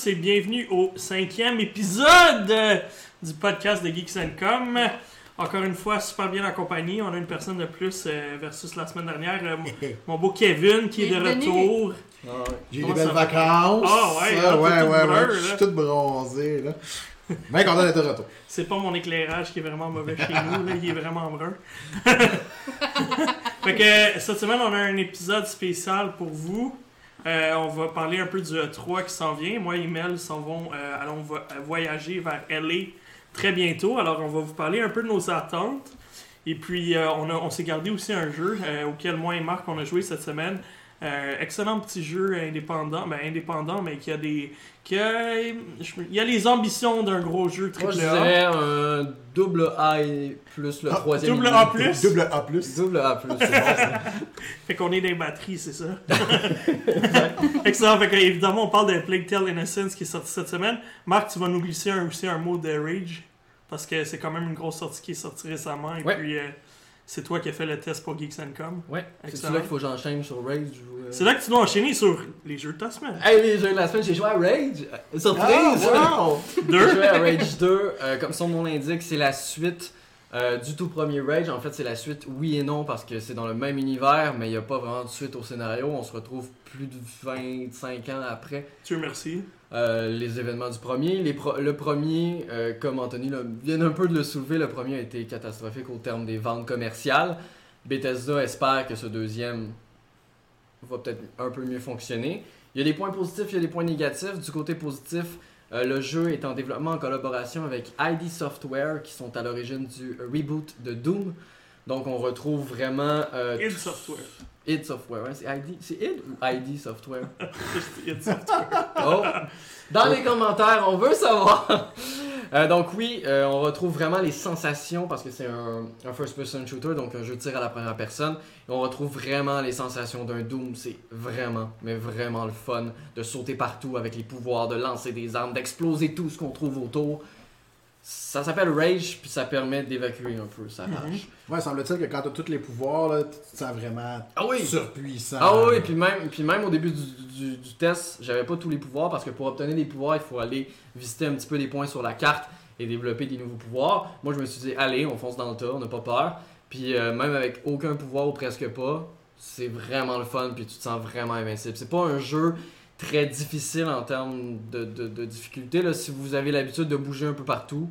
Tous et bienvenue au cinquième épisode euh, du podcast de Geeks Com. Encore une fois, super bien accompagné. On a une personne de plus euh, versus la semaine dernière. Euh, mon- beau Kevin qui est de retour. J'ai eu des belles va? vacances. Ah ouais, Ah, hein, ouais, ouais. Je suis tout bronzé, là. Bien content d'être de retour. C'est pas mon éclairage qui est vraiment mauvais chez nous, là, il est vraiment brun. fait que cette semaine, on a un épisode spécial pour vous. Euh, on va parler un peu du E3 qui s'en vient. Moi et Mel s'en vont, euh, allons vo- voyager vers LA très bientôt. Alors, on va vous parler un peu de nos attentes. Et puis, euh, on, on s'est gardé aussi un jeu euh, auquel moi et Marc, on a joué cette semaine. Euh, excellent petit jeu indépendant, ben indépendant, mais qui a des. Je il y a les ambitions d'un gros jeu Moi, triple A. dirais un double A et plus le Ah, troisième. double. A plus? Double A. Double A plus, c'est bon. ça. Fait qu'on est des batteries, c'est ça? Excellent. Fait que, évidemment, on parle de Plague Tale Innocence qui est sorti cette semaine. Marc, tu vas nous glisser un- aussi un mot de Rage. Parce que c'est quand même une grosse sortie qui est sortie récemment. Et Ouais. puis, euh, c'est toi qui as fait le test pour Geeks Com. Ouais, c'est là qu'il faut que j'enchaîne sur Rage. ou, euh, C'est là que tu dois enchaîner sur les jeux de ta semaine. Hey, les jeux de la semaine, j'ai joué à Rage. Euh, Surprise! Ah, wow! J'ai Deux. joué à Rage 2. euh, comme son nom l'indique, c'est la suite euh, du tout premier Rage. En fait, c'est la suite oui et non parce que c'est dans le même univers, mais il n'y a pas vraiment de suite au scénario. On se retrouve plus de 25 ans après. Dieu merci. Euh, les événements du premier. Les pro- le premier, euh, comme Anthony vient un peu de le soulever, le premier a été catastrophique au terme des ventes commerciales. Bethesda espère que ce deuxième va peut-être un peu mieux fonctionner. Il y a des points positifs, il y a des points négatifs. Du côté positif, euh, le jeu est en développement en collaboration avec ID Software qui sont à l'origine du reboot de Doom. Donc on retrouve vraiment... euh, id Software. id Software, c'est ID, c'est id ou ID Software? Id Software. Oh! Dans les commentaires, on veut savoir. Euh, donc oui, euh, on retrouve vraiment les sensations parce que c'est un, un first-person shooter, donc un jeu de tir à la première personne. Et on retrouve vraiment les sensations d'un Doom. C'est vraiment, mais vraiment le fun de sauter partout avec les pouvoirs, de lancer des armes, d'exploser tout ce qu'on trouve autour. Ça s'appelle Rage, puis ça permet d'évacuer un peu sa rage. Ouais, semble-t-il que quand t'as tous les pouvoirs, là, tu te sens vraiment Ah oui! surpuissant. Ah oui, puis même, puis même au début du, du- du test, j'avais pas tous les pouvoirs parce que pour obtenir des pouvoirs, il faut aller visiter un petit peu des points sur la carte et développer des nouveaux pouvoirs. Moi, je me suis dit, allez, on fonce dans le tas, on n'a pas peur. Puis euh, même avec aucun pouvoir ou presque pas, c'est vraiment le fun, puis tu te sens vraiment invincible. C'est pas un jeu très difficile en termes de, de- de difficulté. Là. Si vous avez l'habitude de bouger un peu partout,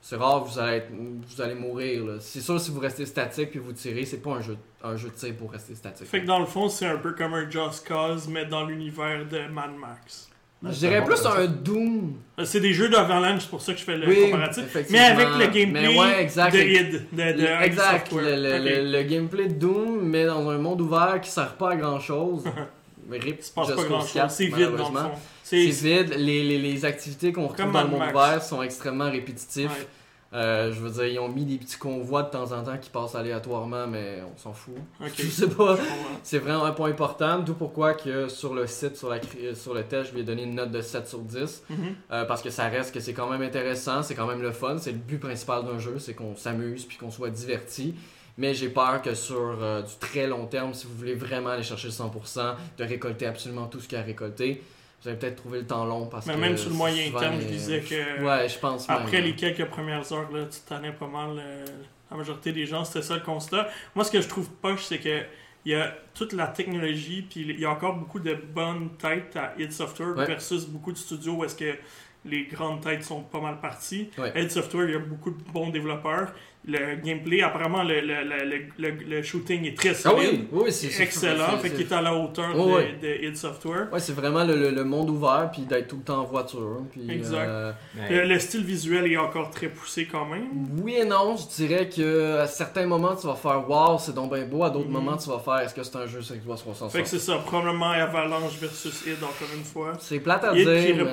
c'est rare, vous allez, être- vous allez mourir. C'est sûr, si vous restez statique puis vous tirez, c'est pas un jeu, un jeu de tir pour rester statique. Fait que dans le fond, c'est un peu comme un Just Cause, mais dans l'univers de Mad Max. Je dirais plus un Doom. Euh, C'est des jeux d'Avalanche, c'est pour ça que je fais le Oui, comparatif. Mais avec le gameplay Mais ouais, exact. de id, de, de exact. Le, le- le- le gameplay de Doom, mais dans un monde ouvert qui sert pas à grand chose. rip, se passe pas Cause grand chose. 4, C'est vide dans le malheureusement. fond. C'est vide. Les, les, les activités qu'on retrouve dans le monde ouvert sont extrêmement répétitifs. Ouais. Euh, je veux dire, ils ont mis des petits convois de temps en temps qui passent aléatoirement, mais on s'en fout. Ok. Je sais pas. C'est vraiment un point important, d'où pourquoi que sur le site, sur, la, sur le test, je lui ai donné une note de 7 sur 10. Mhm. Euh, parce que ça reste que c'est quand même intéressant, c'est quand même le fun, c'est le but principal d'un jeu, c'est qu'on s'amuse puis qu'on soit diverti. Mais j'ai peur que sur euh, du très long terme, si vous voulez vraiment aller chercher le 100%, de récolter absolument tout ce qu'il y a à récolter, vous allez peut-être trouver le temps long parce Mais que même sur le moyen souvent, terme, je disais que. Ouais, je pense Après même. les quelques premières heures, là, tu t'en pas mal. euh, la majorité des gens, c'était ça le constat. Moi, ce que je trouve poche, c'est que il y a toute la technologie, puis il y a encore beaucoup de bonnes têtes à id Software Ouais. versus beaucoup de studios où est-ce que les grandes têtes sont pas mal parties. Ouais. Software, il y a beaucoup de bons développeurs. Le gameplay, apparemment, le, le, le, le, le shooting est très Ah solide. oui, oui, c'est excellent, fait qu'il est à la hauteur Oh, de, id Software. Ouais, c'est vraiment le, le- le monde ouvert, puis d'être tout le temps en voiture. Puis, Exact. euh, Le, le style visuel est encore très poussé quand même. Oui et non, je dirais que à certains moments tu vas faire wow, c'est donc bien beau, à d'autres Mhm. moments tu vas faire est-ce que c'est un jeu Xbox 360 Fait que c'est ça, probablement Avalanche versus id encore une fois. C'est plate à qui dire,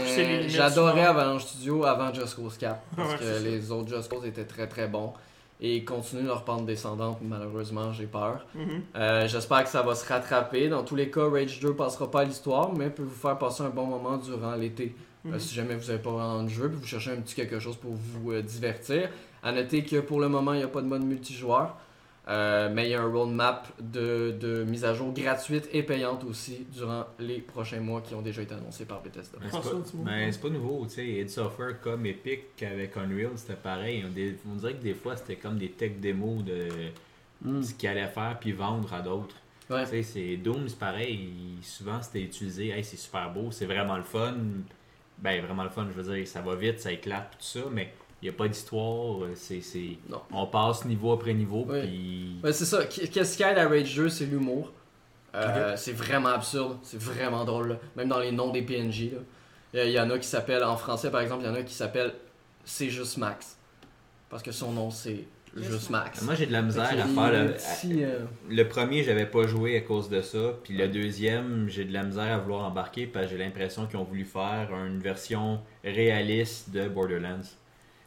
j'adorais. Avalanche Studio avant Just Cause 4 parce Ouais, que c'est ça. les autres Just Cause étaient très très bons et ils continuent leur pente descendante, malheureusement j'ai peur. Mhm. Euh, J'espère que ça va se rattraper. Dans tous les cas, Rage 2 passera pas à l'histoire, mais peut vous faire passer un bon moment durant l'été. Euh, Mhm. si jamais vous n'avez pas vraiment de jeu, puis vous cherchez un petit quelque chose pour vous euh, divertir. À noter que pour le moment, il n'y a pas de mode multijoueur. Euh, mais il y a un roadmap de, de mise à jour gratuite et payante aussi durant les prochains mois qui ont déjà été annoncés par Bethesda. Mais c'est pas, tu m'as- mais c'est pas nouveau, tu sais. id Software comme Epic avec Unreal, c'était pareil. On, des- on dirait que des fois, c'était comme des tech démos de Hmm. ce qu'ils allaient faire puis vendre à d'autres. Ouais. Tu sais, c'est Doom, c'est pareil. il- Souvent, c'était utilisé. Hey, c'est super beau, c'est vraiment le fun. Ben, vraiment le fun, je veux dire, ça va vite, ça éclate, tout ça, mais n'y a pas d'histoire. euh, C'est, c'est... Non. On passe niveau après niveau, Oui. puis. Ouais, c'est ça. Qu- Qu'est-ce qu'il y a à Rage 2, c'est l'humour. Euh, C'est vraiment absurde, c'est vraiment drôle. là. Même dans les noms des PNJ. Il y en a qui s'appellent, en français par exemple, il y en a qui s'appellent C'est juste Max. Parce que son nom c'est Juste Max. Moi, j'ai de la misère à faire a le. petit, euh, Le premier, j'avais pas joué à cause de ça. Puis le deuxième, j'ai de la misère à vouloir embarquer parce que j'ai l'impression qu'ils ont voulu faire une version réaliste de Borderlands.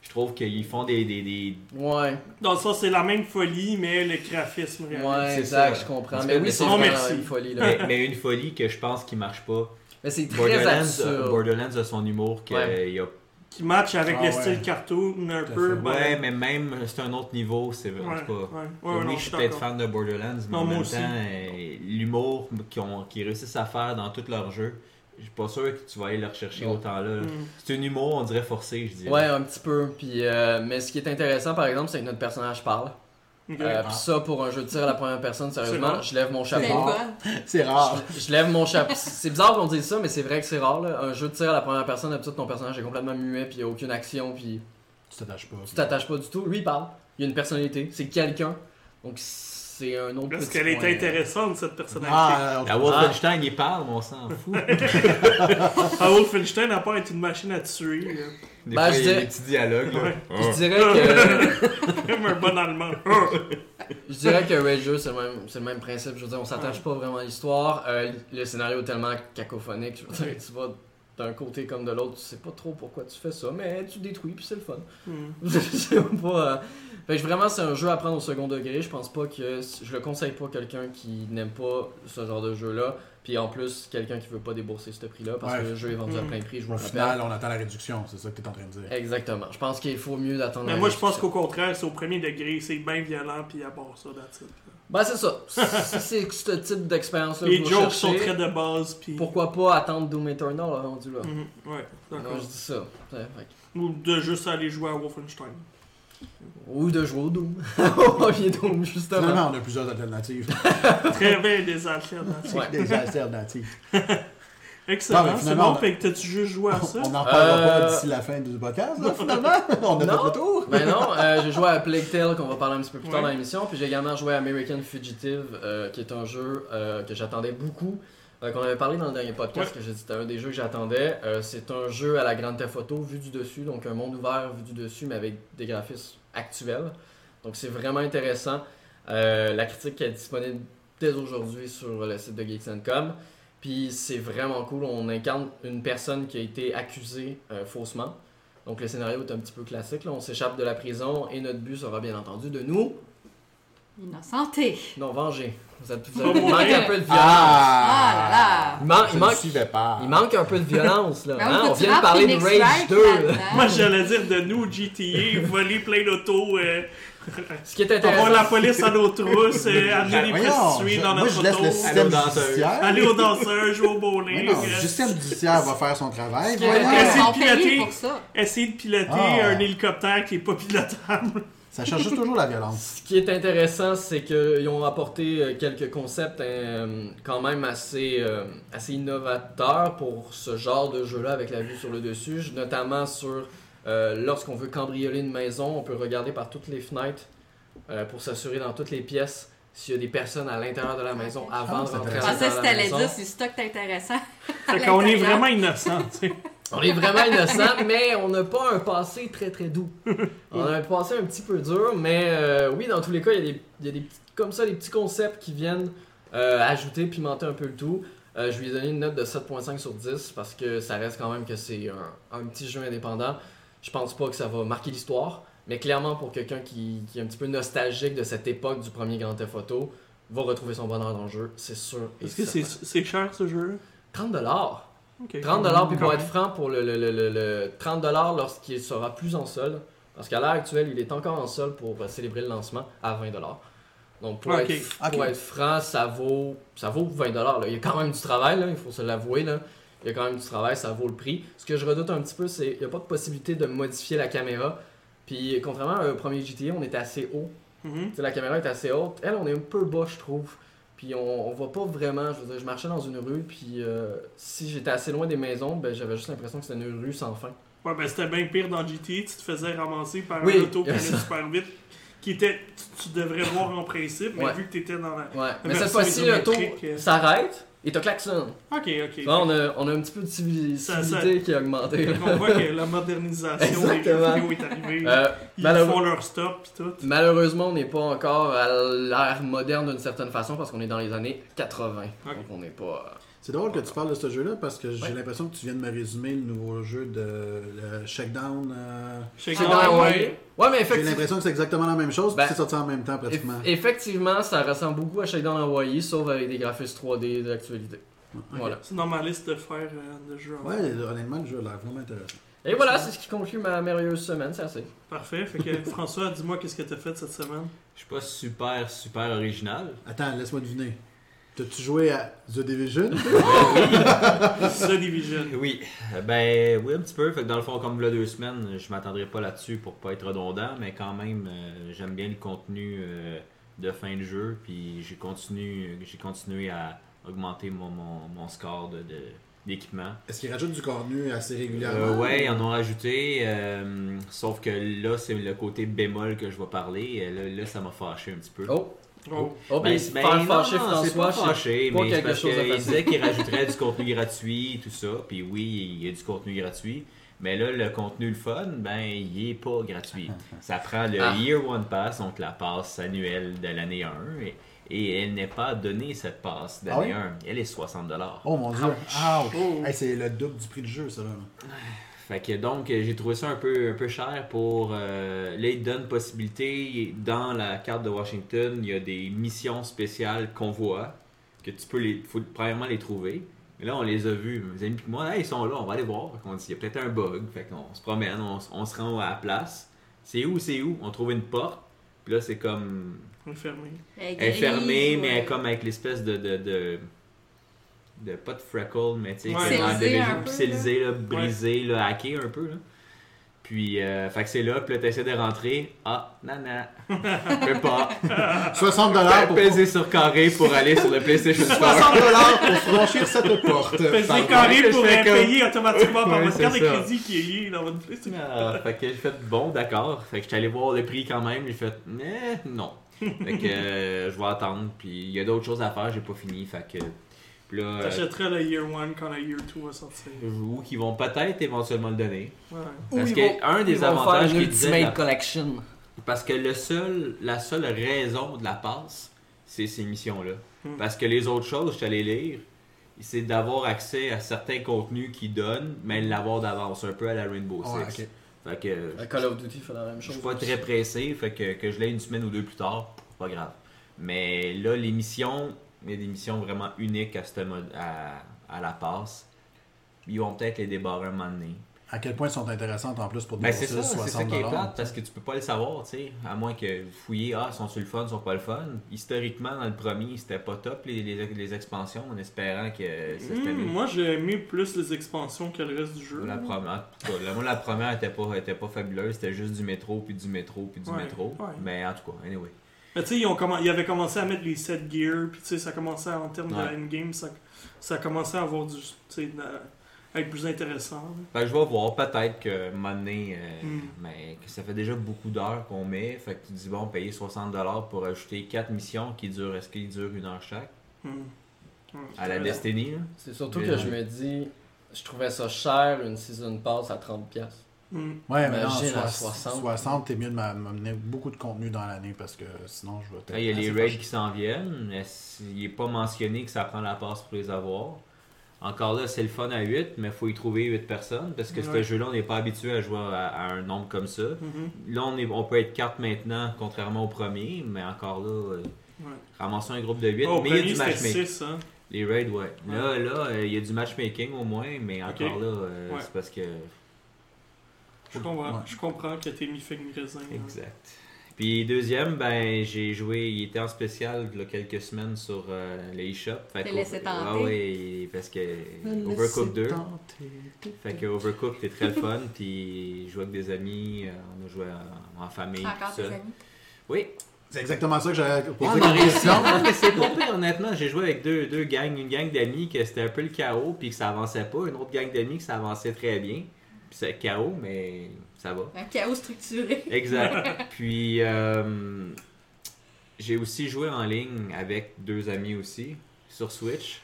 Je trouve qu'ils font des. des, des- Ouais, Dans le sens, c'est la même folie, mais le graphisme réaliste. ouais, c'est ça. je comprends. Mais oui, c'est non, vraiment merci. une folie là. mais, mais une folie que je pense qui marche pas. Mais c'est très Borderlands, absurde. Borderlands a son humour que Ouais. il y a Qui match avec Ah le ouais. style cartoon un Tout peu. ben, Ouais, mais même c'est un autre niveau, c'est tout cas. ouais, ouais, oui, non, je suis peut-être fan de Borderlands, mais Non, en même temps, euh, l'humour qu'ils ont- qu'ils réussissent à faire dans tous leurs jeux, je suis pas sûr que tu vas aller le rechercher Non. autant là. Mm. C'est un humour, on dirait forcé, je dirais. Ouais, un petit peu. Puis, euh, mais ce qui est intéressant par exemple, c'est que notre personnage parle. Ok. Euh, Puis ça, pour un jeu de tir à la première personne, sérieusement, je lève mon chapeau. C'est rare. Je, je lève mon chapeau. C'est bizarre qu'on dise ça, mais c'est vrai que c'est rare. Là. Un jeu de tir à la première personne, d'habitude, ton personnage est complètement muet, puis il n'y a aucune action, puis Tu t'attaches pas. tu t'attaches pas du tout. Lui, il parle. Il a une personnalité. C'est quelqu'un. Donc, c'est un autre Est-ce petit qu'elle est intéressante, cette personnalité? Ah, La Wolfenstein, il parle, mais on s'en fout. Ah, Wolfenstein n'a pas été une machine à tuer. Des Ben, fois, je il y a dis- des petits dialogues. là. Ouais. Je dirais que, Comme un bon allemand. je dirais que Rage 2, c'est le, même, c'est le même principe. Je veux dire, on s'attache pas vraiment à l'histoire. Euh, le scénario est tellement cacophonique. Je veux dire, tu vas d'un côté comme de l'autre, tu sais pas trop pourquoi tu fais ça, mais tu détruis, puis c'est le fun. Hmm. c'est pas. euh, Fait que vraiment, c'est un jeu à prendre au second degré. Je pense pas que. Je le conseille pas à quelqu'un qui n'aime pas ce genre de jeu-là. Puis en plus, quelqu'un qui veut pas débourser ce prix-là parce Ouais. que le jeu est vendu à Mm. plein prix, je vous Au final, rappelle. on attend la réduction, c'est ça que tu es en train de dire. Exactement. Je pense qu'il faut mieux d'attendre. Mais la moi, je pense qu'au contraire, c'est au premier degré, c'est bien violent, puis à part ça, that's it. Ben, c'est ça. Si c'est ce type d'expérience-là Les jokes cherchez, sont très de base, puis. pourquoi pas attendre Doom Eternal rendu là. Mhm, Ouais, Moi, d'accord. je dis ça. Ou de juste aller jouer à Wolfenstein. Ou de jouer au Doom. au premier Doom, justement. Finalement, on a plusieurs alternatives. Très bien des alternatives. Ouais. Des alternatives. Excellent. C'est finalement, bon, on fait que t'as-tu juste joué à ça? On n'en parlera Euh, pas d'ici la fin du podcast, là, finalement. On a Non. fait le tour. Ben non, euh, j'ai joué à Plague Tale qu'on va parler un petit peu plus tard dans l'émission, puis j'ai également joué à American Fugitive, euh, qui est un jeu euh, que j'attendais beaucoup, qu'on avait parlé dans le dernier podcast, que j'ai dit c'était un des jeux que j'attendais. Euh, c'est un jeu à la grande Auto vu du dessus, donc un monde ouvert vu du dessus, mais avec des graphismes actuels. Donc c'est vraiment intéressant. Euh, la critique est disponible dès aujourd'hui sur le site de Geeks.com. Puis c'est vraiment cool. On incarne une personne qui a été accusée euh, faussement. Donc le scénario est un petit peu classique. Là. On s'échappe de la prison et notre but sera bien entendu de nous Innocenté. non venger. Vous, êtes, vous avez- il manque un peu de violence. Ah là là. Il, man- Je il ne manque, suivais pas. il manque un peu de violence là. Ben hein? On vient de parler de Rage Wright 2. là. là-dedans. Moi, j'allais dire de nous, GTA, voler plein d'autos, euh, Ce qui est avoir intéressant. la police à nos trousses, euh, amener des Voyons, prostituées je- dans moi, notre je laisse auto, le Aller système aux danseuses. judiciaire. aller aux danseurs, jouer au Mais bowling, non, euh, le système judiciaire va faire son travail. Voyons. Ils sont payés pour ça. essayer de piloter Ah. un hélicoptère qui est pas pilotable. Ça cherche toujours la violence. Ce qui est intéressant, c'est qu'ils ont apporté euh, quelques concepts euh, quand même assez, euh, assez innovateurs pour ce genre de jeu-là avec la vue sur le dessus, notamment sur euh, lorsqu'on veut cambrioler une maison, on peut regarder par toutes les fenêtres euh, pour s'assurer dans toutes les pièces s'il y a des personnes à l'intérieur de la maison avant Ah, de rentrer à c'était la allait maison. dire, c'est stock intéressant. Fait qu'on est vraiment innocent, tu sais. On est vraiment innocent, mais on n'a pas un passé très très doux. On a un passé un petit peu dur, mais euh, oui, dans tous les cas, il y a des, il y a des petits, comme ça, des petits concepts qui viennent euh, ajouter, pimenter un peu le tout. Euh, je lui ai donné une note de 7.5 sur 10 parce que ça reste quand même que c'est un, un petit jeu indépendant. Je pense pas que ça va marquer l'histoire, mais clairement pour quelqu'un qui, qui est un petit peu nostalgique de cette époque du premier Grand Theft Auto, va retrouver son bonheur dans le jeu, c'est sûr. et Est-ce que c'est cher ce jeu 30 dollars. Ok. 30 dollars puis pour être franc pour le, le, le, le- le 30 dollars lorsqu'il sera plus en solde parce qu'à l'heure actuelle il est encore en solde pour euh, célébrer le lancement à 20 dollars Donc pour, être, Ok. pour être franc, ça vaut, ça vaut 20$. Là. Il y a quand même du travail, là, il faut se l'avouer. là. Il y a quand même du travail, ça vaut le prix. Ce que je redoute un petit peu, c'est qu'il n'y a pas de possibilité de modifier la caméra. Puis contrairement à un premier GTA, on était assez haut. Mhm. La caméra est assez haute. Elle, on est un peu bas, je trouve. Puis on, on voit pas vraiment. Je veux dire, je marchais dans une rue, puis euh, si j'étais assez loin des maisons, ben j'avais juste l'impression que c'était une rue sans fin. Ouais, ben c'était bien pire dans GTA, tu te faisais ramasser par Oui, un auto qui allait super vite, qui était, tu, tu devrais voir en principe, mais Ouais. vu que t'étais dans la... Ouais. Mais cette fois-ci, l'auto euh. s'arrête et te klaxonne. Ok, ok. On a, on a un petit peu de Ça- civilité qui a augmenté. là. On voit que la modernisation des jeux vidéo est arrivée. Euh, Ils malheureux- font leur stop pis tout. Malheureusement, on n'est pas encore à l'ère moderne d'une certaine façon parce qu'on est dans les années 80. Ok. Donc on n'est pas. C'est drôle que tu parles de ce jeu-là parce que j'ai Ouais. l'impression que tu viens de me résumer le nouveau jeu de le Shakedown. euh, Grand dans ouais. Hawaii. Ouais, mais J'ai effectivement. l'impression que c'est exactement la même chose, Ben, c'est sorti en même temps pratiquement. Effectivement, ça ressemble beaucoup à Shakedown Hawaii, sauf avec des graphismes 3D d'actualité. Ok. Voilà. C'est dans ma liste de faire euh, de jeux. en Ouais, honnêtement, le jeu a l'air vraiment intéressant. Et voilà, c'est ce qui conclut ma merveilleuse semaine, c'est assez. Parfait. Fait que François, dis-moi qu'est-ce que t'as fait cette semaine? Je suis pas super, super original. Attends, laisse-moi deviner. T'as-tu joué à The Division? The Division. Oui, euh, ben oui un petit peu. Fait que dans le fond, comme là deux semaines, je m'attendrai pas là-dessus pour pas être redondant, mais quand même, euh, j'aime bien le contenu euh, de fin de jeu, puis j'ai continué, j'ai continué à augmenter mon, mon, mon score de, de- d'équipement. Est-ce qu'il rajoute du contenu assez Euh, régulièrement? ouais, ils en ont rajouté, euh, sauf que là, c'est le côté bémol que je vais parler. Là, là, ça m'a fâché un petit peu. Oh, Oh. oh Ben, ben, c'est- faire non, fâcher François, pas fâché, pas mais quelque parce chose facile. disait qu'il rajouterait du contenu gratuit, tout ça. Puis oui, il y a du contenu gratuit. Mais là, le contenu le fun, ben, il est pas gratuit. Ça prend le Ah. Year One Pass, donc la passe annuelle de l'année 1. Et, et elle n'est pas donnée, cette passe Ah d'année oui? 1. Elle est 60$. Oh mon dieu. Oh. Hey, c'est le double du prix du jeu, ça. Là. Fait que donc, j'ai trouvé ça un peu, un peu cher pour. euh, là, ils donnent possibilité. Dans la carte de Washington, il y a des missions spéciales qu'on voit. Que tu peux les. faut premièrement les trouver. Mais là, on les a vus. Mes amis et moi, Hey, ils sont là, on va aller voir. Fait qu'on dit, il y a peut-être un bug. Fait qu'on se promène, on, on se rend à la place. C'est où, c'est où? On trouve une porte. Puis là, c'est comme. Enfermé. Elle est fermée, mais elle est comme avec l'espèce de. de, de de- pas de freckle, mais tu sais, Ouais. en peu, pixelisé, là, brisé, là, hacké un peu. Là. Puis, euh, fait que c'est là, puis là, t'essaies de rentrer. Ah, nana. Peux pas. 60 dollars pour, Peser sur carré pour aller sur le PlayStation Store. 60 dollars pour franchir cette porte. Pardon. carré pour payer automatiquement par Ouais, votre carte de crédit qui est liée dans votre PlayStation. Ah, fait que j'ai fait bon, d'accord. Fait que j'étais allé voir le prix quand même. J'ai fait, mais non. Fait que euh, je vais attendre. Puis il y a d'autres choses à faire, j'ai pas fini. Fait que. Euh, T'achèterais le Year 1 quand le Year 2 va sortir. ou qui vont peut-être éventuellement le donner. Ouais. Parce que un des avantages qu'ils disaient de la- Collection. Parce que le seul, la seule raison de la passe, c'est ces missions-là. Hmm. Parce que les autres choses, je suis allé lire, c'est d'avoir accès à certains contenus qu'ils donnent, mais l'avoir d'avance, un peu à la Rainbow Six. Fait que Euh, Call of Duty fait la même je chose. suis pas très pressé, fait que, que je l'ai une semaine ou deux plus tard, pas grave. Mais là, les missions, il y a des missions vraiment uniques à, cette mode, à, à la passe. Ils vont peut-être les débarrer un moment donné. À quel point elles sont intéressantes en plus pour Ben des c'est ça, c'est ça 60 qui est plate parce que tu peux pas le savoir, tu sais. À moins que vous fouillez, ah, sont sur le fun, sont pas le fun. Historiquement, dans le premier, c'était pas top les, les, les expansions, en espérant que ça c'était mieux. moi, j'ai aimé plus les expansions que le reste du jeu. La première, en tout cas, la, moi, la première était pas, était pas fabuleuse, c'était juste du métro, puis du métro, puis du Ouais, métro. ouais. Mais en tout cas, anyway. Mais tu sais, ils, ils avaient commencé à mettre les set gear, puis tu sais, ça commençait à- en termes Ouais. de endgame, ça, ça commençait à avoir du. À être plus intéressant. Fait que je vais voir, peut-être que un moment donné, euh, Hmm. mais que ça fait déjà beaucoup d'heures qu'on met. Fait que tu dis, bon, payer 60$ pour ajouter 4 missions qui durent, est-ce qu'ils durent une heure chaque? Hmm. À la. Destiny. C'est surtout que je me dis, je trouvais ça cher une season pass à 30$. Hmm. Ouais, mais non, Imagine à 60, 60. 60 t'es mieux de m'a- m'amener beaucoup de contenu dans l'année parce que sinon je vais il y a les raids qui s'en viennent. mais Il n'est pas mentionné que ça prend la passe pour les avoir. Encore là, c'est le fun à 8, mais il faut y trouver 8 personnes parce que ce jeu-là, on n'est pas habitué à jouer à, à un nombre comme ça. Mhm. Là, on, est, on peut être 4 maintenant, contrairement au premier, mais encore là, euh, Ouais. ramassons un groupe de 8. Oh, au mais il y a du matchmaking. 6, hein. Les raids, ouais. Là, là, euh, il y a du matchmaking au moins, mais encore là, euh, Ouais. c'est parce que. Je comprends, Ouais. je comprends que t'es mis fait une raisin. là. Exact. Puis deuxième, ben j'ai joué, il était en spécial il y a quelques semaines sur euh, le eShop. Fait T'es qu'au- laissé tenter. Ah oui, parce que Overcooked 2. Fait que Overcooked était très fun, puis je jouais avec des amis, euh, on a joué en, en famille. Encore ça. amis? Oui. C'est exactement ça que j'avais posé comme question. Non, mais c'est pas pire, honnêtement. J'ai joué avec deux, deux gangs. Une gang d'amis que c'était un peu le chaos, puis que ça avançait pas. Une autre gang d'amis que ça avançait très bien. Puis c'est chaos, mais ça va. Un chaos structuré. Exact. Puis euh, j'ai aussi joué en ligne avec deux amis aussi sur Switch.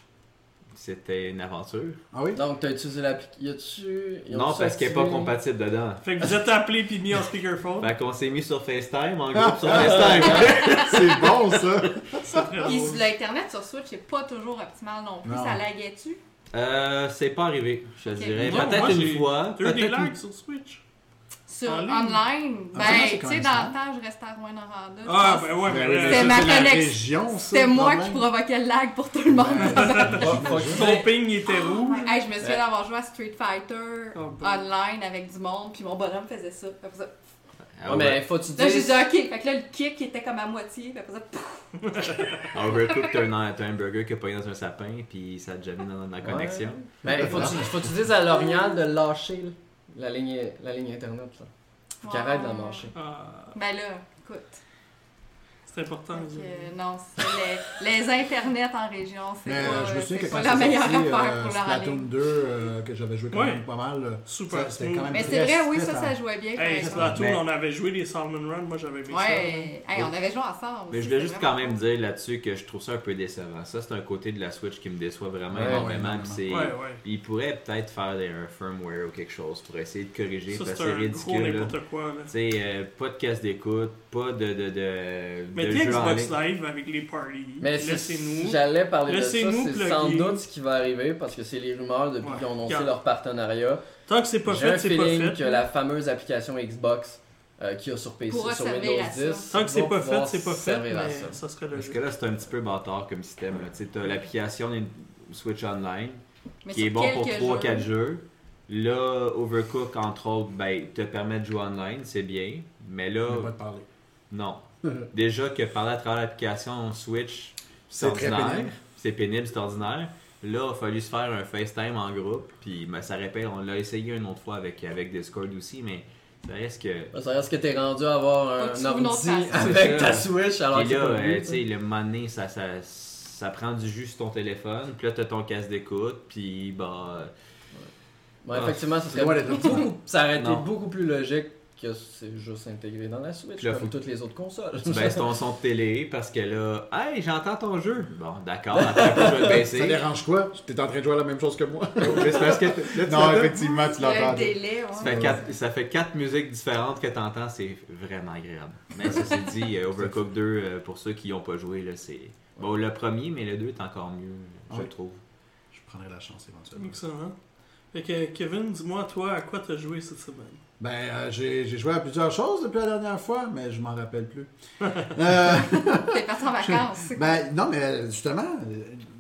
C'était une aventure. Ah oui? Donc, t'as utilisé l'application. Non, parce qu'elle n'est pas compatible dedans. Fait que vous êtes appelé puis mis en speakerphone. Fait qu'on s'est mis sur FaceTime, en groupe sur FaceTime. C'est bon ça! Puis l'Internet sur Switch, c'est pas toujours optimal non plus. Non. Ça laguait-tu? Euh, c'est pas arrivé, je te dirais. Peut-être moi, une j'ai- fois. T'as eu des peut-être une- lags sur Switch? Sur En ligne? online, Ah, ben, c'est tu quand sais, même dans ça? le temps, je restais à Rouen-Noranda. je Ah, pense. ben ouais, mais là, ça, ma la connexion. région, ça, C'était le moi problème. qui provoquais le lag pour tout le monde. Ton ping il était rouge. hey, je me souviens d'avoir joué à Street Fighter Oh, bon. online avec du monde, puis mon bonhomme faisait ça. Après ça- Ah Ouais, ouais. mais faut que tu Là, j'ai dises. dit ok. Fait que là, le kick était comme à moitié. Puis après ça, pouf, Overcooked, t'as un, t'as un burger qui a pogné dans un sapin, puis ça a jamais dans la connexion. Ben, faut que tu, faut que tu dises à L'Oréal de lâcher là, la ligne, la ligne internet. Là. Faut qu'il arrête de la marcher. Ah, Ben là, écoute. C'est important. Ça. que, non, c'est les, les internets en région, c'est pas, euh, je me souviens que quand la meilleure sorti, affaire euh, pour leur Splatoon aller. 2, euh, que j'avais joué quand Ouais. même pas mal, euh, Super ça, quand même Mais c'est vrai, oui, ça, ça jouait bien. Hey, exemple. Splatoon, Mais- on avait joué les Salmon Run, moi j'avais ça. Ouais, hey, on avait joué ensemble. Mais je voulais juste quand même cool. dire là-dessus que je trouve ça un peu décevant. Ça, c'est un côté de la Switch qui me déçoit vraiment Ouais, énormément. ouais, puis c'est- Ouais, ouais. Ils pourraient peut-être faire des, un firmware ou quelque chose pour essayer de corriger, Ça, parce que c'est ridicule. là. n'importe quoi. Là. Tu sais, euh, pas de casse d'écoute, pas de, en Xbox. Live avec les parties. Mais c'est- Laissez-nous. J'allais parler de ça, c'est sans doute ce qui va arriver parce que c'est les rumeurs depuis Ouais. qu'ils ont annoncé leur partenariat. Tant que c'est pas fait, c'est pas fait. que la fameuse application Xbox euh, qu'il y a sur PC, Pourra sur Windows à ça. 10. Tant que c'est pas fait, c'est pas fait. Mais ça. ça serait Parce que là, c'est un petit peu bâtard comme système. Tu sais, t'as l'application Switch Online, Mais qui est bon pour quelques 3-4 jeux, jeux. Là, Overcook, entre autres, ben, te permet de jouer online, c'est bien. Mais là, On va pas te parler. non. Déjà que parler à travers l'application Switch, c'est ordinaire. pénible. C'est pénible, c'est ordinaire. Là, il a fallu se faire un FaceTime en groupe. Puis ben, ça répète, on l'a essayé une autre fois avec, avec Discord aussi, mais ça reste que. Ben, Ça reste que t'es rendu à avoir un ordi avec ta ça. Switch alors que c'est là, euh, vu, tu sais, le moment donné, ça, ça, ça prend du jus sur ton téléphone. Puis là, t'as ton casque d'écoute. Puis bah. Ouais, effectivement, ça serait d'être beaucoup, ça aurait été beaucoup plus logique que c'est juste intégré dans la Switch là, comme faut- toutes les autres consoles. Tu baisses ton son de télé parce que là, hey, j'entends ton jeu. Bon, d'accord, je vais le baisser. Ça dérange quoi? T'es en train de jouer à la même chose que moi? Mais c'est parce que là, tu non, effectivement, tu l'entends. Ça ouais. fait, quatre, ça fait quatre musiques différentes que t'entends, c'est vraiment agréable. Mais ça c'est dit, euh, Overcooked 2, euh, pour ceux qui n'ont pas joué, là, c'est. Bon, le premier, mais le 2 est encore mieux, je Ouais. trouve. Je prendrai la chance éventuellement. Excellent. Fait que Kevin, dis-moi, toi, à quoi t'as joué cette semaine? Ben, euh, j'ai j'ai joué à plusieurs choses depuis la dernière fois, mais je m'en rappelle plus. Euh, T'es parti en vacances. ben, non, mais justement,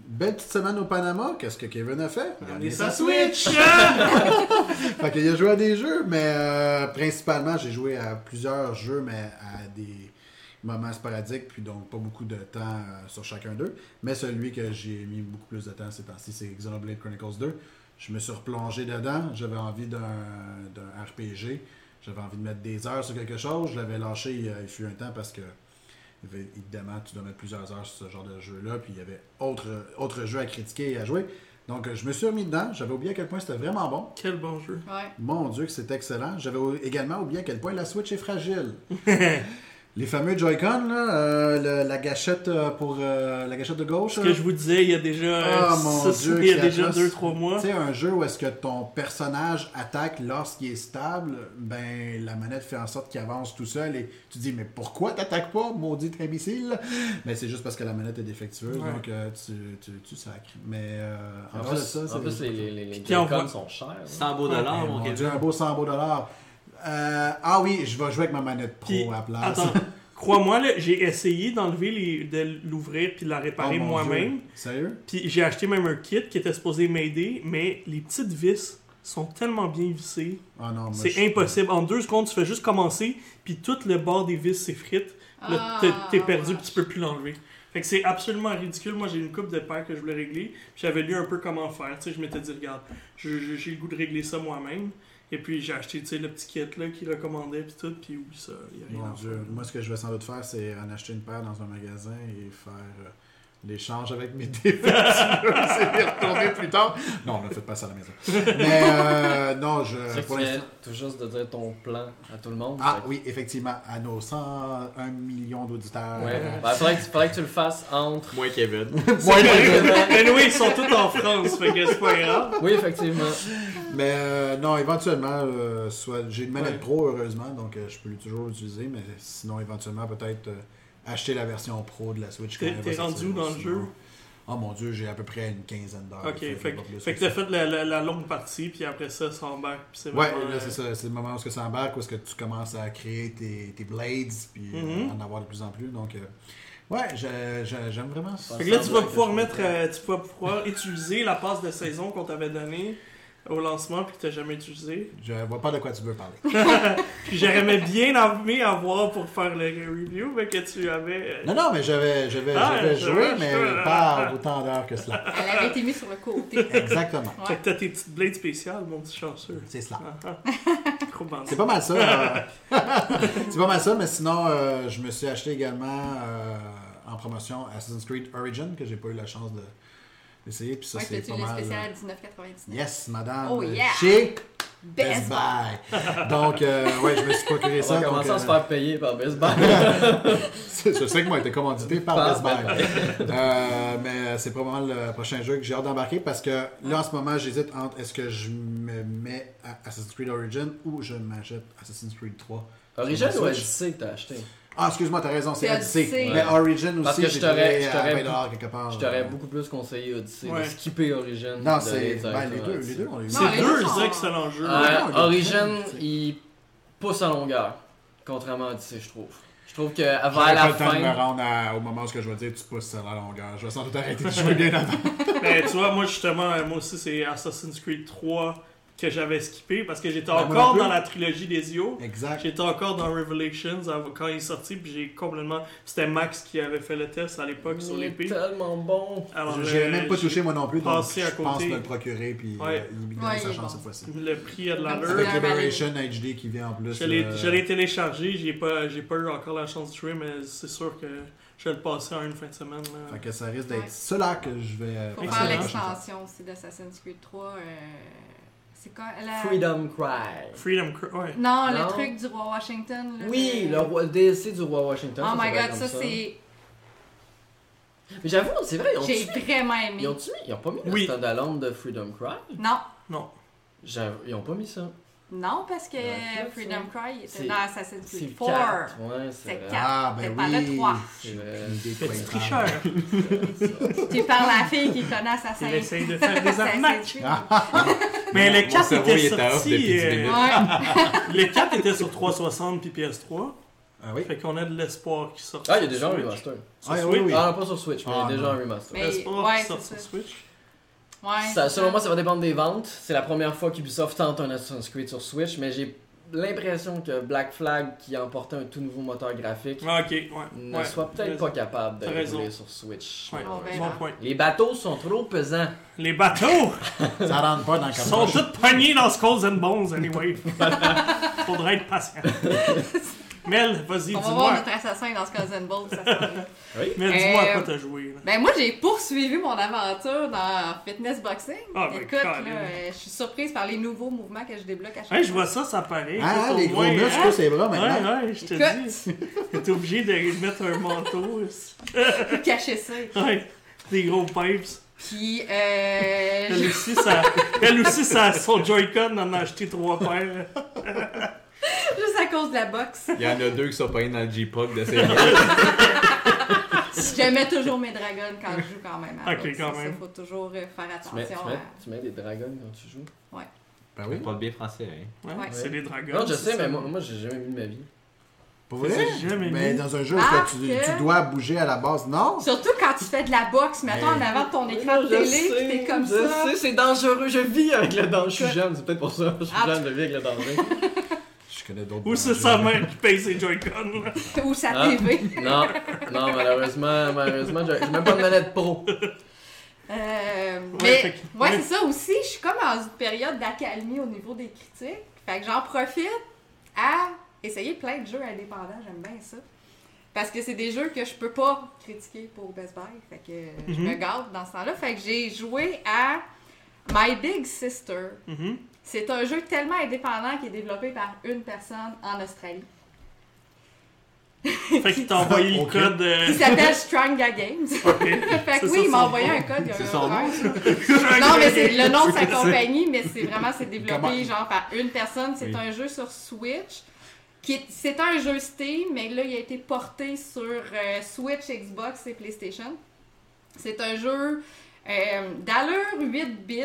belle petite semaine au Panama. Qu'est-ce que Kevin a fait? Il a amené sa Switch! Fait qu'il a joué à des jeux, mais euh, principalement, j'ai joué à plusieurs jeux, mais à des moments sporadiques, puis donc pas beaucoup de temps euh, sur chacun d'eux. Mais celui que j'ai mis beaucoup plus de temps ces temps-ci, c'est Xenoblade Chronicles 2. Je me suis replongé dedans. J'avais envie d'un d'un RPG. J'avais envie de mettre des heures sur quelque chose. Je l'avais lâché il, il fut un temps parce que évidemment, tu dois mettre plusieurs heures sur ce genre de jeu-là. Puis il y avait autre, autre jeux à critiquer et à jouer. Donc euh, je me suis remis dedans. J'avais oublié à quel point c'était vraiment bon. Quel bon jeu. Ouais. Mon Dieu, que c'est excellent. J'avais également oublié à quel point la Switch est fragile. Les fameux Joy-Con, là, euh, le- la gâchette euh, pour euh, la gâchette de gauche. Ce là. que je vous disais il y a déjà, Ah, euh, mon six- Dieu, il y a déjà atroce. 2-3 mois. Tu sais, un jeu où est-ce que ton personnage attaque lorsqu'il est stable, ben la manette fait en sorte qu'il avance tout seul et tu dis mais pourquoi t'attaques pas, maudit imbécile? Mais c'est juste parce que la manette est défectueuse, Ouais. donc euh, tu, tu, tu sacres. Mais euh, en, En plus de ça, en c'est plus, les, les, les, les Puis on Joy-Con sont chers. hein. 100 beaux dollars, Eh, mon mon. Dieu, un beau 100 beaux dollars. Euh, ah oui, je vais jouer avec ma manette pro Puis, à la place. Attends, crois-moi, là, j'ai essayé d'enlever les, de l'ouvrir puis de la Oh, réparer mon moi-même. Sérieux? Puis j'ai acheté même un kit qui était supposé m'aider, mais les petites vis sont tellement bien vissés. Ah non, C'est je- impossible. En deux secondes, tu fais juste commencer, puis tout le bord des vis s'effrite. Là, Ah, t'es- perdu, puis tu peux plus l'enlever. Fait que c'est absolument ridicule. Moi, j'ai une coupe de paires que je voulais régler. puis J'avais lu un peu comment faire. Tu sais, je m'étais dit, regarde, j'ai le goût de régler ça moi-même. Et puis, j'ai acheté, tu sais, le petit kit là qu'il recommandait, puis tout, puis oublie ça. Il y a rien Mon Dieu. faire. Moi, ce que je vais sans doute faire, c'est en acheter une paire dans un magasin et faire euh, l'échange avec mes défectueux. c'est les retourner plus tard. Non, ne faites pas ça à la maison. Mais euh, non, je. C'est pour tout juste de dire ton plan à tout le monde. Ah Fait oui, effectivement, à nos 101 millions d'auditeurs. Ouais. euh, Ben, faudrait, que, faudrait que tu le fasses entre. Moi, Kevin. Mais oui, ils sont tous en France, fait que c'est pas grave. Oui, effectivement. Mais euh, non, éventuellement, euh, soit j'ai une manette Ouais. pro, heureusement, donc euh, je peux toujours l'utiliser, mais sinon, éventuellement, peut-être euh, acheter la version pro de la Switch. T'es- rendu où dans le jeu? Oh mon dieu, j'ai à peu près une quinzaine d'heures. Ok, fait, que t'as fait la, la- la longue partie, puis après ça, ça embarque. Puis c'est Ouais, vraiment, là, euh, c'est ça. C'est le moment où ça embarque, où est-ce que tu commences à créer tes, tes blades, puis euh, Mhm. en avoir de plus en plus. Donc, euh, ouais, je- je- j'aime vraiment ça. Fait que là, tu vas pouvoir mettre, euh, tu vas pouvoir utiliser la passe de saison qu'on t'avait donnée au lancement puis que t'as jamais utilisé. Je vois pas de quoi tu veux parler. Puis j'aurais bien aimé avoir pour faire le review, mais que tu avais. euh, Non, non, mais j'avais j'avais Ah, j'avais joué, mais pas autant d'heures que cela. Elle avait été mise sur le côté. Exactement. Fait Ouais. que t'as tes petites blades spéciales, mon petit chanceux. C'est cela. Ah, ah. C'est pas mal ça. euh, c'est pas mal ça, mais sinon, euh, je me suis acheté également euh, en promotion Assassin's Creed Origin, que j'ai pas eu la chance de- d'essayer. Puis ça, Ouais, c'est pas le mal. spécial euh, à 19,99. Yes, madame. Oh, yeah. Chez Best Best Buy. Donc, euh, ouais, je me suis procuré On ça. va donc, commencer à euh, se faire payer par Best Buy. je sais que moi, été commandité par Par Best Buy. Euh, mais c'est probablement le prochain jeu que j'ai hâte d'embarquer parce que là, en ce moment, j'hésite entre est-ce que je me mets à Assassin's Creed Origin ou je m'achète Assassin's Creed 3. Origin Sur ou la Switch. Odyssey que t'as acheté Ah, excuse-moi, t'as raison, c'est Odyssey. Odyssey. Mais Origin Parce aussi, que j'ai je t'aurais- trouvé je à t'aurais 20 dollars quelque part. Je t'aurais Euh, beaucoup plus conseillé Odyssey. Ouais. De skipper Origin. Non, d'aller c'est. Ben, les deux, Odyssey. les deux, on les Non, C'est deux excellents jeux. Origin, il pousse à longueur. Contrairement à Odyssey, je trouve. Je trouve que avant pas la le temps de me fin. rendre à- au moment où je vais dire tu pousses à la longueur. Je vais sans doute arrêter de jouer bien avant. Ben, tu vois, moi, justement, euh, moi aussi, c'est Assassin's Creed 3 que j'avais skippé parce que j'étais Ben, encore dans la trilogie des Io. Exact. J'étais encore dans Revelations quand il est sorti, puis j'ai complètement. C'était Max qui avait fait le test à l'époque sur l'épée. tellement bon. Alors, Je l'ai euh, même pas touché moi non plus, donc passé à je pense côté. me le procurer puis Ouais. euh, il gagne Ouais, sa chance bon. cette fois-ci. Le prix a de l'allure. Avec Liberation HD qui vient en plus. Je l'ai euh, je téléchargé, j'ai pas, j'ai pas eu encore la chance de jouer, mais c'est sûr que je vais le passer en une fin de semaine. là. Fait que ça risque d'être Ouais. cela que je vais. Faut passer faire l'extension aussi d'Assassin's Creed 3. euh, C'est quoi la... Freedom Cry. Freedom Cry, ouais. Non, Non? le truc du roi Washington. Là, Oui, le roi- le DLC du roi Washington. Oh ça, my god, ça c'est. Mais j'avoue, c'est vrai, ils ont, J'ai vraiment aimé. ils ont, ils ont pas mis Oui. le standalone de Freedom Cry? Non, Non. J'avoue, Ils ont pas mis ça. Non, parce que Ouais, Freedom Cry il C'est- était dans Assassin's Creed le 4. 4. Ouais, c'est C'est vrai. 4. Ah, ben C'est pas oui. le 3. C'est vrai. Une idée Petit tricheur. Tu parles à la fille qui connaît Assassin's Il essaye de faire des arnaques. Creed. Mais le Mon 4 cerveau, était sorti. depuis 10 euh. Ouais. le 4 était sur 360 puis PS3. Ah oui? Fait qu'on a de l'espoir qui sort. Ah, il y a déjà un remaster. Sur Ah, oui, Switch. oui. Ah, non, pas sur Switch, mais Ah, il y a déjà non. un remaster. Mais- L'espoir ouais, qui sort sur. Switch. Ouais, Ça, c'est selon ça. moi, ça va dépendre des ventes. C'est la première fois qu'Ubisoft tente un Assassin's Creed sur Switch, mais j'ai l'impression que Black Flag, qui a emporté un tout nouveau moteur graphique, Ah, ouais. ne ouais. soit peut-être pas capable de rouler sur Switch. Ouais, On bon verra. point. Les bateaux sont trop pesants. Les bateaux Ça rentre pas dans le sont camouflage. tous pognés dans Skulls and Bones, anyway. Faudrait être patient. Mel, vas-y, On va voir dis-moi. notre assassin dans ce Cousin Ball, ça sera là. Mel, dis-moi à Euh, quoi t'as joué. là. Ben moi j'ai poursuivi mon aventure dans Fitness Boxing. Ah, ben, Écoute, là, euh, je suis surprise par les nouveaux mouvements que je débloque à chaque Hey, je fois. vois ça, ça paraît. Ah, les gros muscles, hein? ses bras maintenant. Ouais, ouais, je te Écoute. dis. T'es obligé de mettre un manteau. cacher ça. Ouais, des gros pipes. Puis euh, Elle aussi, ça, elle aussi ça, son Joy-Con en a acheté trois paires. juste à cause de la boxe, Il y en a deux qui sont pas dans le J-Pop de ces je mets toujours mes dragons quand je joue quand même. à la Ok, boxe. quand Ça, même. faut toujours euh, faire Tu mets, tu, attention. mets, à- tu mets des dragons quand tu joues? Ben oui. Pas bien français, hein. Ouais, Ouais. C'est des dragons. Non, je sais, mais moi, moi j'ai jamais vu de ma vie. Pour vrai? j'ai jamais Mais dans un jeu où Ah, tu, que- tu dois bouger à la base, non? Surtout quand tu fais de la boxe, mettons en avant de ton écran de télé, pis t'es comme je ça. sais, c'est dangereux. Je vis avec le danger. Je suis jeune, c'est peut-être pour ça. Je suis Ah. jeune, je vis avec le danger. Je connais d'autres. Ou c'est sa mère qui paye ses Joy-Con. là. Ou sa Ah. TV. Non, non, malheureusement, malheureusement, j'ai j'ai même pas de manette pro. Euh, mais fait que- ouais, ouais. c'est ça aussi. Je suis comme dans une période d'accalmie au niveau des critiques. Fait que j'en profite à essayer plein de jeux indépendants. J'aime bien ça. Parce que c'est des jeux que je peux pas critiquer pour Best Buy. Fait que je Mhm. me garde dans ce temps-là. Fait que j'ai joué à My Big Sister. Mhm. C'est un jeu tellement indépendant qui est développé par une personne en Australie. Fait qu'il t'a envoyé le code. euh, Il s'appelle Stranga Games. fait que oui, il m'a envoyé nom. un code. C'est son nom? Non, mais c'est le nom de sa compagnie, mais c'est vraiment c'est développé Comment- genre par une personne. C'est Oui. un jeu sur Switch. C'est un jeu Steam, mais là, il a été porté sur euh, Switch, Xbox et PlayStation. C'est un jeu euh, d'allure 8 bits.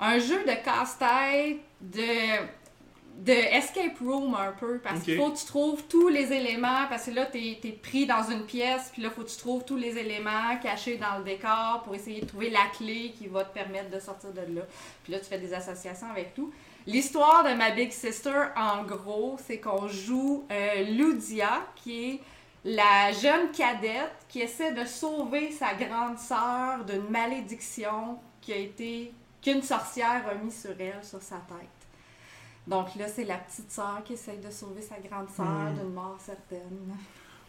Un jeu de casse-tête, de, de escape room un peu, parce qu'il faut que tu trouves tous les éléments, parce que là, t'es es pris dans une pièce, puis là, faut que tu trouves tous les éléments cachés dans le décor pour essayer de trouver la clé qui va te permettre de sortir de là. Puis là, tu fais des associations avec tout. L'histoire de ma Big Sister, en gros, c'est qu'on joue euh, Ludia, qui est la jeune cadette qui essaie de sauver sa grande sœur d'une malédiction qui a été qu'une sorcière a mis sur elle, sur sa tête. Donc là, c'est la petite sœur qui essaie de sauver sa grande sœur Hmm. d'une mort certaine.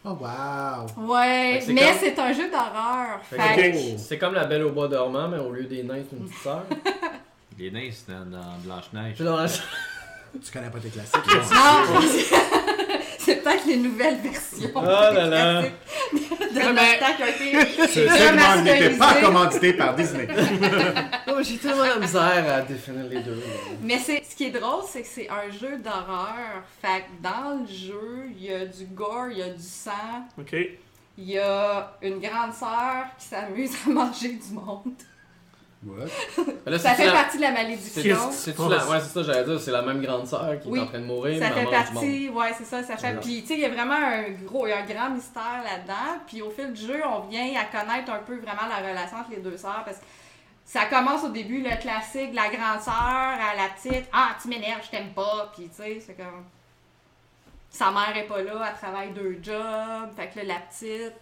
Oh, wow. Ouais, mais comme- c'est un jeu d'horreur. Fait Fait que C'est comme la belle au bois dormant, mais au lieu des nains, c'est une petite sœur. Les nains, c'est dans, dans Blanche-Neige. Dans Tu connais pas tes classiques. Non, c'est peut-être les nouvelles versions. Oh là là. De temps qui a été Ce n'était pas commandité par Disney. Oh, j'ai tellement la misère à définir les deux. Mais c'est, ce qui est drôle, c'est que c'est un jeu d'horreur. Fait que dans le jeu, il y a du gore, il y a du sang, Ok. il y a une grande sœur qui s'amuse à manger du monde. What? Mais là, Ça fait la- partie de la c'est- malédiction. c'est-tu la- Ouais, c'est ça, j'allais dire. C'est la même grande sœur qui Oui, est en train de mourir, Ça fait partie, ouais, c'est ça, ça fait. Puis, tu sais, il y a vraiment un gros, il y a un grand mystère là-dedans. Puis, au fil du jeu, on vient à connaître un peu vraiment la relation entre les deux sœurs. Parce que ça commence au début, le classique, la grande sœur à la petite. Ah, tu m'énerves, je t'aime pas. Puis, tu sais, c'est comme. Sa mère est pas là, elle travaille deux jobs. Fait que là, la petite.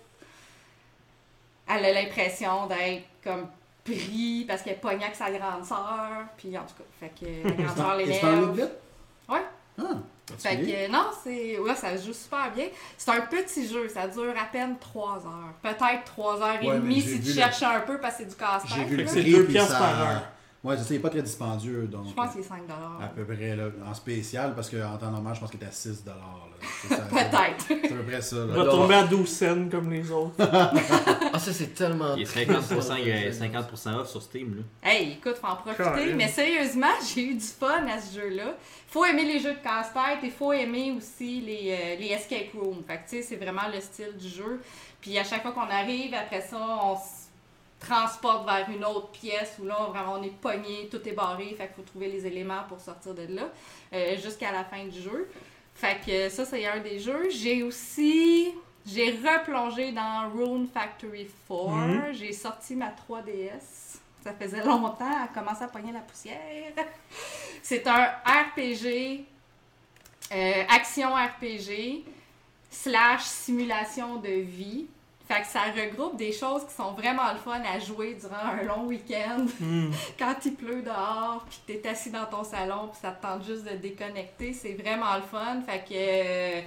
Elle a l'impression d'être comme pris parce qu'elle pognée avec sa grande sœur. Puis, en tout cas, fait que la grande sœur vite? Ouais. Ah, Fait que non, c'est. Ouais, ça se joue super bien. C'est un petit jeu, ça dure à peine 3 heures. Peut-être 3 heures et Ouais, demie j'ai si vu tu le- cherches un peu parce que c'est du J'ai casse-tête. vu le c'est prix, deux ça- par heure. Ouais, je sais, il est pas très dispendieux. Donc, Je pense que c'est 5 à peu près là, en spécial, parce qu'en temps normal, je pense qu'il était à 6 là. C'est ça- Peut-être. C'est à peu près ça. Là. va tomber à 12 cents comme les autres. Ah, ça, c'est tellement. Il est 50%, il est 50% off sur Steam. Là. Hey, écoute, faut en profiter. Carrément. Mais sérieusement, j'ai eu du fun à ce jeu-là. Faut aimer les jeux de casse-tête et faut aimer aussi les, euh, les escape rooms. Fait que tu sais, c'est vraiment le style du jeu. Puis à chaque fois qu'on arrive, après ça, on se transporte vers une autre pièce où là, vraiment, on est pogné, tout est barré. Fait qu'il faut trouver les éléments pour sortir de là euh, jusqu'à la fin du jeu. Fait que ça, c'est un des jeux. J'ai aussi... J'ai replongé dans Rune Factory 4. Mhm. J'ai sorti ma 3DS. Ça faisait longtemps, elle commençait à pogner la poussière. C'est un RPG, euh, action RPG, slash simulation de vie. Fait que ça regroupe des choses qui sont vraiment le fun à jouer durant un long week-end Hmm. quand il pleut dehors, puis que t'es assis dans ton salon, puis ça te tente juste de déconnecter, c'est vraiment le fun. Fait que euh,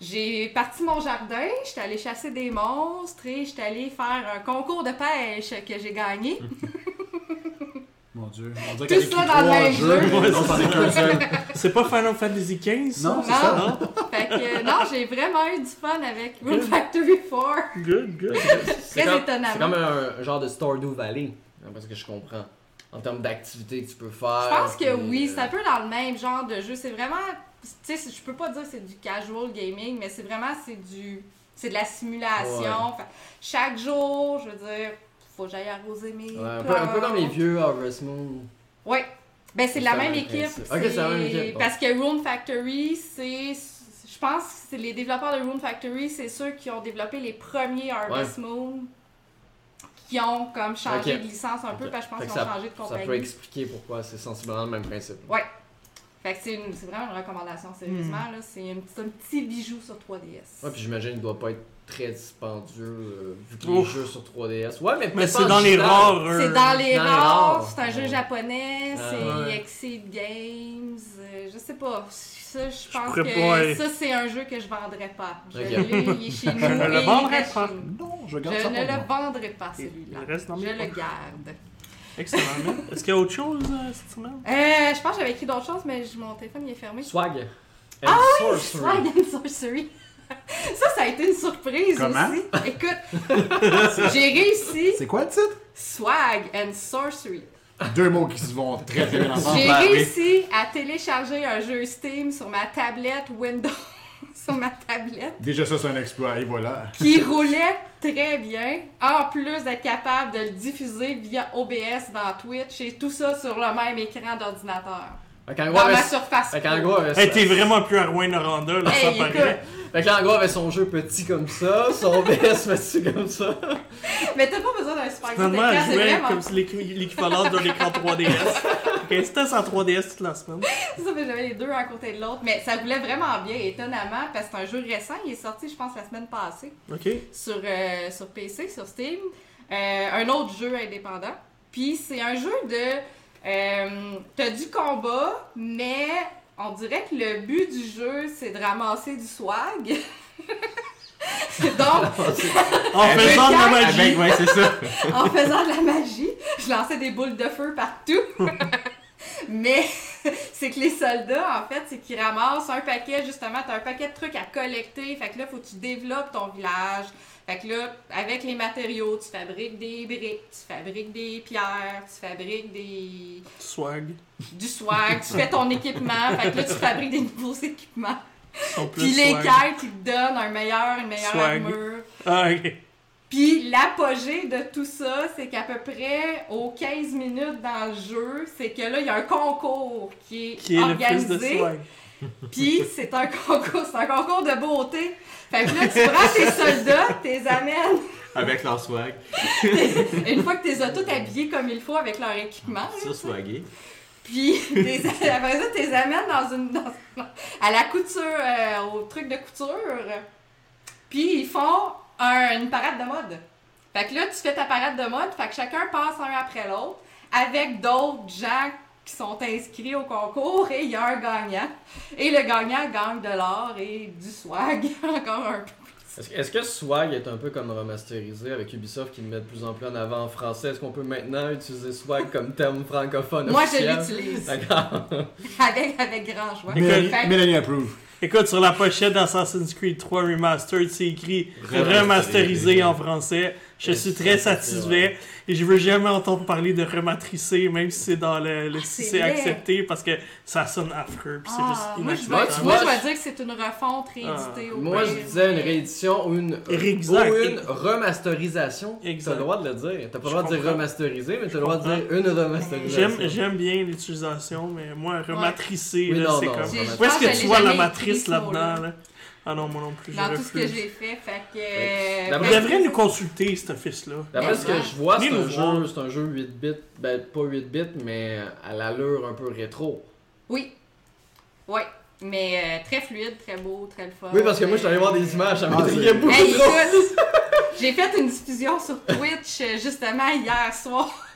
j'ai parti mon jardin, j'étais allée chasser des monstres et j'étais allée faire un concours de pêche que j'ai gagné. Mon Dieu. On dirait Tout ça dans le même jeu. C'est pas Final Fantasy XV? Non, c'est Non. ça. Non? Fait que euh, non, j'ai vraiment eu du fun avec Rune Factory 4. Good, good. Très comme, étonnamment. c'est comme un, un genre de Stardew Valley, hein, parce que je comprends. En termes d'activités que tu peux faire. Je pense que puis, oui, euh, c'est un peu dans le même genre de jeu. C'est vraiment, tu sais, je peux pas dire que c'est du casual gaming, mais c'est vraiment c'est du, c'est de la simulation. Chaque jour, je veux dire, faut que j'aille arroser mes ouais, un, peu, un peu comme les vieux Harvest Moon. Oui. Ben, c'est la même équipe. c'est la même équipe, bon. Parce que Rune Factory, c'est. Je pense que c'est les développeurs de Rune Factory, c'est ceux qui ont développé les premiers Harvest Moon, qui ont comme changé Ok. de licence un peu, parce que je pense qu'ils ont ça- changé de Ça compagnie. peut expliquer pourquoi c'est sensiblement le même principe. Fait que c'est vraiment une recommandation, sérieusement. là. C'est un, petit- un petit bijou sur 3DS. Ouais, puis j'imagine qu'il doit pas être très dispendieux euh, vu que les jeux sur 3DS. Ouais, mais, Mais peut-être c'est dans les rares. euh, C'est dans les dans rares, c'est un jeu Ouais. japonais, Ah, c'est ouais. Exceed Games, euh, je sais pas. Ça, je pense que pas, ça, c'est un jeu que je vendrais pas. Je Ok. l'ai, il est chez nous. Je ne le et il vendrai reste pas. Non, je Je garde ça ne pour moi. le vendrai pas, Il celui-là. Je le poches. garde. Excellent. Est-ce qu'il y a autre chose euh, cette semaine? Euh, je pense que j'avais écrit d'autres choses, mais je- mon téléphone il est fermé. Swag. And Ah sorcery. Swag and Sorcery. Ça, ça a été une surprise Comment? aussi. Écoute, j'ai réussi C'est quoi le titre? Swag and Sorcery. Deux mots qui se vont très très bien ensemble. J'ai ben oui. réussi à télécharger un jeu Steam sur ma tablette Windows. sur ma tablette. Déjà ça c'est un exploit, et voilà. Qui roulait très bien. En plus d'être capable de le diffuser via OBS dans Twitch et tout ça sur le même écran d'ordinateur. Dans ma avait- surface. fait gros, Hey, t'es vraiment plus Arwen Noranda, là, Hey, ça écoute, paraît. Fait qu'en gros, avait son jeu petit comme ça, son BS petit comme ça. mais t'as pas besoin d'un super Finalement, écran, elle c'est jouait vraiment comme si l'équ- l'équivalent d'un écran 3DS. Ok, c'était en 3DS toute la semaine? C'est ça, mais j'avais les deux à côté de l'autre. Mais ça voulait vraiment bien, étonnamment, parce que c'est un jeu récent. Il est sorti, je pense, la semaine passée Ok. sur, euh, sur PC, sur Steam. Euh, un autre jeu indépendant. Puis c'est un jeu de. Euh, T'as du combat, mais on dirait que le but du jeu, c'est de ramasser du swag. Donc, En faisant de la magie. Avec, ouais, c'est ça. en faisant de la magie, je lançais des boules de feu partout. Mais c'est que les soldats, en fait, c'est qu'ils ramassent un paquet, justement, t'as un paquet de trucs à collecter. Fait que là, faut que tu développes ton village. Fait que là, avec les matériaux, tu fabriques des briques, tu fabriques des pierres, tu fabriques des Swag. du swag, tu fais ton équipement. Fait que là, tu fabriques des nouveaux équipements. Puis les swag. quêtes, ils te donnent un meilleur, une meilleure Swag. armure. Ah, ok. Puis l'apogée de tout ça, c'est qu'à peu près aux 15 minutes dans le jeu, c'est que là, il y a un concours qui est, Qui est organisé. Puis c'est un concours, c'est un concours de beauté. Fait que là, tu prends tes soldats, t'es amènes. Avec leur swag. Une fois que t'es as tout habillés comme il faut avec leur équipement, Ça, swagé. puis après ça, t'es amènes dans une, dans- à la couture, euh, au truc de couture. Puis ils font un- une parade de mode. Fait que là, tu fais ta parade de mode, fait que chacun passe un après l'autre avec d'autres gens qui sont inscrits au concours et il y a un gagnant. Et le gagnant gagne de l'or et du swag, encore un peu. Est-ce que- Swag est un peu comme remasterisé avec Ubisoft qui le met de plus en plus en avant en français? Est-ce qu'on peut maintenant utiliser Swag comme terme francophone Moi, je l'utilise D'accord. avec, avec grand joie. Mélanie, Mélanie approve. Écoute, sur la pochette d'Assassin's Creed 3 Remastered, c'est écrit Remasterisé. remasterisé en français. Je suis très satisfait et je veux jamais entendre parler de rematricer, même si c'est dans le, le- Ah, si c'est accepté, parce que ça sonne affreux. Puis c'est Ah, juste moi, je inacceptable. vais, Tu moi, je vais dire que c'est une refonte rééditée au Moi, je disais une réédition ou une, Exact. ou une remasterisation. T'as le droit de le dire. T'as pas le droit de dire remasterisé, mais t'as le droit de dire une remasterisation. J'aime, j'aime bien l'utilisation, mais moi, rematricer, Oui, c'est comme. Où est-ce que tu vois la matrice là-dedans? Ah non, moi non plus. je Dans tout ce que refuse. j'ai fait, fait que... Que- euh, devriez nous consulter, cet office-là. D'après ce que je vois, c'est un, voir. jeu, c'est un jeu 8 bits, ben pas 8 bits, mais à l'allure un peu rétro. Oui. Oui. Mais euh, très fluide, très beau, très le fun. Oui, parce que moi je suis allé voir des images, ça Ah, m'intriguait c'est- beaucoup Hey, trop. écoute, j'ai fait une diffusion sur Twitch euh, justement hier soir.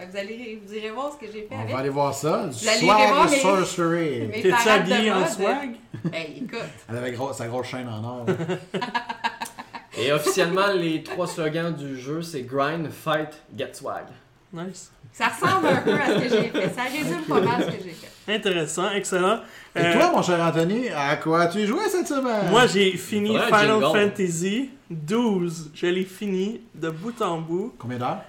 Fait que vous, allez, vous irez voir ce que j'ai fait On avec. va aller voir ça. Du Vous allez voir swag mes- sorcery. T'es-tu parades de habillé en swag? Hey, écoute. Elle avait gros- sa grosse chaîne en or. Et officiellement, les trois slogans du jeu, c'est Grind, Fight, Get Swag. Nice. Ça ressemble un peu à ce que j'ai fait. Ça résume pas mal ce que j'ai fait. Intéressant, excellent. Et Euh, toi, mon cher Anthony, à quoi as-tu joué cette semaine? Moi, j'ai fini Final jingle. Fantasy 12. Je l'ai fini de bout en bout. Combien d'heures?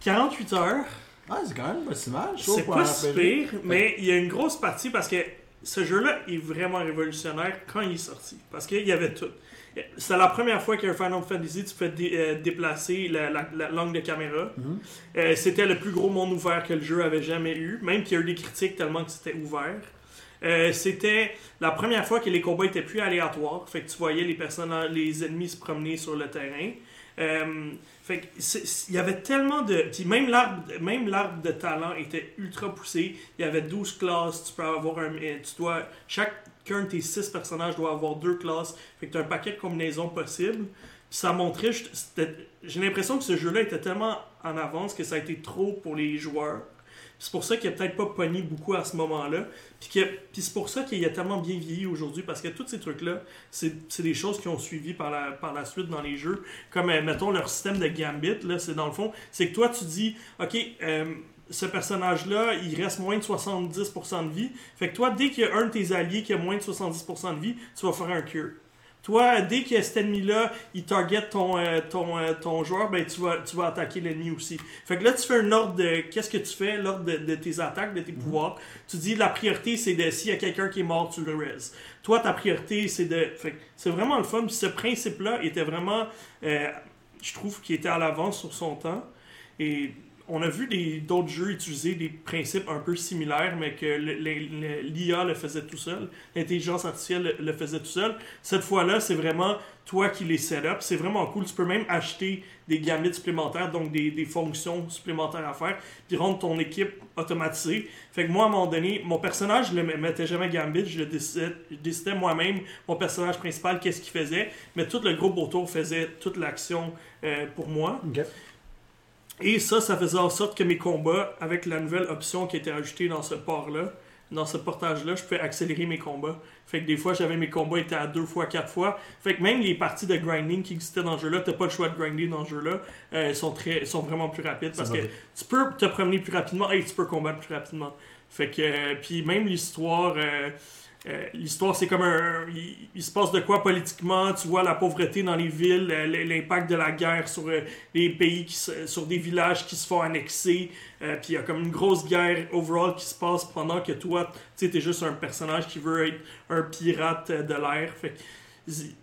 48 heures. Ah, c'est quand même pas si mal. C'est pas si pire, mais il y a une grosse partie parce que ce jeu-là est vraiment révolutionnaire quand il est sorti. Parce qu'il y avait tout. C'était la première fois qu'un Final Fantasy, tu dé- euh, déplacer la, la- la langue de caméra. Mhm. Euh, c'était le plus gros monde ouvert que le jeu avait jamais eu, même qu'il y a eu des critiques tellement que c'était ouvert. Euh, c'était la première fois que les combats étaient plus aléatoires. Fait que tu voyais les personnages, les ennemis se promener sur le terrain. Euh, fait il y avait tellement de. Même l'arbre, même l'arbre de talent était ultra poussé. Il y avait 12 classes. Tu peux avoir un. Tu dois. Chacun de tes 6 personnages doit avoir deux classes. Fait que tu as un paquet de combinaisons possibles. Puis ça montrait. J'ai l'impression que ce jeu-là était tellement en avance que ça a été trop pour les joueurs. C'est pour ça qu'il a peut-être pas pogné beaucoup à ce moment-là. Puis, puis c'est pour ça qu'il a tellement bien vieilli aujourd'hui, parce que tous ces trucs-là, c'est c'est des choses qui ont suivi par la, par la suite dans les jeux. Comme, euh, mettons, leur système de Gambit, là, c'est dans le fond, c'est que toi, tu dis, OK, euh, ce personnage-là, il reste moins de 70% de vie. Fait que toi, dès qu'il y a un de tes alliés qui a moins de 70% de vie, tu vas faire un cure. Toi, dès que cet ennemi-là, il target ton, euh, ton, euh, ton joueur, ben, tu, vas, tu vas attaquer l'ennemi aussi. Fait que là, tu fais un ordre de. Qu'est-ce que tu fais, l'ordre de, de tes attaques, de tes pouvoirs. Tu dis la priorité, c'est de. S'il y a quelqu'un qui est mort, tu le res. Toi, ta priorité, c'est de. Fait que c'est vraiment le fun. Puis ce principe-là était vraiment. euh, je trouve qu'il était à l'avance sur son temps. Et on a vu d'autres jeux utiliser des principes un peu similaires, mais que l'IA le faisait tout seul, l'intelligence artificielle le, faisait tout seul. Cette fois-là, c'est vraiment toi qui les set up. C'est vraiment cool. Tu peux même acheter des gambits supplémentaires, donc des, fonctions supplémentaires à faire, puis rendre ton équipe automatisée. Fait que moi, à un moment donné, mon personnage, je le mettais jamais gambit, je décidais, moi-même, mon personnage principal, qu'est-ce qu'il faisait, mais tout le groupe autour faisait toute l'action euh, pour moi. Et ça, ça faisait en sorte que mes combats, avec la nouvelle option qui était ajoutée dans ce port-là, dans ce portage-là, je pouvais accélérer mes combats. Fait que des fois, j'avais mes combats étaient à deux fois, quatre fois. Fait que même les parties de grinding qui existaient dans ce jeu-là, t'as pas le choix de grinder dans ce jeu-là, euh, sont, très, sont vraiment plus rapides parce que tu peux te promener plus rapidement et tu peux combattre plus rapidement. Fait que, euh, puis même l'histoire, euh, euh, l'histoire c'est comme un, il, se passe de quoi politiquement, tu vois la pauvreté dans les villes, euh, l'impact de la guerre sur euh, les pays, qui sur des villages qui se font annexer, puis il y a comme une grosse guerre overall qui se passe pendant que toi, tu sais, t'es juste un personnage qui veut être un pirate de l'air. Fait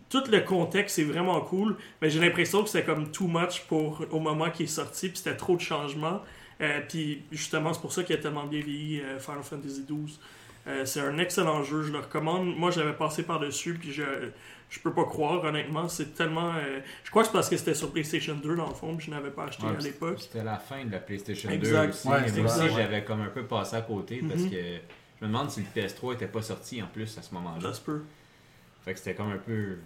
tout le contexte est vraiment cool, mais j'ai l'impression que c'est comme too much pour au moment qu'il est sorti, puis c'était trop de changements. Puis justement, c'est pour ça qu'il a tellement bien vieilli euh, Final Fantasy XII. Euh, c'est un excellent jeu, je le recommande. Moi, j'avais passé par-dessus, puis je, je peux pas croire, honnêtement. C'est tellement. euh, je crois que c'est parce que c'était sur PlayStation 2, dans le fond, puis je n'avais pas acheté Ouais, à l'époque. C'était la fin de la PlayStation Exact. 2 aussi. Ouais, mais c'est aussi, j'avais comme un peu passé à côté parce Mhm. que je me demande si le PS3 était pas sorti en plus à ce moment-là. Ça se peut. Fait que c'était comme un peu.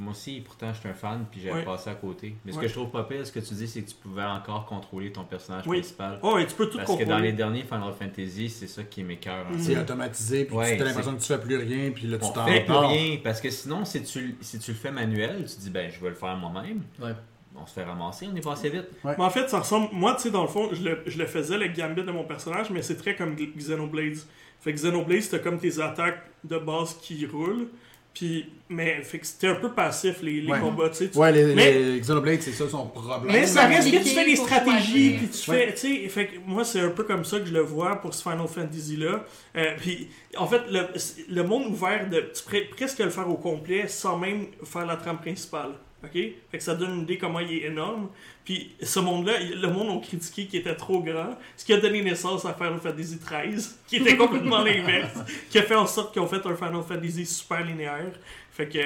Moi aussi, pourtant, j'étais un fan puis j'avais passé à côté. Mais ce que je trouve pas pire, ce que tu dis, c'est que tu pouvais encore contrôler ton personnage Oui. principal. Oh, et tu peux tout Parce que dans les derniers Final Fantasy, c'est ça qui m'écœure. Mhm. peu. C'est automatisé, puis Ouais, tu as l'impression que tu fais plus rien, puis là tu t'en fait plus rien parce que sinon, si tu, si tu le fais manuel, tu te dis, ben, je vais le faire moi-même. Ouais. On se fait ramasser, on est passé vite. Mais en fait, ça ressemble. Moi, tu sais, dans le fond, je le, je le faisais, le gambit de mon personnage, mais c'est très comme G- Xenoblade. Fait que Xenoblade, c'était comme tes attaques de base qui roulent. Puis, mais, fait que c'était un peu passif, les, les Ouais. combats, tu sais. Ouais, les, Mais- les Xenoblade, c'est ça son problème. Mais ça reste que tu fais des stratégies, puis tu Ouais. fais, tu sais, fait que moi c'est un peu comme ça que je le vois pour ce Final Fantasy là. puis en fait, le, le monde ouvert, de, tu pourrais presque le faire au complet sans même faire la trame principale. Ok? Fait que ça donne une idée comment il est énorme. Puis ce monde-là, le monde a critiqué qu'il était trop grand, ce qui a donné naissance à Final Fantasy XIII, qui était complètement l'inverse, qui a fait en sorte qu'ils ont fait un Final Fantasy super linéaire. Fait que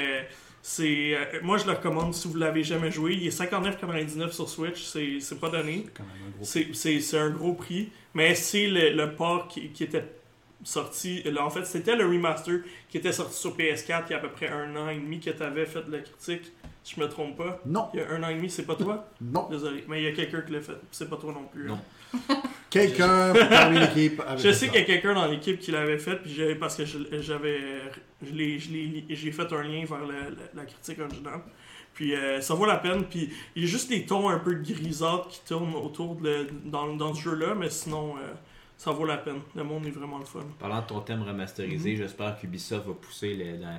c'est, euh, moi je le recommande si vous l'avez jamais joué. Il est 59,99 sur Switch, c'est c'est pas donné. C'est un un gros prix, mais c'est le, le port qui, qui était sorti. Là, en fait, c'était le remaster qui était sorti sur PS4 il y a à peu près un an et demi que tu avais fait de la critique, je me trompe pas. Non, Il y a un an et demi, c'est pas toi? Non. Désolé, mais il y a quelqu'un qui l'a fait, c'est pas toi non plus. Non. Quelqu'un parmi l'équipe Je sais qu'il y a quelqu'un dans l'équipe qui l'avait fait, puis j'avais- parce que j'avais, je l'ai- je l'ai- j'ai fait un lien vers la, la- la critique originale. Puis euh, ça vaut la peine. Puis il y a juste des tons un peu grisâtres qui tournent autour de le- dans, dans ce jeu-là, mais sinon euh, ça vaut la peine. Le monde est vraiment le fun. Parlant de ton thème remasterisé, Mhm. j'espère qu'Ubisoft va pousser le- dans,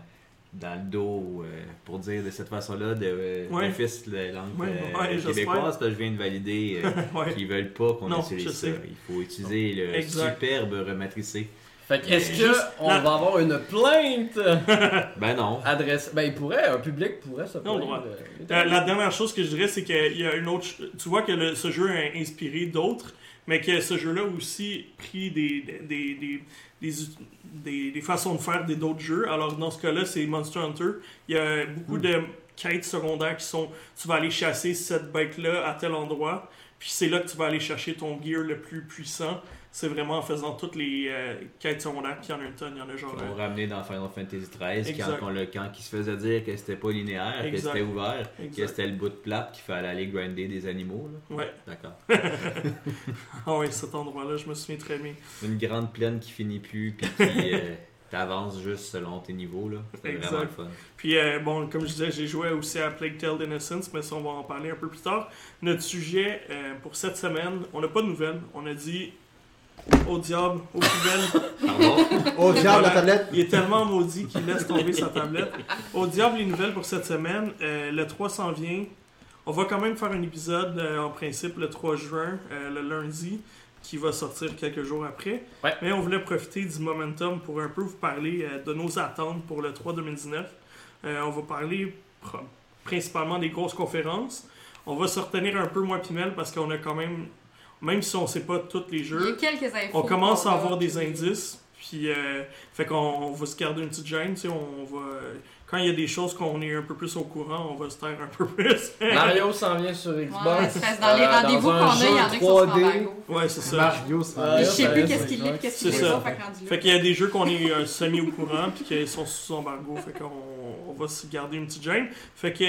dans le dos euh, pour dire de cette façon-là de euh, Ouais. d'office la langue Ouais, euh, ouais, québécoise parce que je viens de valider euh, ouais. qu'ils veulent pas qu'on Non, utilise ça. sais. Il faut utiliser le Exact. superbe rematricé. Fait que est-ce que Juste on la- va avoir une plainte? Ben non. adresse Ben il pourrait, un public pourrait se Non, plaindre. droit. euh, Euh, la dernière chose que je dirais, c'est qu'il y a une autre. Tu vois que le- ce jeu a inspiré d'autres, mais que ce jeu-là a aussi pris des, des, des, des, des- façons de faire des d'autres jeux. Alors, dans ce cas-là, c'est Monster Hunter. Il y a beaucoup de quêtes secondaires qui sont tu vas aller chasser cette bête-là à tel endroit, puis c'est là que tu vas aller chercher ton gear le plus puissant. C'est vraiment en faisant toutes les euh, quêtes secondaires, puis il y en a une tonne, il y en a genre. Ils euh, l'ont ramené dans Final Fantasy XIII quand, on le- quand il se faisait dire que c'était pas linéaire, que c'était ouvert, que c'était le bout de plate qu'il fallait aller grinder des animaux. là. Ouais. D'accord. Ah ouais, cet endroit-là, je me souviens très bien. Une grande plaine qui finit plus, puis qui euh, t'avances juste selon tes niveaux. là. C'était vraiment le fun. Puis, euh, bon, comme je disais, j'ai joué aussi à Plague Tale d'Innocence, mais ça, on va en parler un peu plus tard. Notre sujet euh, pour cette semaine, on n'a pas de nouvelles. On a dit au diable, aux poubelles. Pardon? Oh, diable, la tablette! Il est tellement maudit qu'il laisse tomber sa tablette. Au diable, les nouvelles pour cette semaine. Euh, le 3 s'en vient. On va quand même faire un épisode, euh, en principe, le 3 juin, euh, le lundi, qui va sortir quelques jours après. Ouais. Mais on voulait profiter du momentum pour un peu vous parler euh, de nos attentes pour le 3 2019. Euh, on va parler pr- principalement des grosses conférences. On va se retenir un peu moins Pimel parce qu'on a quand même, même si on sait pas tous les Il y a jeux, quelques infos. on commence à avoir des indices. Puis, euh, fait qu'on on va se garder une petite gêne, tu sais, on va... Quand il y a des choses qu'on est un peu plus au courant, on va se taire un peu plus. Mario s'en vient sur Xbox. dans les euh, rendez-vous un qu'on a, il y en a jeu qui sont sur 3D. embargo. ouais, c'est ça. Mario, Ouais, Mais je ça sais plus qu'est-ce qu'il lit, qu'est-ce qu'il fait. Fait qu'il y a des jeux qu'on est euh, semi au courant, puis qu'ils sont sous embargo, fait qu'on on va se garder une petite gêne. Fait que,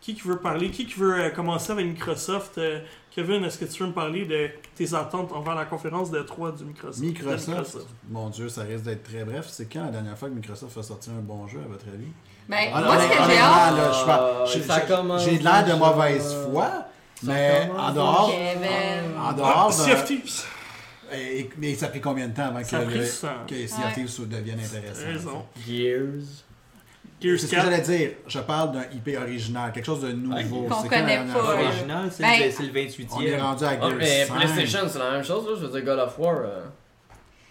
qui qui veut parler? Qui qui veut euh, commencer avec Microsoft? Euh, Kevin, est-ce que tu veux me parler de tes attentes envers la conférence de 3 du Microsoft? Microsoft, mon dieu, ça risque d'être très bref. C'est quand la dernière fois que Microsoft a sorti un bon jeu, à votre avis? Ben, Ah, moi, ce que j'ai hâte. là, je suis pas- j'ai- de l'air de mauvaise foi, mais en dehors, en Ah, dehors. Et- mais ça a pris combien de temps avant que, le- que Sea of Ouais. Devienne intéressant? Raison. Gears. C'est ce que 4. j'allais dire. Je parle d'un IP original, quelque chose de nouveau. Qu'on connaît pas. Original, c'est Ben, le, c'est le On est 28e. rendu à Ah, Gears mais 5. PlayStation, c'est la même chose, là. Je veux dire, God of War. euh,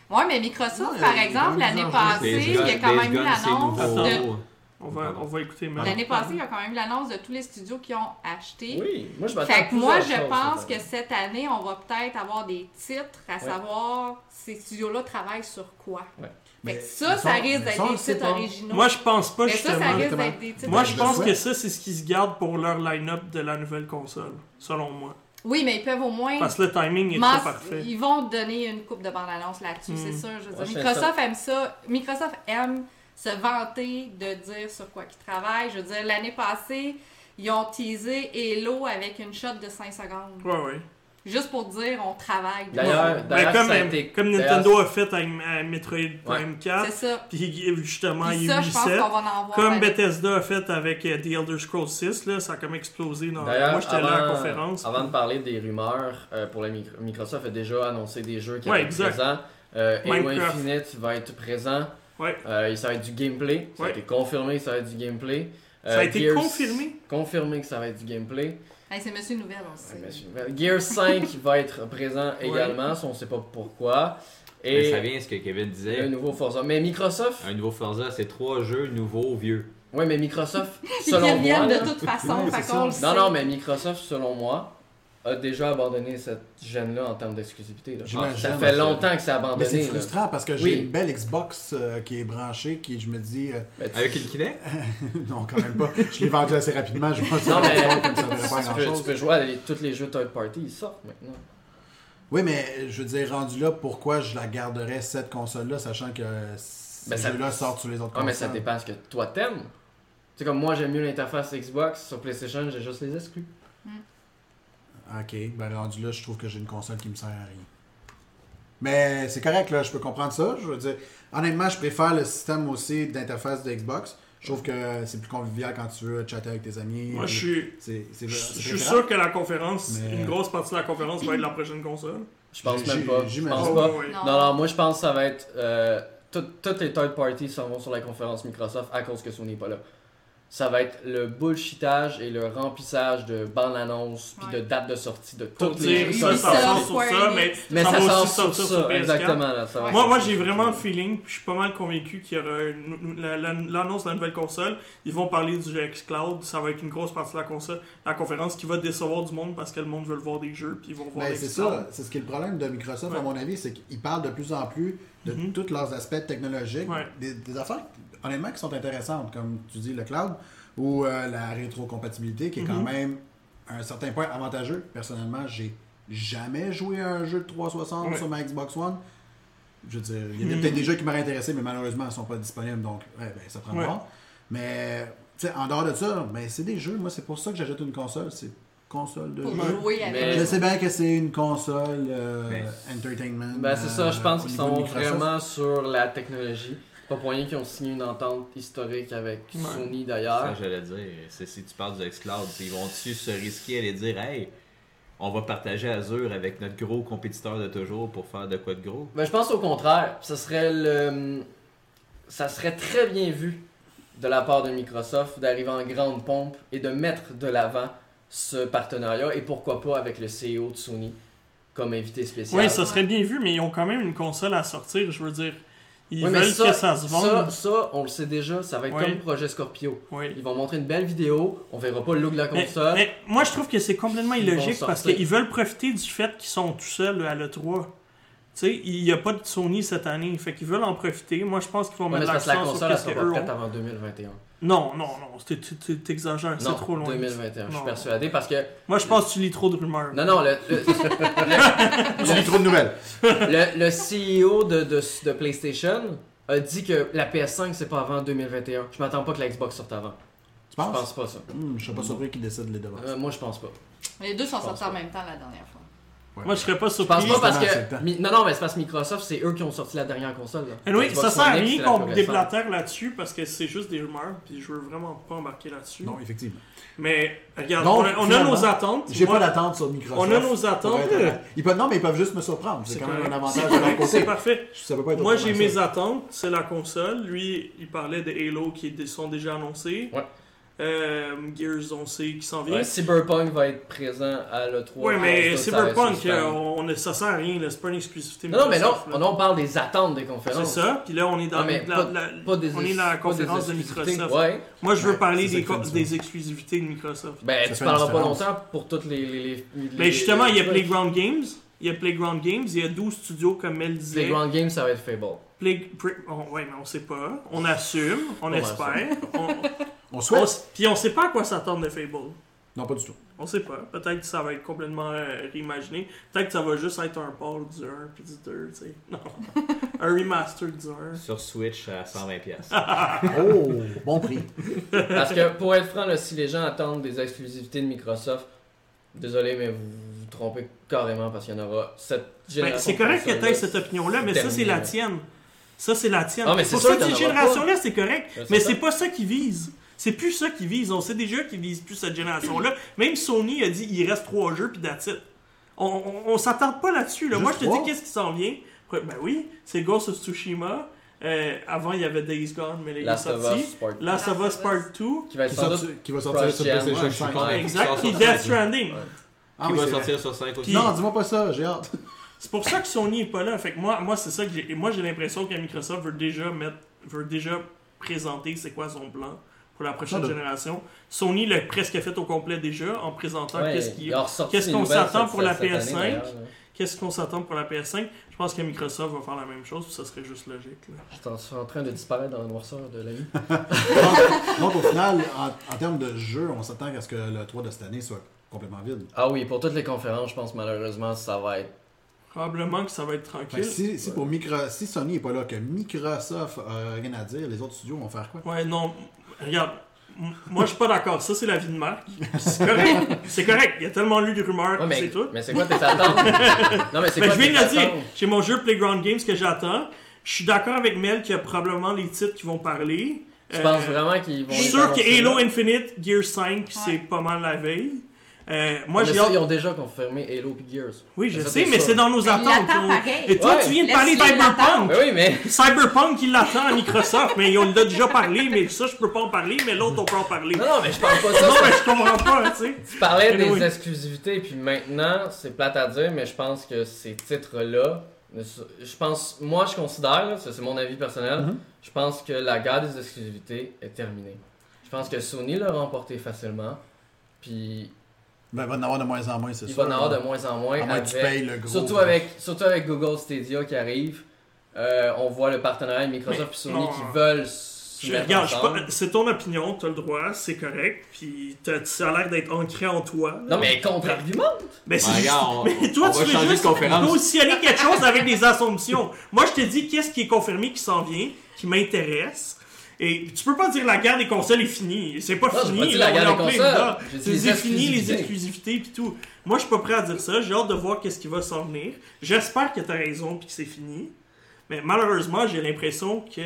Ouais, mais Microsoft, Ouais, par exemple, l'année passée, il y a quand même eu l'annonce de. On va, on va écouter. L'année passée, il y a quand même eu l'annonce de tous les studios qui ont acheté. Oui, moi je m'attends Fait que moi, je pense que cette année, on va peut-être avoir des titres à Ouais. savoir ces studios-là travaillent sur quoi. Ouais. Mais ça, ça, ça risque d'être des titres pas. originaux. Moi, je pense pas mais ça, ça justement. risque justement. d'être des titres Moi, je pense que ça, c'est ce qu'ils se gardent pour leur line-up de la nouvelle console, selon moi. Oui, mais ils peuvent au moins. Parce que le timing est trop parfait. Ils vont donner une coupe de bande-annonce là-dessus, Hmm. c'est sûr. Je veux Moi, dire, je fais Microsoft aime ça. Microsoft aime se vanter de dire sur quoi ils travaillent. Je veux dire, l'année passée, ils ont teasé Halo avec une shot de 5 secondes. Ouais, ouais. Juste pour dire on travaille. D'ailleurs, Ben, comme, été- Nintendo a fait avec Metroid Prime 4, C'est ça. puis justement, il y a ça, eu je pense qu'on 7. va en voir. Comme avec- Bethesda a fait avec euh, The Elder Scrolls 6, là, ça a comme explosé. Dans... D'ailleurs, Moi, j'étais là à la conférence. Avant de parler des rumeurs, euh, pour la Mic- Microsoft a déjà annoncé des jeux qui Ouais, vont être exact. présents. Euh, Halo. Infinite va être présent. Ouais. Euh, ça va être du gameplay. Ça Ouais. a été confirmé que ça va être du gameplay. Ça Euh, a été Gears- confirmé? Confirmé que ça va être du gameplay. Hey, c'est Monsieur Nouvelle aussi. Ouais, monsieur. Gears 5 va être présent également, si on ne sait pas pourquoi. Mais Et ça vient ce que Kevin un disait. nouveau Forza. Mais Microsoft, Un nouveau Forza, c'est trois jeux nouveaux, vieux. ouais, mais Microsoft, selon moi, reviennent là- de toute façon, fait qu'on le sait. non, non, mais Microsoft, selon moi, a déjà abandonné cette gêne-là en termes d'exclusivité. Ça fait longtemps que c'est Mais abandonné. c'est là. frustrant parce que j'ai Oui. une belle Xbox euh, qui est branchée, qui je me dis. euh, Mais tu- Avec une Kinect? Non, quand même pas. Je l'ai vendu assez rapidement. Je pense Non, mais- comme ça ne pas tu, peux, tu peux jouer à les- tous les jeux third party, ils sortent maintenant. Oui, mais je veux dire, rendu là, pourquoi je la garderais cette console-là, sachant que ces Ben, ça- jeux-là sortent sur les autres Ah, mais ça dépend ce que toi t'aimes. C'est comme moi, j'aime mieux l'interface Xbox. Sur PlayStation, j'ai juste les exclus. Ok, ben rendu là, je trouve que j'ai une console qui me sert à rien. Mais c'est correct, là, je peux comprendre ça. Je veux dire, honnêtement, je préfère le système aussi d'interface de Xbox. Je trouve que c'est plus convivial quand tu veux chatter avec tes amis. Moi, je suis. C'est, c'est, Je c'est je suis sûr que la conférence, Mais- une grosse partie de la conférence va être la prochaine console. Je pense J'ai- même pas. Je pense Oh, pas. ouais. Non. Non, non, moi je pense que ça va être. euh, tout- toutes les third parties s'en vont sur la conférence Microsoft à cause que Sony n'est pas là. Ça va être le bullshitage et le remplissage de bandes annonces puis Ouais. de dates de sortie de Pour toutes les dire jeux ça, ça sort sur ça, mais. Mais ça va aussi sur sortir sur ça, PS4. exactement. Là, ça va Ouais. Moi, moi j'ai vraiment le feeling, puis je suis pas mal convaincu qu'il y aura l'annonce de la nouvelle console. Ils vont parler du xCloud, ça va être une grosse partie de la console, la conférence qui va décevoir du monde parce que le monde veut le voir des jeux, puis ils vont voir Ben, c'est ça, c'est ce qui est le problème de Microsoft, Ouais. à mon avis, c'est qu'ils parlent de plus en plus de Mhm. tous leurs aspects technologiques, des affaires, honnêtement, qui sont intéressantes, comme tu dis, le cloud, ou euh, la rétrocompatibilité, qui est quand Mhm. même, à un certain point, avantageux. Personnellement, j'ai jamais joué à un jeu de 360 Ouais. sur ma Xbox One. Je veux dire, il y a Mhm. peut-être des jeux qui m'auraient intéressé, mais malheureusement, ils ne sont pas disponibles, donc ouais, ben, ça prend Ouais. voir. Mais, tu sais, en dehors de ça, ben, c'est des jeux. Moi, c'est pour ça que j'achète une console. C'est console de Pour jeu. jouer avec. Mais- Je sais bien que c'est une console euh, Mais- entertainment. Ben, c'est ça, je pense euh, qu'ils sont vraiment sur la technologie. Pas pour rien qu'ils ont signé une entente historique avec Ouais. Sony Ça, d'ailleurs. j'allais dire. C'est si tu parles du xCloud, ils vont-tu se risquer à aller dire, hey, on va partager Azure avec notre gros compétiteur de toujours pour faire de quoi de gros? Ben, je pense au contraire. Ça serait le. Ça serait très bien vu de la part de Microsoft d'arriver en grande pompe et de mettre de l'avant ce partenariat et pourquoi pas avec le CEO de Sony comme invité spécial. Oui, ça serait bien vu, mais ils ont quand même une console à sortir, je veux dire. Ils Oui, mais que ça se Ça, vende. ça, on le sait déjà, ça va être Oui. comme projet Scorpio. Oui. Ils vont montrer une belle vidéo, on verra pas le look de la console. mais moi, je trouve que c'est complètement illogique parce qu'ils veulent profiter du fait qu'ils sont tout seuls à l'E3. Tu sais, il n'y a pas de Sony cette année, fait qu'ils veulent en profiter. Moi, je pense qu'ils vont Ouais, mettre la l'accent sur console, elle ce ont. avant 2021. Non, non, non, t'exagères, c'est trop loin. 2021, je suis persuadé parce que. Moi, je pense que tu lis trop de rumeurs. Non, non, le, le, Tu lis trop de nouvelles. le, le CEO de, de, de PlayStation a dit que la PS5 c'est pas avant 2021. Je m'attends pas que la Xbox sorte avant. Tu Je penses? pense pas ça. Hmm, je serais pas surpris qu'ils décident de les devancer. Euh, moi je pense pas. Les deux sont Je sortis en même temps la dernière fois. Ouais. Moi, je serais pas Je surpris. pense pas parce que. Mi- Non, non, mais c'est parce que Microsoft, c'est eux qui ont sorti la dernière console. Là. Xbox ça sert à rien qu'on déblatère là-dessus parce que c'est juste des rumeurs, puis je veux vraiment pas embarquer là-dessus. Non, effectivement. Mais regarde, Donc, on a, on a finalement, nos attentes. J'ai pas d'attente sur Microsoft. On a nos attentes. Ils peuvent, non, mais ils peuvent juste me surprendre. C'est quand même un avantage C'est de leur correct, C'est côté. parfait. Ça peut pas être Moi, j'ai mes attentes, c'est la console. Lui, il parlait de Halo qui sont déjà annoncés. Ouais. Euh, Gears, on sait qui s'en vient. Ouais, Cyberpunk va être présent à l'E3. Ouais, mais Ça, ça reste Cyberpunk, suspens. euh, on, ça sert à rien, là, c'est pas une exclusivité. Non, non, mais non, Microsoft, là. on, on parle des attentes des C'est conférences. ça, puis là, on est dans Ah, mais la- pas- la- Pas des on est dans la pas des conférence de exclusivités. Microsoft. Ouais. Moi, je veux Ouais, parler c'est ça des, exclusivités de Microsoft. Ben, Ça tu parleras pas longtemps pour toutes les. les, les- Mais les- justement, il y a Playground Games. Il y a Playground Games, il y a 12 studios, comme Mel disait. Playground Games, ça va être Fable. Play... Play- oh, ouais, mais on sait pas. On assume, on On espère. on... On on souhaite. Puis on sait pas à quoi s'attendre de Fable. Non, pas du tout. On sait pas. Peut-être que ça va être complètement euh, réimaginé. Peut-être que ça va juste être un port du 1 puis du 2, tu sais. Non. un remaster du 1. Sur Switch à 120$. pièces. Oh, bon prix. Parce que pour être franc, là, si les gens attendent des exclusivités de Microsoft, désolé, mais vous vous trompez carrément parce qu'il y en aura cette Ben, génération. c'est correct que tu aies cette opinion-là, mais ça, c'est la tienne. Ça, c'est la tienne. Ah, mais Pour cette génération-là, c'est correct. Mais c'est pas ça qu'ils visent. C'est plus ça qu'ils visent. On sait déjà qu'ils visent plus cette génération-là. Même Sony a dit il reste trois jeux puis that's it. On, on, on s'attarde pas là-dessus. Là. Moi, je te dis qu'est-ce qui s'en vient. Ben oui, c'est Ghost of Tsushima. Euh, avant, il y avait Days Gone, mais là, il est Last of sorti. Us Part Last of Us Part 2. qui va être Qui, sans doute. sorti- qui va sortir sur PlayStation ouais, je suis 5. content. Ouais, exact. qui Puis Death Stranding. Ouais. Ah qui oui, va c'est vrai. sortir sur 5 aussi. Non, dis-moi pas ça, j'ai hâte. C'est pour ça que Sony est pas là. Fait que moi, moi c'est ça que j'ai. et Moi, j'ai l'impression que Microsoft veut déjà mettre, veut déjà présenter c'est quoi son plan pour la prochaine génération. Sony l'a presque fait au complet déjà en présentant Ouais, qu'est-ce qu'on s'attend pour la cette année, PS5? d'ailleurs, là. qu'est-ce qu'on s'attend pour la PS5. Je pense que Microsoft va faire la même chose, puis ça serait juste logique. là. Je suis en- je suis en train de disparaître dans la noirceur de la nuit. Donc, donc, au final, en, en termes de jeu, on s'attend à ce que le 3 de cette année soit complètement vide. Ah oui, pour toutes les conférences, je pense malheureusement ça va être. Probablement que ça va être tranquille. si, si, pour Micro, si Sony n'est pas là, que Microsoft a rien à dire, les autres studios vont faire quoi? Ouais, non. Regarde. Moi, je suis pas d'accord. Ça, c'est l'avis de Marc. C'est correct. C'est correct. Il y a tellement lu de rumeurs, Ouais, mais c'est tout. mais c'est quoi tes attentes? Non, mais c'est quoi je viens de le dire. J'ai mon jeu Playground Games que j'attends. Je suis d'accord avec Mel qu'il y a probablement les titres qui vont parler. Tu Euh, penses vraiment qu'ils vont. Je suis sûr que Halo? Infinite, Gear 5, c'est pas mal la veille. Euh, moi, Mais j'ai ça, ils ont déjà confirmé Halo et Gears. Oui, je Ça, sais, mais c'est dans nos attentes. Et toi, Ouais. tu viens de parler Laisse-le Cyberpunk. Mais oui, mais Cyberpunk, il l'attend à Microsoft, mais on l'a déjà parlé, mais ça, je peux pas en parler, mais l'autre, on peut en parler. non, non, mais je parle pas de ça. Non, mais je comprends pas, tu sais. Tu parlais des Anyway. exclusivités, puis maintenant, c'est plate à dire, mais je pense que ces titres-là, je pense, moi je considère, là, ça c'est mon avis personnel, Mhm. je pense que la guerre des exclusivités est terminée. Je pense que Sony l'a remporté facilement, puis Ben, il va en avoir de moins en moins, c'est il sûr. va en avoir de moins en moins. À moins que tu payes le gros. surtout, avec, surtout avec Google Stadia qui arrive, euh, on voit le partenariat avec Microsoft et Sony non. qui veulent Je, regarde, c'est ton opinion, t'as le droit, c'est correct, puis ça a l'air d'être ancré en toi. Non, mais contre-argument! Mais c'est Ben, juste- on- mais toi, on tu veux changer juste de conférence. cautionner quelque chose avec des assumptions. Moi, je te dis qu'est-ce qui est confirmé qui s'en vient, qui m'intéresse. Et tu peux pas dire la guerre des consoles est finie. C'est pas Non, fini. pas la on guerre des C'est c'est fini, les exclusivités. puis tout. Moi, je suis pas prêt à dire ça. J'ai hâte de voir qu'est-ce qui va s'en venir. J'espère que t'as raison puis que c'est fini. Mais malheureusement, j'ai l'impression qu'il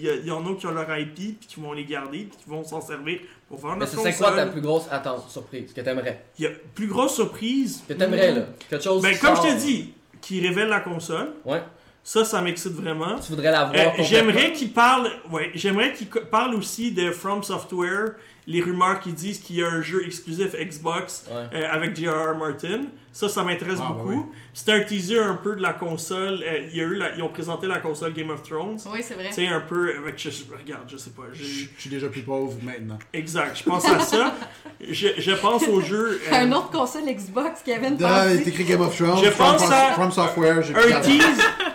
y, y en a qui ont leur IP puis qui vont les garder puis qui vont s'en servir pour vendre Mais leur ce serait quoi ta plus grosse attente, surprise, que t'aimerais? Il y a plus grosse surprise. Que t'aimerais, là? Quelque chose Ben, comme je te dis, qui révèle la console. Ouais. Ça, ça m'excite vraiment. Tu voudrais la voir Euh, j'aimerais qu'il parle, ouais, j'aimerais qu'il parle aussi de From Software, les rumeurs qui disent qu'il y a un jeu exclusif Xbox Ouais. euh, avec J.R.R. Martin. Ça, ça m'intéresse Ah, beaucoup. bah oui. C'était un teaser un peu de la console. euh, il y a eu la- ils ont présenté la console Game of Thrones. Oui, c'est vrai. Tu sais, un peu avec. je- regarde, je sais pas. Je suis déjà plus pauvre maintenant. Exact, je pense à ça. je, je pense au jeu. euh, Un autre console Xbox qui avait une Ah, il est écrit Game of Thrones. Je From, pense From- à- From Software, j'ai un tease.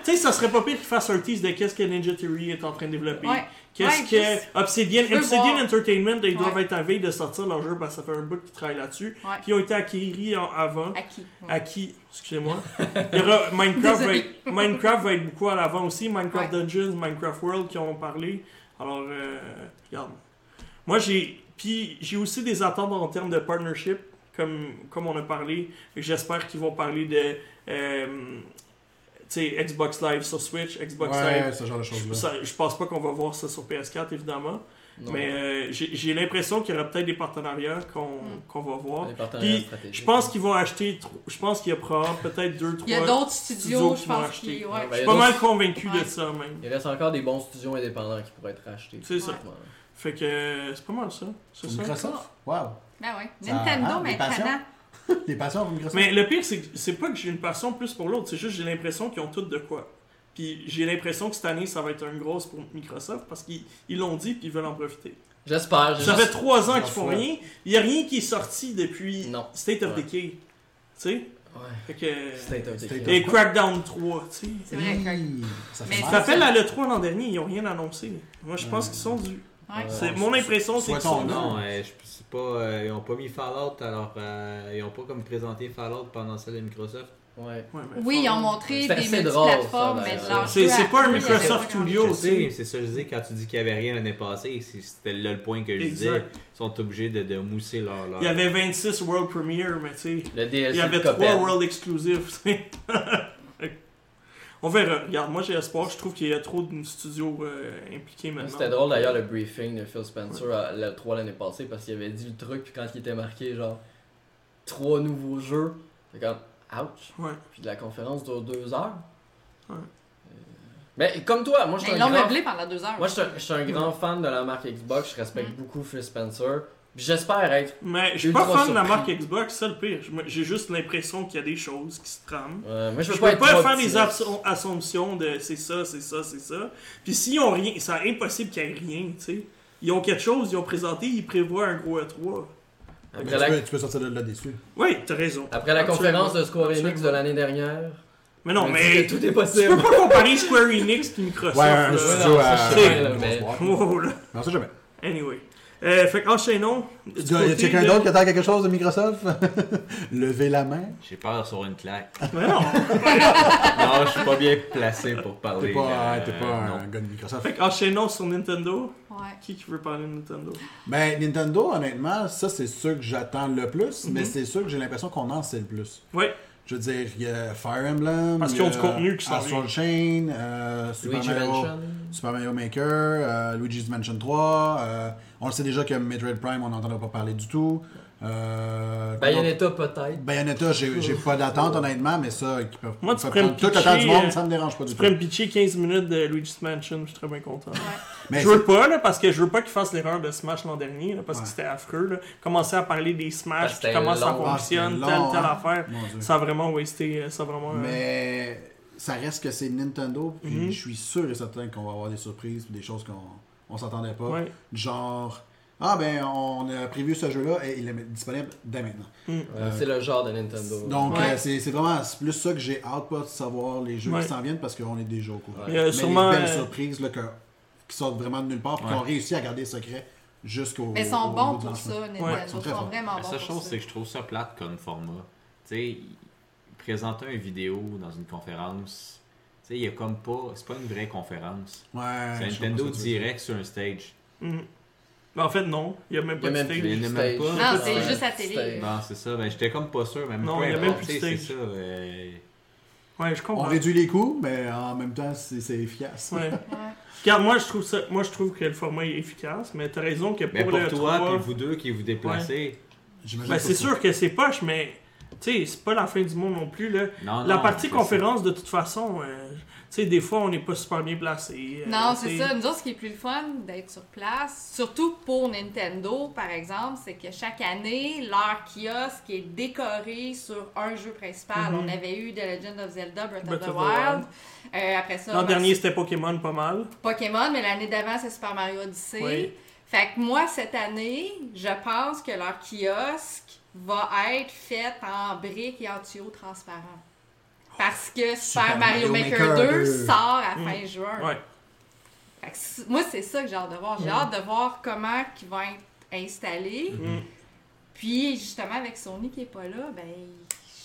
tu sais, ça serait pas pire qu'il fasse un tease de qu'est-ce que Ninja Theory est en train de développer. Ouais. Qu'est-ce Ouais, que Obsidian, voir. Entertainment, ils doivent être à veille de sortir leur jeu parce que ça fait un bout qu'ils travaillent là-dessus. Ouais. Puis ils ont été acquis en- avant. À qui? Ouais. Acquis, excusez-moi. Il y aura Minecraft, va être, Minecraft va être beaucoup à l'avant aussi. Minecraft Ouais. Dungeons, Minecraft World qui ont parlé. Alors, euh, regarde. Moi, j'ai. Puis j'ai aussi des attentes en termes de partnership, comme, comme on a parlé. J'espère qu'ils vont parler de. euh, tu sais, Xbox Live sur Switch, Xbox Live Ouais, ce genre de choses-là. je pense pas qu'on va voir ça sur PS4, évidemment. Non. Mais euh, j'ai l'impression qu'il y aura peut-être des partenariats qu'on Mm. qu'on va voir. Des partenariats Puis, stratégiques. je pense qu'ils vont acheter. Je pense qu'il y a peut-être deux, trois. Il y a d'autres studios studios, qui je vont pense, acheter. qui. Ouais, Ouais. ben, Je suis pas mal convaincu de ça, même. Il reste encore des bons studios indépendants qui pourraient être rachetés. C'est ça. Fait que euh, c'est pas mal ça. C'est ça. Microsoft? Wow. Ben ouais. Nintendo, ah, des maintenant. passions? Les passions pour Microsoft? Mais le pire, c'est que c'est pas que j'ai une passion plus pour l'autre, c'est juste que j'ai l'impression qu'ils ont toutes de quoi. Puis j'ai l'impression que cette année, ça va être une grosse pour Microsoft parce qu'ils ils l'ont dit puis ils veulent en profiter. J'espère. Ça fait trois ans qu'ils font souhaite. rien. Il n'y a rien qui est sorti depuis Non. State of Ouais. Decay. Tu sais? Ouais. Fait que. State of Decay. Et Crackdown 3, tu sais. C'est vrai, Ça Mais fait Tu te mal. rappelles à l'E3 l'an dernier, ils n'ont rien annoncé. Moi, je pense qu'ils sont dus. Ouais. C'est mon impression, c'est qu'ils sont dus. Non, euh, je sais pas, euh, ils ont pas mis Fallout, alors euh, ils ont pas comme présenté Fallout pendant celle de Microsoft. Ouais. Oui, ils ont montré des ça, mais de C'est- pas un Microsoft Studio. C'est ça que je disais quand tu dis qu'il y avait rien l'année passée, c'était là le point que je disais. Ils sont obligés de, de mousser leur. leur... Il y avait 26 World Premiere, mais tu sais. Il y avait de 3 Cuphead. World sais. On verra. Regarde, moi j'ai espoir. Je trouve qu'il y a trop de studios euh, impliqués maintenant. C'était drôle d'ailleurs le briefing de Phil Spencer à le 3 l'année passée parce qu'il avait dit le truc puis quand il était marqué genre trois nouveaux jeux, c'est comme ouch. Ouais. Puis la conférence dure deux heures. Ouais. Euh, Mais comme toi, moi je suis Mais un grand meublé pendant deux heures. Moi, je suis un- grand fan de la marque Xbox. Je respecte Mm. beaucoup Phil Spencer. Puis J'espère être. Mais je suis pas fan de la marque Xbox, c'est ça le pire. J'ai juste l'impression qu'il y a des choses qui se trament. euh, moi, je peux pas faire des assumptions de c'est ça, c'est ça, c'est ça. Puis s'ils ont rien, c'est impossible qu'il y ait rien, tu sais. Ils ont quelque chose, ils ont présenté, ils prévoient un gros E3. Mais Après tu, la, peux, tu peux sortir de là déçu. Oui, t'as raison. après la Absolument. conférence de Square Enix Absolument. de l'année dernière. Mais non, on mais tout est tu peux possible. pas comparer Square Enix et Microsoft. Ouais, un studio non, à. mais-. Oh. Non, ça jamais. Anyway. Euh, fait qu'enchaînons. Du y a quelqu'un de- d'autre qui attend quelque chose de Microsoft? Levez la main. J'ai peur sur une claque. Mais non. non, je suis pas bien placé pour parler. T'es pas, euh, t'es pas non. un gars de Microsoft. Fait qu'enchaînons sur Nintendo. Ouais. Qui qui veut parler de Nintendo? Ben, Nintendo, honnêtement, ça, c'est sûr que j'attends le plus, mais Mhm. c'est sûr que j'ai l'impression qu'on en sait le plus. Oui. Je veux dire, il y a Fire Emblem. Parce il qu'ils y ont a du contenu qui Astral. Chain, euh, Super, Mario. Super Mario Maker, euh, Luigi's Mansion 3. Euh, on le sait déjà que Metroid Prime, on n'entendra pas parler du tout. Euh, Bayonetta peut-être. Bayonetta, j'ai j'ai pas d'attente honnêtement, mais ça, qui peuvent Moi, ils tu peuvent me prendre tout le temps du monde, euh, ça me dérange pas du Tu tout. pourrais me pitcher 15 minutes de Luigi's Mansion, je suis très bien content. Mais je veux pas, là, parce que je veux pas qu'ils fassent l'erreur de Smash l'an dernier, là, parce Ouais. que c'était affreux. Là. Commencer à parler des Smash, puis comment ça long. Fonctionne, telle, telle hein? affaire. Ça a vraiment wasté, ça a vraiment... euh, Mais ça reste que c'est Nintendo, puis Mhm. je suis sûr et certain qu'on va avoir des surprises, puis des choses qu'on on s'attendait pas. Ouais. Genre, ah ben on a prévu ce jeu-là et il est disponible dès maintenant. Mm. Euh, c'est le genre de Nintendo. Donc Ouais. euh, c'est c'est vraiment c'est plus ça que j'ai hâte pas de savoir les jeux Ouais. qui s'en viennent parce qu'on est déjà au courant. Ouais. Il y a Mais sûrement... les belles euh, surprises là, que- qui sortent vraiment de nulle part, puis Ouais. qui ont réussi à garder secret jusqu'au. Mais ils sont au bons pour ça, Nintendo. ils sont vraiment La bons seule pour chose, c'est que je trouve ça plate comme format. Tu sais, présenter une vidéo dans une conférence, sais, il y a comme pas. C'est pas une vraie conférence. Ouais, C'est je Nintendo tu direct sur un stage. mhm. Ben, en fait, non. Il y a même pas de stage. plus Il y de en a même stage. pas. Non, c'est Ouais. juste à télé. Stage. Non, c'est ça. Ben, j'étais comme pas sûr, même Non, il y a même plus de tu stage. C'est ça. euh, Ouais, je On comprends. réduit les coûts, mais en même temps, c'est c'est efficace. Ouais. Regarde, moi je trouve ça, moi je trouve que le format est efficace, mais t'as raison que pour, Mais pour le toi, 3, puis vous deux qui vous déplacez. J'imagine ben, que c'est sûr que c'est poche, mais tu sais, c'est pas la fin du monde non plus là. Non, la non, partie conférence, de toute façon, euh, tu sais, des fois on n'est pas super bien placé. euh, Non, c'est ça. Nous autres, ce qui est plus le fun d'être sur place, surtout pour Nintendo, par exemple, c'est que chaque année, leur kiosque est décoré sur un jeu principal. Mhm. On avait eu The Legend of Zelda Breath, Breath of the of the Wild. Euh, après ça, L'an dernier c'était Pokémon pas mal. Pokémon, mais l'année d'avant, c'est Super Mario Odyssey. Oui. Fait que moi, cette année, je pense que leur kiosque va être fait en briques et en tuyaux transparents. Parce que Super, Super Mario, Mario Maker, Maker 2 2. sort à Mm. fin juin. Ouais. Fait que moi, c'est ça que j'ai hâte de voir. J'ai Mm. hâte de voir comment ils vont être installés. Mm. Puis, justement, avec Sony qui est pas là, ben,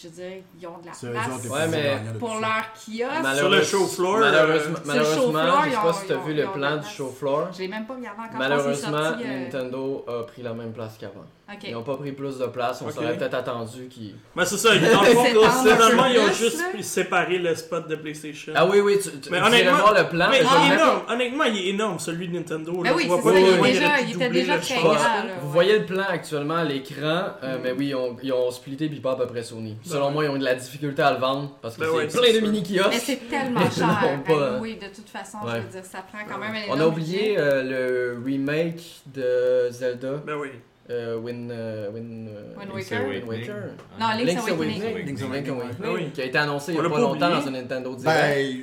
je veux dire, ils ont de la C'est eux place autres Ouais, mais pour leur kiosque. Sur le show floor, Malheureusement, euh, sur le show malheureusement floor, je sais ils pas ont- si tu as ils vu ont- le ont plan la du place. show floor. Je l'ai même pas. Malheureusement, je pense qu'il est sorti, euh, Nintendo a pris la même place qu'avant. Ils n'ont pas pris plus de place. On Ok. s'aurait peut-être attendu qu'ils. Ben c'est ça, ils- dans le fond, finalement ils ont juste là. séparé le spot de PlayStation. Ah oui, oui, tu, tu, Mais tu honnêtement- irais voir le plan. mais mais il est énorme, honnêtement il est énorme celui de Nintendo. Ben là. oui, Je vois c'est pas ça, il déjà- il était déjà le très grand. Vous voyez le plan actuellement à l'écran, euh, mais oui, ils ont, ils ont splitté puis pas à peu près Sony. Selon ouais. moi, ils ont de la difficulté à le vendre parce que Ben c'est plein de mini Mais kiosques. c'est tellement Mais cher. Ben oui, de toute façon, je veux dire, ça prend quand même un On a oublié euh, le remake de Zelda, Ben oui. Euh, Win, euh, Win, euh, Wind Link's Waker? Awakening. Wind Waker. Non, Link's Link's Awakening. Awakening. Link's Link's Awakening, Awakening, ouais. Oui. qui a été annoncé il On y a pas pas longtemps dans un Nintendo Direct. Ben,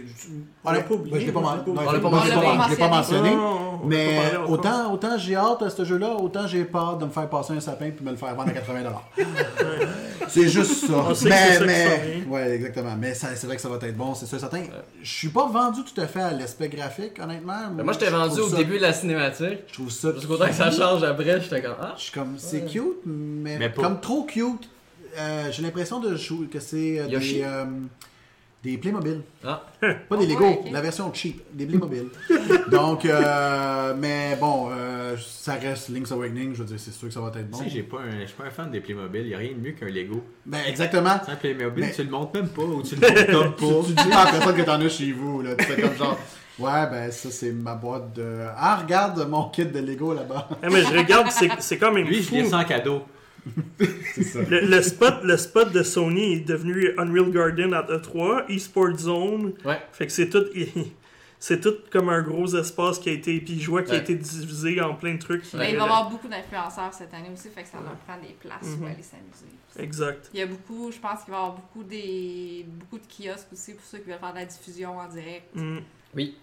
On l'a pas oublié, ben, je l'ai pas, mentionné. Mais autant, autant j'ai hâte à ce jeu-là, autant j'ai peur de me faire passer un sapin puis me le faire vendre à 80$. c'est juste ça. On mais, mais, ouais, exactement. Mais ça- c'est vrai que ça va être bon, c'est sûr, certain. Je suis pas vendu tout à fait à l'aspect graphique, honnêtement. Ben, moi, je t'ai vendu au ça- début de la cinématique. Je trouve ça. Jusqu'au temps que ça change après, j'étais comme Ah, Je suis comme, c'est Ouais. cute, mais, Mais pour- comme trop cute. Euh, j'ai l'impression de jouer que c'est euh, des, euh, des Playmobil. Ah. Pas des Lego, ouais, la version cheap, des Playmobil. Donc, euh, mais bon, euh, ça reste Link's Awakening, je veux dire, c'est sûr que ça va être bon. Tu sais, j'ai pas un- je suis pas un fan des Playmobil. Il n'y a rien de mieux qu'un Lego. Ben, exactement. Sans Playmobil, Mais- tu le montes même pas ou tu le montes comme Tu, pas. tu dis pas à personne que t'en as chez vous, là. Tu fais comme genre, ouais, ben, ça, c'est ma boîte de. Ah, regarde mon kit de Lego là-bas. Eh, mais je regarde, c'est c'est quand même Lui, je fou. l'ai sans cadeau. c'est ça. Le, le spot, le spot de Sony est devenu Unreal Garden à E3, eSport Zone. Ouais. Fait que c'est tout. C'est tout comme un gros espace qui a été. Puis je vois qui a Ouais. été divisé en plein de trucs. Mais il va y avoir beaucoup d'influenceurs cette année aussi, fait que ça leur prend des places où Mhm. aller s'amuser. Exact. Il y a beaucoup, je pense qu'il va y avoir beaucoup, des, beaucoup de kiosques aussi pour ceux qui veulent faire de la diffusion en direct. Mm. Oui.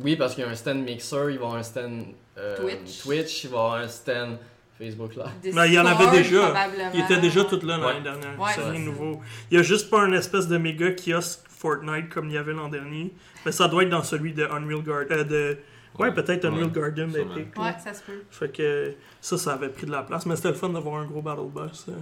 Oui, parce qu'il y a un stand Mixer, il va y avoir un stand euh, Twitch. Twitch, il va y avoir un stand Facebook Live. Discord, Ben, il y en avait déjà. Il était déjà tout là l'année Ouais. dernière. Ouais, c'est rien nouveau. Il y a juste pas un espèce de méga kiosque Fortnite comme il y avait l'an dernier. Mais ça doit être dans celui de Unreal Garden. de... Ouais, peut-être Unreal Ouais, Garden d'Epic. Ouais, ça se peut. Fait que ça, ça avait pris de la place. Mais c'était le fun d'avoir un gros Battle Bus. euh.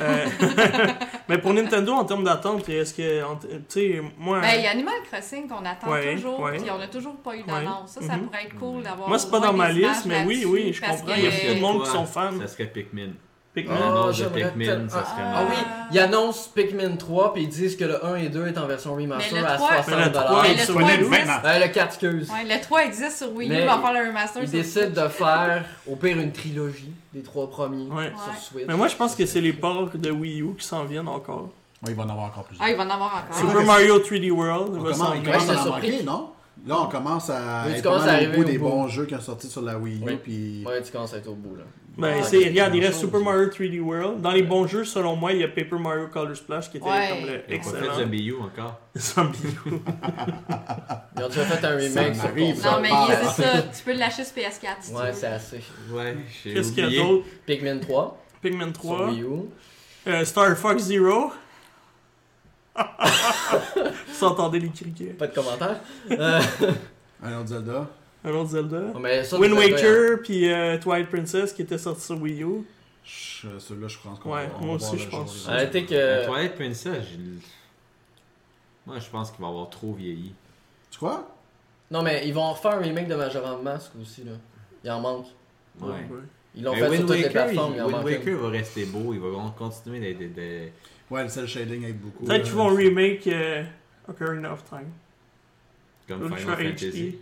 Euh, mais pour Nintendo, en termes d'attente, est-ce que. Tu sais, moi. Ben, il y a Animal Crossing qu'on attend Ouais, toujours, ouais. puis on n'a toujours pas eu d'annonce. Ça, ça Mhm. pourrait être cool d'avoir. Moi, c'est pas dans ma liste, mais oui, oui, je comprends. Il y a beaucoup de monde qui sont fans. Ça serait Pikmin. Pikmin. Ah, j'aimerais Pikmin, ça serait Ah marrant. oui, ils annoncent Pikmin 3 puis ils disent que le 1 et 2 est en version remaster Mais le à 3 60 Mais le 3 Mais est le disponible 3 existe. maintenant. Euh, le 4, excuse. Ouais, le 3 existe sur Wii U, Mais on va faire le remaster Ils décident de faire au pire une trilogie des trois premiers Ouais. sur. Switch. Mais moi, je pense que c'est les ports de Wii U qui s'en viennent encore. Ouais, il va en avoir encore plus. Ah, il va en avoir encore. Super Mario 3D World On va s'en il venir. non? Là, on commence à Oui, être commences à au bout au des bout. bons jeux qui ont sorti sur la Wii U. Oui. Puis... Ouais, tu commences à être au bout là. Ben, c'est, regarde, il reste. Super Mario 3D World. Dans les bons jeux, selon moi, il y a Paper Mario Color Splash qui était Ouais. comme le Ils ont pas excellent. fait Zombie U encore. Zombie U. Ils ont déjà fait un remake Ça sur console. Non, mais Ah, c'est ça. Tu peux le lâcher sur PS4 si Ouais, tu veux. c'est assez. Ouais, j'ai Qu'est-ce qu'il y a d'autre? Pikmin 3 Pikmin sur 3. Wii U. Euh, Star Fox Zero. Vous entendez les criquets. Pas de commentaires? Euh, Zelda. Un autre Zelda. mais ça, Wind Waker puis euh, Twilight Princess qui était sorti sur Wii U. Celui-là, je pense qu'on Ouais, va- on moi va aussi, voir je le pense. jour. Arrêtez que. Euh, Twilight Princess, moi je pense qu'il va avoir trop vieilli. Tu crois? Non, mais ils vont refaire un remake de Majora's Mask aussi là. Il en manque. Ouais. Ils l'ont Mais fait sur Wind toutes les Waker, plateformes. il- Il en Wind manque Waker une. va rester beau, il va continuer d'être. d'être- d'être- Ouais, le cel shading aide beaucoup. Peut-être qu'ils vont remake euh, Ocarina of Time. comme Ultra Final HD. Fantasy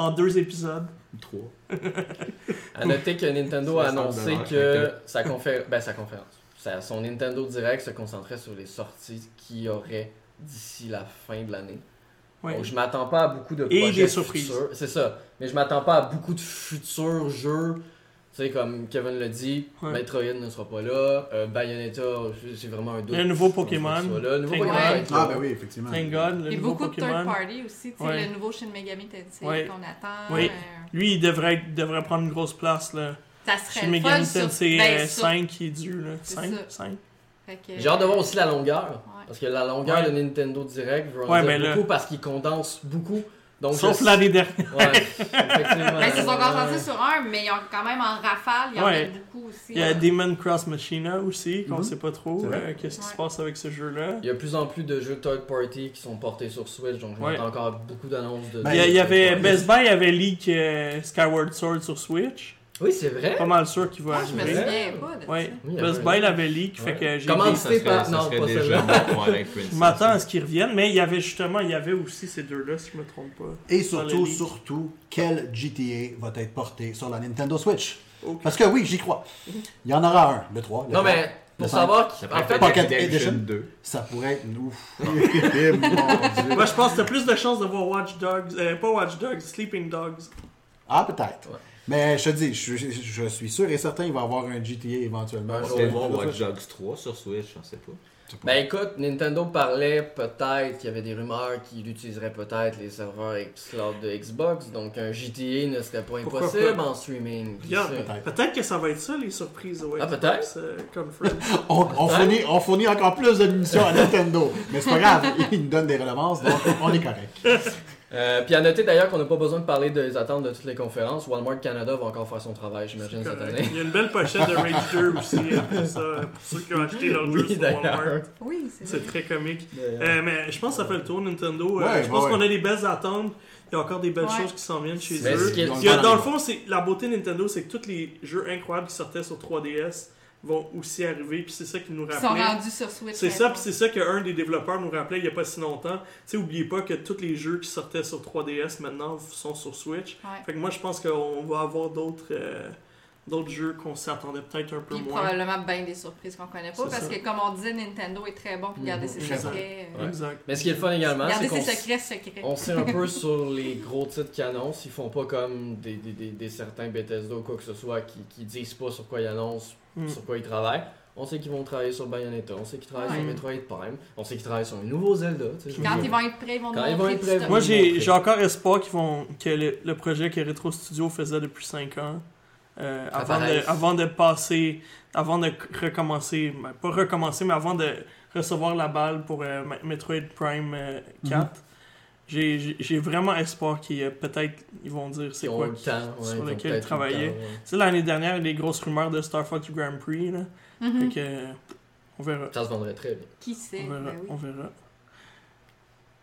En deux épisodes. 3. À noter que Nintendo a 60 annoncé que sa, confé- ben, sa conférence, sa- son Nintendo Direct se concentrait sur les sorties qu'il y aurait d'ici la fin de l'année. Ouais. Donc je m'attends pas à beaucoup de Et projets des surprises. futurs. C'est ça. Mais je m'attends pas à beaucoup de futurs jeux. Tu sais, comme Kevin l'a dit, Ouais. Metroid ne sera pas là. Euh, Bayonetta, c'est vraiment un doute. Le nouveau Je Pokémon. Le nouveau Thank Pokémon. Ah, ben oui, effectivement. Thank God, le Et nouveau beaucoup de third party aussi, tu sais, Ouais. le nouveau Shin Megami Tensei Ouais. qu'on attend. Oui. euh, Lui, il devrait, être- devrait prendre une grosse place. Là. ça serait Shin Megami sur- Tensei ben, euh, sur- 5 qui est dû. là. C'est 5, ça. 5. fait que- J'ai hâte de voir aussi la longueur. Ouais. Parce que la longueur Ouais. de Nintendo Direct veut en Ouais, dire mais là- beaucoup parce qu'il condense beaucoup. Donc, Sauf je- l'année dernière. Ouais, effectivement. Ils se sont concentrés sur un, mais ils ont quand même en rafale, il y en Ouais. a beaucoup aussi. Il y a Demon Cross Machina aussi, qu'on Mhm. sait pas trop euh, qu'est-ce qui se passe avec ce jeu-là. Il y a de plus en plus de jeux third party qui sont portés sur Switch, donc je Ouais. m'attends encore beaucoup d'annonces de. Ben, Il y, il y avait. Best Buy avait leak euh, Skyward Sword sur Switch. Oui, c'est vrai. Pas mal sûr qu'il va Ah, je me arriver. souviens pas de Ouais. ça. Oui, Best un Buy l'avait leak, fait que j'ai Comment serait, pas- ça non, pas déjà. Je m'attends à ce qu'ils reviennent, mais il y avait justement, il y avait aussi ces deux-là, si je me trompe pas. Et surtout, surtout, quel GTA va être porté sur la Nintendo Switch? Parce que oui, j'y crois. Il y en aura un, le 3. le Non, 4. mais pour savoir. Ça qu'il- En fait, être Pocket Edition. 2. Ça pourrait être... Ouf. Dieu. Moi, je pense que t'as plus de chances de voir Watch Dogs, euh, pas Watch Dogs, Sleeping Dogs. Ah, peut-être. Ouais. Mais je te dis, je, je- je suis sûr et certain qu'il va y avoir un GTA éventuellement. Ouais, voir Ouais, Watch Dogs 3 sur Switch, on sait pas. Ben écoute, Nintendo parlait peut-être qu'il y avait des rumeurs qu'il utiliserait peut-être les serveurs xCloud de Xbox, donc un GTA ne serait pas impossible en streaming. Peut-être. peut-être que ça va être ça, les surprises au Ah, Xbox peut-être? euh, Conference. On, on fournit, on fournit encore plus de munitions à Nintendo. Mais c'est pas grave, ils nous donnent des redevances, donc on est correct. Euh, puis à noter d'ailleurs qu'on n'a pas besoin de parler des attentes de toutes les conférences. Walmart Canada va encore faire son travail, j'imagine, cette année. Il y a une belle pochette de Rage 2 aussi, après ça, pour ceux qui ont acheté leur jeu Oui, sur Walmart. d'ailleurs. Oui, c'est très comique. Euh, mais je pense que ça fait le tour, Nintendo. Euh, je pense ouais, qu'on a des belles attentes. Il y a encore des belles Ouais. choses qui s'en viennent chez Mais eux. Il y a- dans le fond, c'est la beauté de Nintendo, c'est que tous les jeux incroyables qui sortaient sur 3DS vont aussi arriver. Puis c'est ça qui nous Ils sont rappelait. rendus sur Switch. C'est ça, puis c'est ça qu'un des développeurs nous rappelait il n'y a pas si longtemps. Tu sais, oubliez pas que tous les jeux qui sortaient sur 3DS maintenant sont sur Switch. Ouais. Fait que moi, je pense qu'on va avoir d'autres euh, d'autres jeux qu'on s'attendait peut-être un peu Puis moins. probablement bien des surprises qu'on connaît pas, parce ça. que comme on disait, Nintendo est très bon pour garder ses secrets. euh, Ouais. Exact. Mais ce qui est le fun également, c'est Garder qu'on ses secrets secrets. on sait un peu sur les gros titres qu'ils annoncent. Ils font pas comme des, des, des, des certains Bethesda ou quoi que ce soit qui, qui disent pas sur quoi ils annoncent, Mm. sur quoi ils travaillent. On sait qu'ils vont travailler sur Bayonetta, on sait qu'ils travaillent sur. Metroid Prime, on sait qu'ils travaillent sur un nouveau Zelda. Quand ils vont être prêts, ils vont Quand nous ils vont être prêts. Moi, j'ai encore espoir qu'ils vont que le, le projet que Retro Studio faisait depuis 5 ans, euh, avant, de, Apparaisse. avant de passer, avant de recommencer, ben, pas recommencer, mais avant de recevoir la balle pour euh, Me- Metroid Prime euh, 4, j'ai- j'ai j'ai vraiment espoir qu'ils euh, peut-être ils vont dire c'est Ils quoi. le temps, ouais, sur ils lequel peut-être eu le travailler. temps, ouais. Tu sais, l'année dernière, les grosses rumeurs de Star Fox Grand Prix, là. Mhm. Fait que, euh, on verra. Ça se vendrait très bien. Qui sait? On verra, Ben oui. on verra.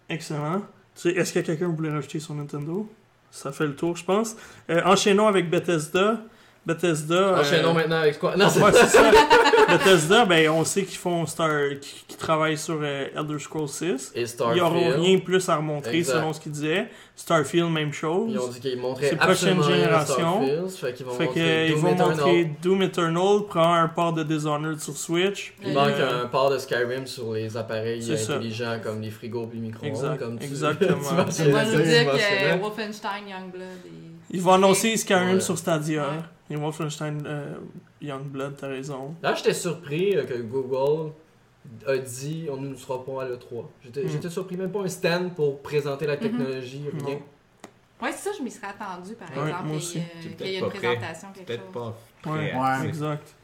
Excellent. Tu sais, Est-ce que quelqu'un voulait rajouter sur Nintendo? Ça fait le tour, je pense. Euh, enchaînons avec Bethesda. Bethesda. Enchaînons euh, maintenant avec quoi Non, c'est Ouais, ça. Bethesda, ben, on sait qu'ils font Star, qu'ils qu'ils travaillent sur euh, Elder Scrolls 6. Et Ils Starfield. n'auront rien plus à remontrer Exact. selon ce qu'ils disaient. Starfield, même chose. Ils ont dit qu'ils montraient C'est prochaine génération. Starfield, Fait qu'ils vont Fait montrer Doom vont Eternal. montrer Doom Eternal, prend un port de Dishonored sur Switch. Il manque euh, un port de Skyrim sur les appareils ça. intelligents comme les frigos et les micro-ondes. Exact, comme tu- exactement. tu dire que Wolfenstein Youngblood. Ils vont annoncer Skyrim Ouais. sur Stadia. Ouais. Et Wolfenstein euh, Youngblood, t'as raison. Là, j'étais surpris euh, que Google a dit on ne nous sera pas à l'E3. J'étais Mm. j'étais surpris, même pas un stand pour présenter la technologie, rien. Non. Ouais, c'est ça, je m'y serais attendu, par Ouais, exemple, moi qu'il y ait- peut-être une présentation, quelque Peut-être chose. pas Ouais, prêt Ouais. à- exact.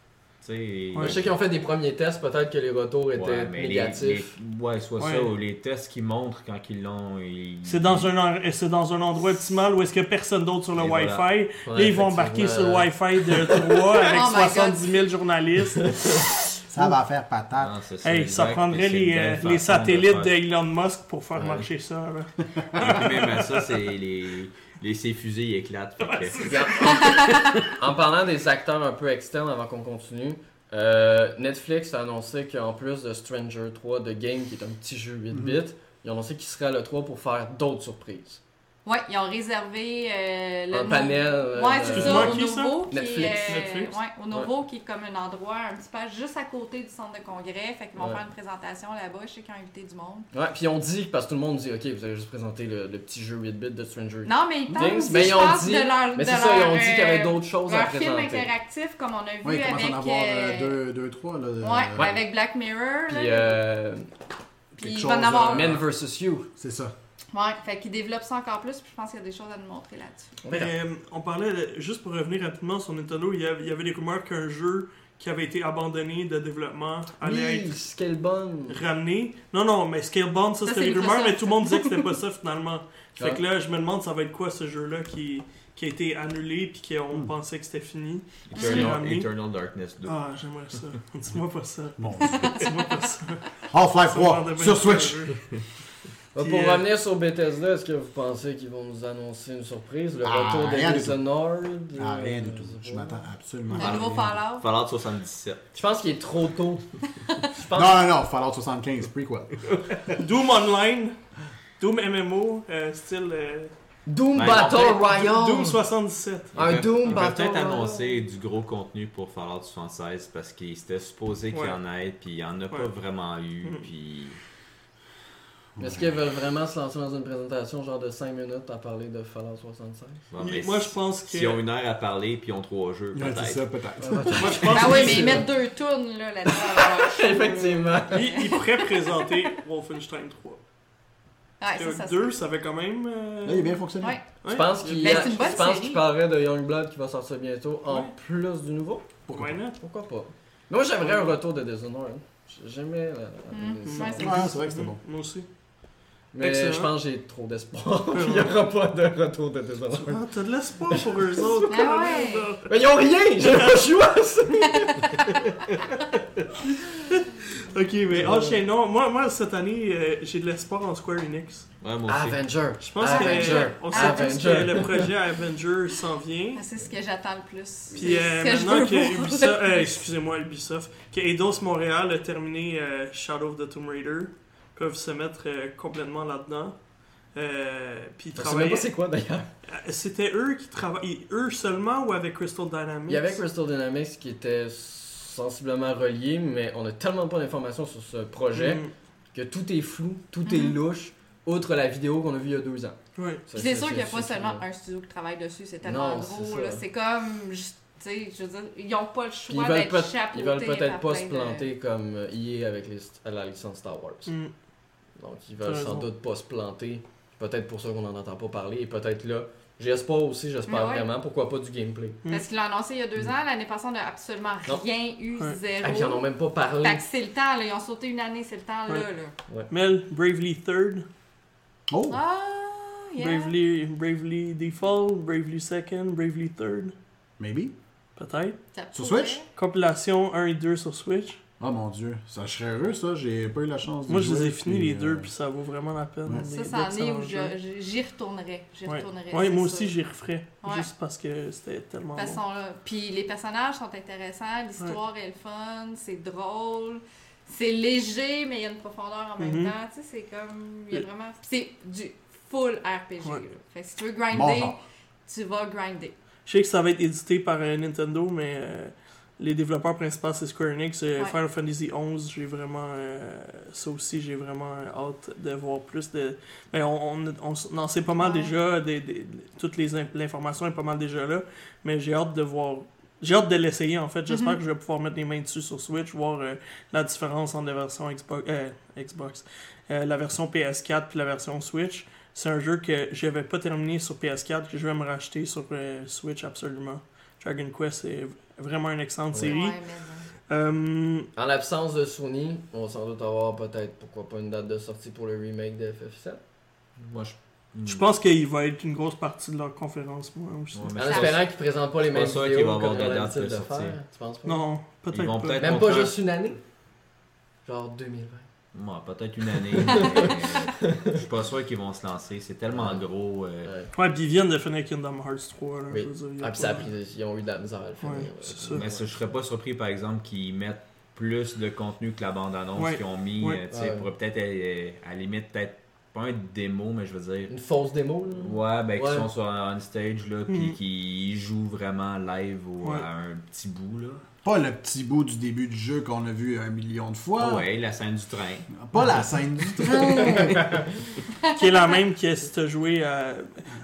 Ouais. Je sais qu'ils ont fait des premiers tests, peut-être que les retours étaient Ouais, mais les- négatifs. les- ouais, soit Ouais. ça, ou les tests qu'ils montrent quand ils l'ont. ils- C'est dans, un, dans un endroit optimal où est-ce qu'il n'y a personne d'autre sur le Et Wi-Fi. voilà. Ouais, Là, ils vont embarquer sur le effectivement. Wi-Fi de 3 avec Oh my God. 70 000 journalistes. Ça va faire patate. Non, ça, Hey, ça prendrait les, euh, les satellites faire. de Elon Musk pour faire Ouais. marcher ça. là. Et puis même à ça, c'est les, les ces fusées ils éclatent. fait que- Regarde, en, parlant des acteurs un peu externes avant qu'on continue, euh, Netflix a annoncé qu'en plus de Stranger 3 de Game, qui est un petit jeu 8 bits, ils ont annoncé qu'il serait à l'E3 pour faire d'autres surprises. Ouais, ils ont réservé euh, le Un panel. euh, Ouais, de- c'est Excuse-moi, ça, au qui ça? nouveau. qui Netflix. est, euh, Netflix? Ouais, au nouveau, qui est comme un endroit un petit peu juste à côté du centre de congrès. Fait qu'ils vont Ouais. faire une présentation là-bas. Je sais qu'ils ont invité du monde. Ouais, puis on dit, parce que tout le monde dit, ok, vous avez juste présenté le, le petit jeu 8 bits de Stranger Non, mais ils parlent Things, aussi, mais ils ont dit- de leur. Mais c'est ça, ils ont dit qu'il y avait d'autres choses à Leur film présenter. interactif, comme on a vu Oui, avec. à en avoir euh, 2, 3. Là, de- Ouais, avec Black Mirror. Puis, là. euh, Puis il va en avoir. Men vs. You. C'est ça. Ouais, fait qu'ils développent ça encore plus. Puis je pense qu'il y a des choses à nous montrer là-dessus. Euh, on parlait, de- juste pour revenir rapidement sur Nintendo, il y avait, il y avait des rumeurs qu'un jeu qui avait été abandonné de développement allait Oui, être Scalebone. ramené. Non, non, mais Scalebound, ça Ça, c'était des rumeurs, mais tout le monde disait que c'était pas ça finalement. Fait Ouais. que là, je me demande ça va être quoi ce jeu-là qui, qui a été annulé puis qu'on Hmm. pensait que c'était fini. Eternal, ramené. Eternal Darkness 2. Ah, j'aimerais ça. Dis-moi pas ça. Bon. Dis-moi pas ça. Half-Life Ça me rendait 3 bien sur Switch. Euh, Puis, Pour euh, revenir sur Bethesda, est-ce que vous pensez qu'ils vont nous annoncer une surprise? Le Ah, retour de Dishonored Ah, euh, rien du tout. sais Je m'attends absolument Le à nouveau rien. Fallout? Fallout 77. Je pense qu'il est trop tôt. Je pense Non, non, non, Fallout 75, prequel. Doom Online, Doom MMO, euh, style euh, Doom Ben, Battle en fait, Royale. Doom 77. Un Doom Battle peut-être annoncer du gros contenu pour Fallout 76 parce qu'il était supposé qu'il y en ait, puis il n'y en a pas vraiment eu. Mhm. Puis Est-ce qu'ils veulent vraiment se lancer dans une présentation genre de 5 minutes à parler de Fallout 76 bon, mais Moi, je pense que. S'ils ont une heure à parler, puis ils ont trois jeux, Ouais, c'est peut-être. ça, peut-être. Moi, je pense Ah oui, mais ils mettent deux là, là-dedans. Effectivement. Ils, ils pourraient présenter Wolfenstein 3. Ouais, ça, Parce ça que se 2, peut. ça avait quand même. euh, Là, il a bien fonctionné. Ouais. Je ouais, pense qu'il Ben, parlerait de Youngblood qui va sortir bientôt en Ouais. plus du nouveau. Pourquoi? Pourquoi pas? Moi j'aimerais un retour de Dishonored. J'aimais la, c'est Ouais, c'est vrai que c'était bon. Moi aussi. Mais Excellent. je pense que j'ai trop d'espoir. Il n'y aura pas de retour de Dishonored. Ah, t'as de l'espoir pour eux autres. Ah quand ouais. Mais ils ont rien J'ai pas le choix Ok, mais enchaînons. Moi, moi, cette année, euh, j'ai de l'espoir en Square Enix. Ouais, moi aussi. Avenger. Je pense Avenger. que on sait tous Avenger. que le projet Avenger s'en vient. Ah, C'est ce que j'attends le plus. Puis euh, que maintenant veux que. Ubisoft, euh, excusez-moi Ubisoft, que Eidos Montréal a terminé euh, Shadow of the Tomb Raider, peuvent se mettre euh, complètement là-dedans. Euh, puis travailler. pas c'est quoi d'ailleurs. Euh, C'était eux qui travaillaient, eux seulement ou avec Crystal Dynamics? Il y avait Crystal Dynamics qui était sensiblement relié, mais on a tellement pas d'informations sur ce projet Mm, que tout est flou, tout est Mhm. louche, outre la vidéo qu'on a vue il y a deux ans. Puis c'est sûr qu'il n'y a pas seulement un studio qui travaille dessus, c'est tellement Non, gros. C'est comme, juste, tu sais, je veux dire, ils n'ont pas le choix ils d'être chapeautés ils veulent peut-être pas se de- planter comme euh, EA avec les- la licence Star Wars. Mm. Donc ils veulent sans doute pas se planter. Peut-être pour ça qu'on n'en entend pas parler. Et peut-être là, j'espère aussi, j'espère ouais. vraiment, pourquoi pas du gameplay. Parce qu'ils l'ont annoncé il y a deux ans, l'année passée, on n'a absolument Non. rien eu, Ouais. zéro. Et puis ils en ont même pas parlé. Fait que c'est le temps, là. Ils ont sauté une année, c'est le temps, là. Ouais. là. Mel, Bravely Third, Oh! Ah, yeah. Bravely, Bravely Default, Bravely Second, Bravely Third, Maybe. peut-être. Sur. Switch? Compilation 1 et 2 sur Switch. Oh mon dieu, ça je serais heureux ça, j'ai pas eu la chance de Moi, je les ai finis les deux, euh, puis ça vaut vraiment la peine. Ouais. Ça, ça en est où j'y retournerais. J'y Ouais, retournerais. Ouais, c'est moi aussi, j'y referais. Ouais. Juste parce que c'était tellement. De bon. façon, là. Puis les personnages sont intéressants, l'histoire est le fun, c'est drôle, c'est léger, mais il y a une profondeur en même Mhm. temps. Tu sais, c'est comme. Il y a Le- vraiment. C'est du full RPG. Ouais. Fait que si tu veux grinder, tu vas grinder. Je sais que ça va être édité par euh, Nintendo, mais euh, les développeurs principaux, c'est Square Enix. Euh, Ouais. Final Fantasy XI, j'ai vraiment. euh, ça aussi, j'ai vraiment hâte de voir plus de. Mais on, on, on, c'est pas mal Ouais. déjà. Des, des- toutes les in- l'information est pas mal déjà là. Mais j'ai hâte de voir. J'ai hâte de l'essayer en fait. J'espère Mhm. que je vais pouvoir mettre les mains dessus sur Switch, voir euh, la différence entre la version Xbox, euh, Xbox la version PS4 puis la version Switch. C'est un jeu que je vais pas terminer sur PS4, que je vais me racheter sur Switch absolument. Dragon Quest est vraiment une excellente Ouais. série. Ouais, mais Euh, En l'absence de Sony, on va sans doute avoir peut-être, pourquoi pas, une date de sortie pour le remake de FF7. Moi, je. je pense qu'il va être une grosse partie de leur conférence, moi aussi. Ouais, En je espérant qu'ils présentent pas les mêmes vidéos qu'il va y avoir de date de de sortie. faire. Tu penses pas? Non, peut-être vont peut-être- Même pas juste une année? Genre 2020. Moi, peut-être une année. mais, euh, je suis pas sûr qu'ils vont se lancer. C'est tellement gros. euh, Ouais. Ouais, puis ils viennent de finir Kingdom Hearts 3. Là, Oui. dire, Ah, puis ça a pris, ils ont eu de la misère à le faire. Ouais, ouais. c'est ça. Mais ça, je serais pas surpris, par exemple, qu'ils mettent plus de contenu que la bande-annonce Ouais. qu'ils ont mis. Ouais. euh, tu sais, Ouais. pour peut-être, euh, à la limite, peut-être pas un démo, mais je veux dire. Une fausse démo, là. Ouais, ben, qui Ouais. sont sur on stage, là, puis Mhm. qui jouent vraiment live ou Ouais. à un petit bout, là. Pas le petit bout du début du jeu qu'on a vu un million de fois. Ah ouais, la scène du train. Pas la scène du train. qui est la même que si tu as joué à...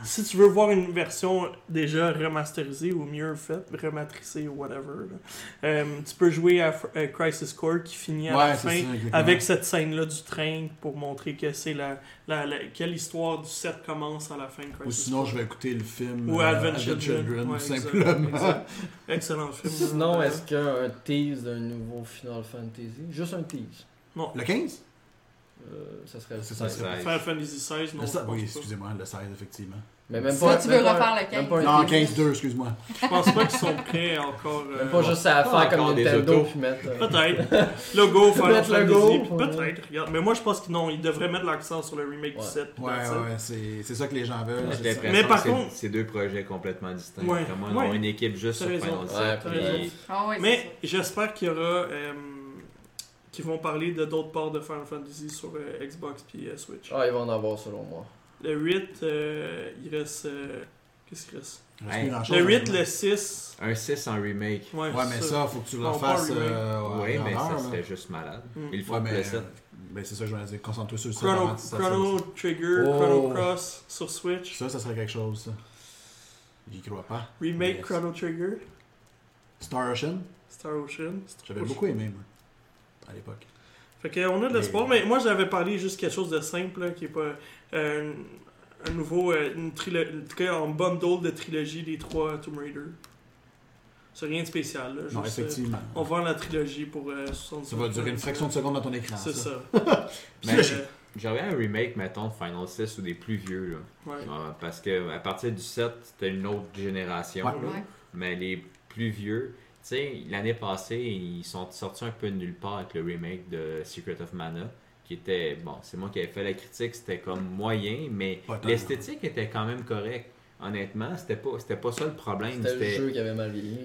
Si tu veux voir une version déjà remasterisée ou mieux faite, rematricée ou whatever, là, euh, tu peux jouer à F- euh, Crisis Core qui finit à la Ouais, fin ça. avec cette scène-là du train pour montrer que c'est la, la, la- quelle histoire du set commence à la fin de Crisis Ou sinon, Core. je vais écouter le film Ou euh, Advent Children, tout ouais, exact, simplement. exact. Excellent film. Sinon, est-ce qu'un tease d'un nouveau Final Fantasy? Juste un tease. Le 15 Euh, ça serait ça, c'est- Final Fantasy XVI, non, Le Oui, excusez-moi, le 16, effectivement. Mais même pas. tu même veux pas- refaire le même 15. pas un Non, tease. 15-2, excuse-moi. Je pense pas qu'ils sont prêts encore. euh, Même pas juste à faire comme encore des Nintendo autos. puis mettre. euh, Peut-être. Logo, Final Mettre le Fantasy, go, puis ouais. peut-être. Regarde. Mais moi, je pense qu'ils non, ils devraient mettre l'accent sur le remake Ouais. du 7. puis Ouais, ouais, c'est c'est ça que les gens veulent. L'impression Mais par contre- c'est deux projets complètement distincts. Ouais, Comment ils ouais. ont une équipe juste sur. Final Ouais, 7. t'as puis-. Ah ouais, Mais j'espère qu'il y aura. euh, qu'ils vont parler de d'autres parts de Final Fantasy sur euh, Xbox puis Switch. Ah, ils vont en avoir selon moi. Le 8, euh, il reste. euh, Qu'est-ce qu'il reste? Le 8, honnêtement. le 6. Un 6 en remake. Ouais, Ouais, mais ça, faut que tu le Non, pas refasses. remake. euh, oui, mais grandeur, ça là. serait juste malade. Mm. Ils le font Ouais, pour mais le 7. ben, c'est ça que je voulais dire. Concentre-toi sur le Chrono, avant ça Chrono Trigger, Oh. Chrono Cross sur Switch. Ça, ça serait quelque chose, ça. J'y crois pas. Remake Yes. Chrono Trigger, Star Ocean, Star Ocean. j'avais beaucoup aimé, moi, à l'époque. Fait qu'on a de l'espoir, mais moi j'avais parlé juste quelque chose de simple, là, qui est pas euh, un nouveau, euh, une trilogie, en tout cas en bundle de trilogie des trois Tomb Raider. C'est rien de spécial, là. Non, euh, effectivement. on vend la trilogie pour euh, 70 Ça va durer une fraction de seconde dans ton écran. C'est ça. ça. Puis, Mais- J'aurais un remake, mettons, de Final 6 ou des plus vieux. Là. ouais. Parce que à partir du 7, c'était une autre génération. Ouais. là. Ouais. Mais les plus vieux, tu sais, l'année passée, ils sont sortis un peu de nulle part avec le remake de Secret of Mana. Qui était, bon, c'est moi qui avais fait la critique, c'était comme moyen, mais l'esthétique était quand même correcte. Honnêtement, c'était pas, c'était pas ça le problème. C'était le jeu qui avait mal vieilli.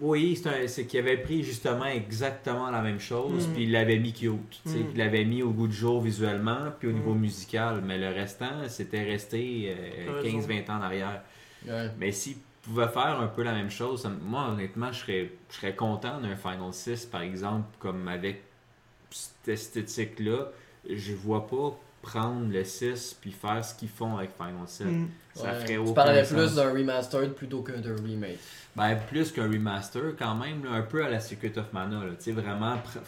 Oui, c'est un- c'est qu'il avait pris justement exactement la même chose, Mm. puis il l'avait mis cute. tu sais, Mm. Il l'avait mis au goût du jour visuellement, puis au niveau Mm. musical. Mais le restant, c'était resté T'as euh, raison. 15-20 ans en arrière. Ouais. Mais s'il pouvait faire un peu la même chose, moi honnêtement, je serais, je serais content d'un Final 6 par exemple, comme avec cette esthétique-là. Je vois pas prendre le 6 puis faire ce qu'ils font avec Final 7. Mm. Ça Ouais. ferait Tu parlais sens. plus d'un remastered plutôt que d'un remake. Ben, plus qu'un remaster, quand même, là, un peu à la Secret of Mana. là. Tu sais, vraiment pr-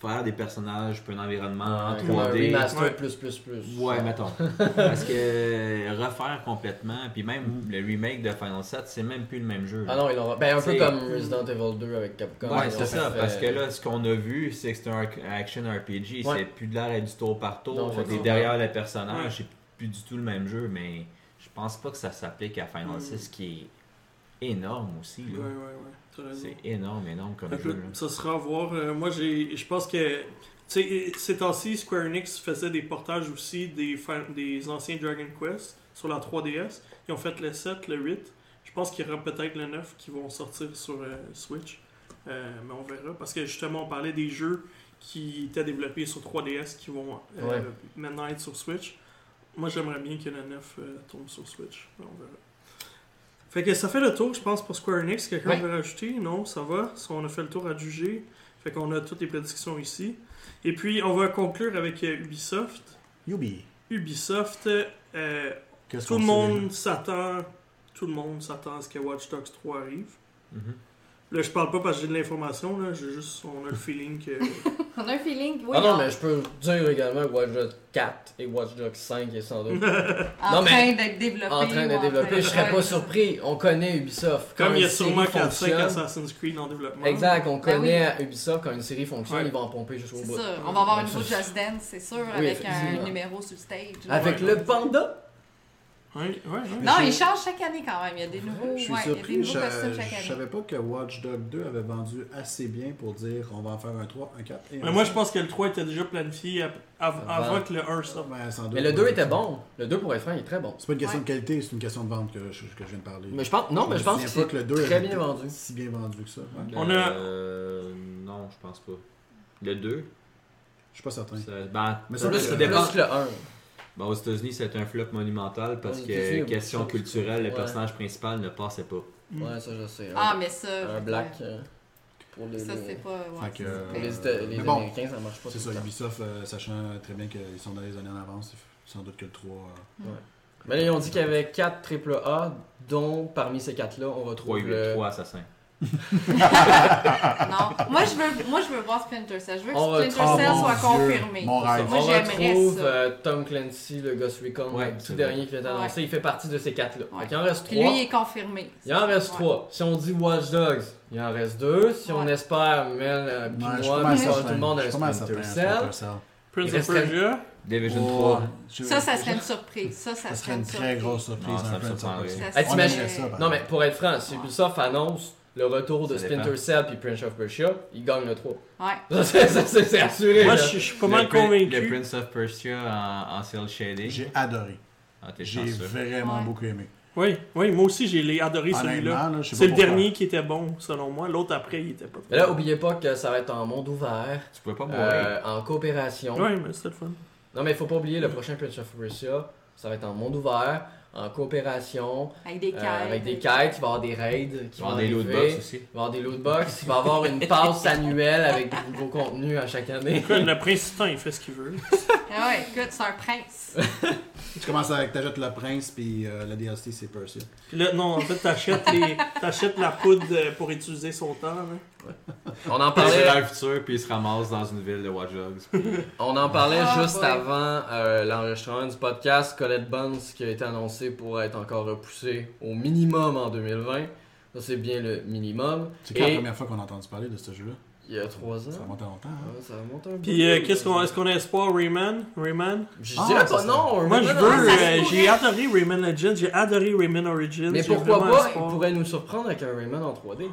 faire des personnages, puis un environnement en un 3D. remastered Ouais. plus plus plus. Ouais, mettons. Parce que euh, refaire complètement, puis même le remake de Final 7, c'est même plus le même jeu. là. Ah non, ils l'ont. Ben un peu comme Resident Evil 2 avec Capcom. Ouais, c'est ça, fait- parce que là, ce qu'on a vu, c'est que c'est un ac- action RPG, Ouais. c'est plus de l'air du tour par tour, t'es derrière le personnage, Ouais. c'est plus du tout le même jeu, mais je pense pas que ça s'applique à Final Mm. 6 qui est énorme aussi. Ouais, Là. ouais, ouais. raison. C'est énorme, énorme comme jeu. là. ça sera à voir. Euh, moi, j'ai, je pense que, tu sais, ces temps-ci, Square Enix faisait des portages aussi des, anciens Dragon Quest sur la 3DS. Ils ont fait le 7, le 8. Je pense qu'il y aura peut-être le 9 qui vont sortir sur euh, Switch. Euh, mais on verra. Parce que justement, on parlait des jeux qui étaient développés sur 3DS qui vont euh, Ouais. maintenant être sur Switch. Moi, j'aimerais bien que le 9 euh, tombe sur Switch. Mais On verra. Fait que ça fait le tour, je pense, pour Square Enix. Quelqu'un Ouais. veut rajouter? Non, ça va. On a fait le tour à juger. Fait qu'on a toutes les prédictions ici. Et puis, on va conclure avec Ubisoft. Yubi. Ubisoft, euh, tout le monde s'attend. Tout le monde s'attend à ce que Watch Dogs 3 arrive. Mhm. Là, je parle pas parce que j'ai de l'information, là. J'ai juste, on a le feeling que. On a un feeling, oui, ah non, on- mais je peux dire également que Watch Dogs 4 et Watch Dogs 5 est sans doute en non, mais- train d'être développé. en train ou de développer. Je serais pas surpris. On connaît Ubisoft. Quand Comme il y a une sûrement série 4-5 fonctionne- Assassin's Creed en développement. Exact, on Ben connaît Ubisoft quand une série fonctionne, Ouais. ils vont en pomper jusqu'au C'est bout. ça. On va avoir un Ouais, nouveau Just Dance, c'est sûr, Oui, avec un numéro sur le stage. là. Avec Ouais. le panda? Ouais, ouais, ouais. Non, je- il change chaque année quand même. Il y a des nouveaux, Je suis ouais, il y a des nouveaux je, costumes je chaque année. savais pas que Watch Dogs 2 avait vendu assez bien pour dire on va en faire un 3, un 4 et un Mais moi, je 5. pense que le 3 était déjà planifié av- av- Avant. avant que le 1 sorte. Doute, Mais le ouais, 2 était bon. Le 2, pour être franc, il est très bon. C'est pas une question Ouais. de qualité, c'est une question de vente que je, que je viens de parler. Mais je pense, non, mais je me pense que le 2 très bien été vendu. Si bien vendu que ça. ouais. On a- Euh, non, je pense pas. Le 2, Je suis pas certain. ben, Mais ça, ça, Plus, ça ça plus dépend. que le 1. Bon, aux États-Unis, c'est un flop monumental parce que, question culturelle, le Ouais. personnage principal ne passait pas. Mm. Ouais, ça je sais. Ah, mais ça. Un black euh, pour les, Ça, c'est pas. ouais, Fait que, ça, euh, c'est pour les, pas- Éta- les Mais bon, Américains, ça marche pas. C'est ça. Ubisoft, euh, sachant très bien qu'ils sont dans les années en avance, sans doute que le 3. euh, Mais là, ils ont dit qu'il y avait 4 AAA, dont parmi ces 4-là, on 3, retrouve 8, le... 3 assassins. Non. Moi, je veux, moi, je veux voir Splinter Cell. Je veux que On Splinter Cell Oh, soit Dieu, confirmé. mon rêve. Moi, on j'aimerais ça. euh, Tom Clancy, le Ghost Recon, Ouais, le tout dernier qui vient d'annoncer. Il fait partie de ces 4-là. Ouais. Il en reste Puis 3. lui, il est confirmé. Il en reste Ouais. 3. Si on dit Watch Dogs, il en reste 2. Si on espère, Mel, euh, puis moi, puis tout le monde un Splinter Cell. Prince Il of Persia. Division Oh, 3. je- Ça, ça serait une surprise. Ça, ça, Ça serait serait une une très surprise. grosse surprise. Non, ça me surprendrait. Ça Non, mais pour être franc, si Ubisoft annonce le retour de Splinter. Cell puis Prince of Persia, il gagne le 3. Ouais. Ça, c'est- ça, c'est c'est assuré. Moi, je, suis pas mal Prin- Le convaincu. Prince of Persia en, en cel shading. J'ai adoré. Ah, J'ai vraiment Ouais. beaucoup aimé. Oui, oui, moi aussi, j'ai adoré celui-là. C'est le dernier qui était bon, selon moi. L'autre après, il était pas Mais là, oubliez pas que ça va être en monde ouvert, Tu pouvais pas mourir. euh, en coopération. Ouais, mais c'était le fun. Non, mais il faut pas oublier, le prochain Prince of Persia, ça va être en monde ouvert, en coopération, Avec des euh, quêtes. avec des quêtes, il va y avoir des raids qui vont avoir des loot box aussi. Il va y avoir des lootbox, il va y avoir une passe annuelle avec des nouveaux contenus à chaque année. Écoute, le principal, il fait ce qu'il veut. Ah ouais, écoute, c'est un prince. Tu commences avec t'achètes le prince, puis euh, le DLC, c'est. Puis là, non, en fait, t'achètes, les... t'achètes la poudre euh, pour utiliser son temps. là. On en parlait, dans le futur, puis il se ramasse dans une ville de Watch Dogs. puis- on en parlait Ah, juste avant euh, l'enregistrement du podcast. Colette Buns qui a été annoncé pour être encore repoussé au minimum en 2020. Ça, c'est bien le minimum. C'est quand Et- la première fois qu'on a entendu parler de ce jeu-là? Il y a 3 ans. Ça remonte à longtemps. hein? Ouais, ça remonte un peu. Puis euh, qu'est-ce qu'on, est-ce qu'on a espoir, Rayman? Rayman? Je Ah, dirais pas non. Moi, je veux. euh, pourrait. j'ai adoré Rayman Legends, j'ai adoré Rayman Origins. Mais pourquoi pas, espoir. il pourrait nous surprendre avec un Rayman en 3D. Ouais.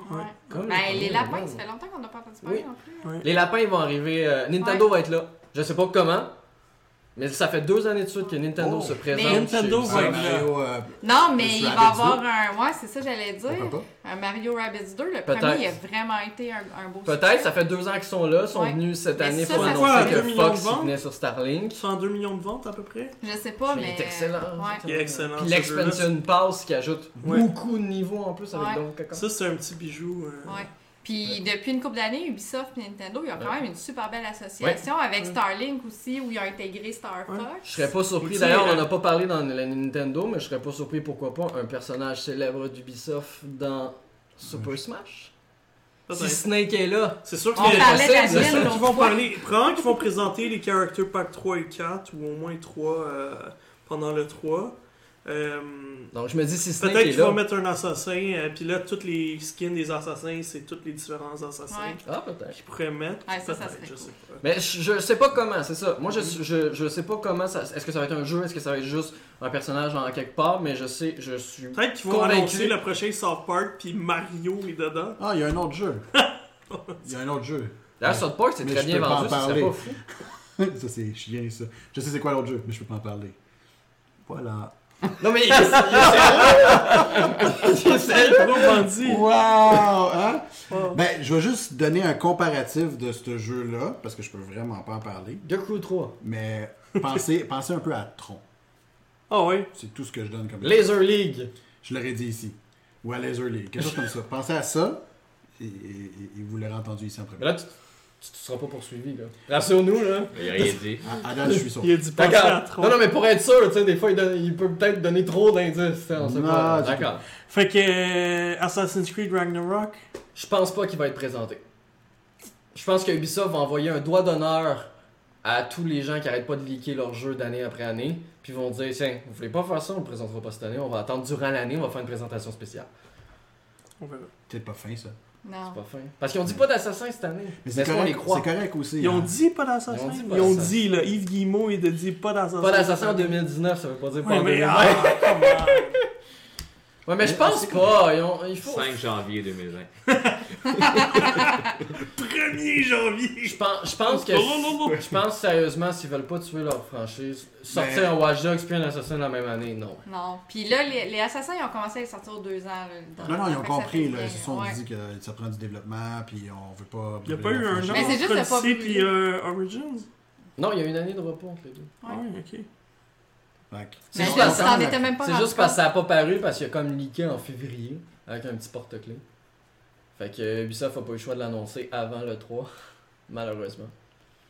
Comme Ben, le les lapins, ça fait longtemps qu'on n'a pas entendu parler Oui. non plus. Les lapins, ils vont arriver. euh, Nintendo va être là. Je sais pas comment, mais ça fait deux années de suite que Nintendo Oh. se présente. Mais- Nintendo chez va être là. Euh, Non, mais il va avoir 2. un. Ouais, c'est ça, j'allais dire. Un Mario Rabbids 2. Le Peut-être. premier, il a vraiment été un, un beau Peut-être, ça fait deux ans qu'ils sont là, ils sont Ouais. venus cette Mais année ça, pour ça annoncer que Fox il venait sur Starlink. 102 millions de ventes à peu près. Je sais pas, Il mais. est excellent. Ouais. Il est excellent. Puis l'expansion pass qui ajoute Ouais. beaucoup de niveaux en plus avec Ouais. Donkey Kong. Ça, c'est un petit bijou. euh, Ouais. Puis depuis une couple d'années, Ubisoft et Nintendo, ils ont quand Ouais. même une super belle association avec Starlink aussi, où ils ont intégré Star Fox. Je serais pas surpris, d'ailleurs on en euh, a pas parlé dans la Nintendo, mais je serais pas surpris pourquoi pas un personnage célèbre d'Ubisoft dans Super Smash? Si. Snake est là, C'est sûr qu'ils vont fois. parler. Probablement qu'ils vont présenter les character pack 3 et 4, ou au moins 3 euh, pendant le 3. Euh, Donc je me dis si Snake Peut-être est qu'il va là. mettre un assassin, euh, puis là, tous les skins des assassins, c'est tous les différents assassins Ouais. Ah peut-être. qu'ils pourraient mettre. Ouais, ça, ça serait je cool. sais pas. Mais je, je sais pas comment, c'est ça. Moi je, je, je sais pas comment ça. Est-ce que ça va être un jeu, est-ce que ça va être juste un personnage en quelque part, mais je sais, je suis. Peut-être qu'ils vont Convaincu. annoncer le prochain South Park, puis Mario est dedans. Ah, il y a un autre jeu. Il y a un autre jeu. D'ailleurs, South Park c'est très bien vendu, parler. pas fou. ça, c'est chien, ça. Je sais c'est quoi l'autre jeu, mais je peux pas en parler. Voilà. Non mais il essaie. il essaie. Gros bandit. Wow! Hein? Oh. Ben, je vais juste donner un comparatif de ce jeu-là, parce que je peux vraiment pas en parler. The Crew 3. Mais pensez, pensez un peu à Tron. Ah ouais. C'est tout ce que je donne comme Laser League. Je l'aurais dit ici. Ou à Laser League. Quelque chose comme ça. Pensez à ça, et, et- et vous l'aurez entendu ici en Mais premier. là, tu, tu, tu seras pas poursuivi là. Rassure-nous là. Il a rien dit. Date, je suis sûr. Il a dit à D'accord. trop. Non, non, mais pour être sûr, tu sais, des fois, il, donne- il peut peut-être donner trop d'indices. tu sais, On sait Non, pas. du D'accord. Fait que euh, Assassin's Creed Ragnarok? Je pense pas qu'il va être présenté. Je pense que Ubisoft va envoyer un doigt d'honneur à tous les gens qui arrêtent pas de leaker leur jeu d'année après année. Puis ils vont dire tiens, vous voulez pas faire ça, on le présentera pas cette année, on va attendre durant l'année, on va faire une présentation spéciale. On verra. Peut-être pas fin, ça. Non. C'est pas fin. Parce qu'ils ont dit pas d'assassin cette année. Mais c'est correct, croit c'est correct aussi. Ils ont hein. dit pas d'assassin. Ils ont dit Ils ont dit, là, Yves Guillemot, il a dit pas d'assassin. Pas d'assassin en 2019, ça veut pas dire pas Ouais, en mais 2020. ah, comment? Ouais, mais je pense pas. Ils ont- il faut. 5 janvier 2020. 1er janvier. Je pense, je pense que. Je pense sérieusement, s'ils veulent pas tuer leur franchise, sortir Mais- un Watch Dogs puis un Assassin la même année, non. Non. Puis là, les, les assassins, ils ont commencé à les sortir deux ans. Là, dans- Non, non, ils ont compris. Là, ils se sont ouais. dit que ça prend du développement, puis on veut pas. Il n'y a pas eu un an Mais c'est juste entre publier. puis euh, Origins? Non, il y a une année de repos entre les deux. Ah ok. Fait que- Mais C'est je juste parce- t'en étais même pas C'est rendu juste parce que ça a pas paru parce qu'il a comme leaké en février avec un petit porte-clés. Fait que Ubisoft a pas eu le choix de l'annoncer avant le 3, malheureusement.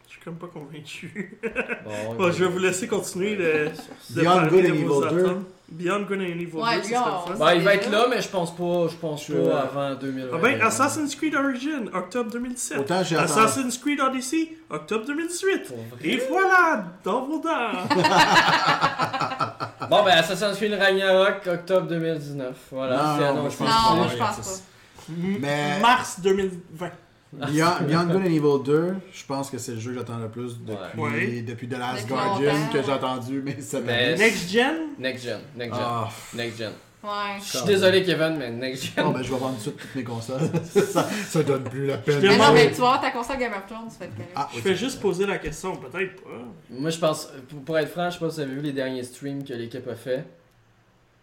Je suis comme pas convaincu. Bon, Bon, je vais vous laisser continuer de, de Beyond Good and Evil 2. attentes. Beyond Good and Evil 2, Ouais, ça lui, on- serait le fun. Bah, il va être là, mais je pense pas, je pense pas avant 2020. Ah ben, Assassin's Creed Origin, octobre 2017. Autant j'ai. Assassin's Creed Odyssey, octobre 2018. Pour vrai? Et voilà, dans vos dents. Bon, ben, Assassin's Creed Ragnarok, octobre 2019. Voilà, Non, c'est non, annoncé. moi, je pense Non, pas. je pense pas. Mais- Mars 2020. Beyond, Beyond Good and Evil 2, je pense que c'est le jeu que j'attends le plus depuis, Ouais. depuis The Last Guardian que j'ai attendu, mais cette Mais-. Next Gen, Next Gen, Next Gen, Ah, Next Gen. Ouais. Je suis désolé, Kevin, mais Next Gen. ben, je vais vendre tout de suite toutes mes consoles. ça, ça donne plus la peine. Mais non, mais tu vas avoir ta console Game of Thrones, tu correct. Ah, je fais juste poser la question, peut-être pas. Moi, je pense, pour, être franc, je sais pas si vous avez vu les derniers streams que l'équipe a fait.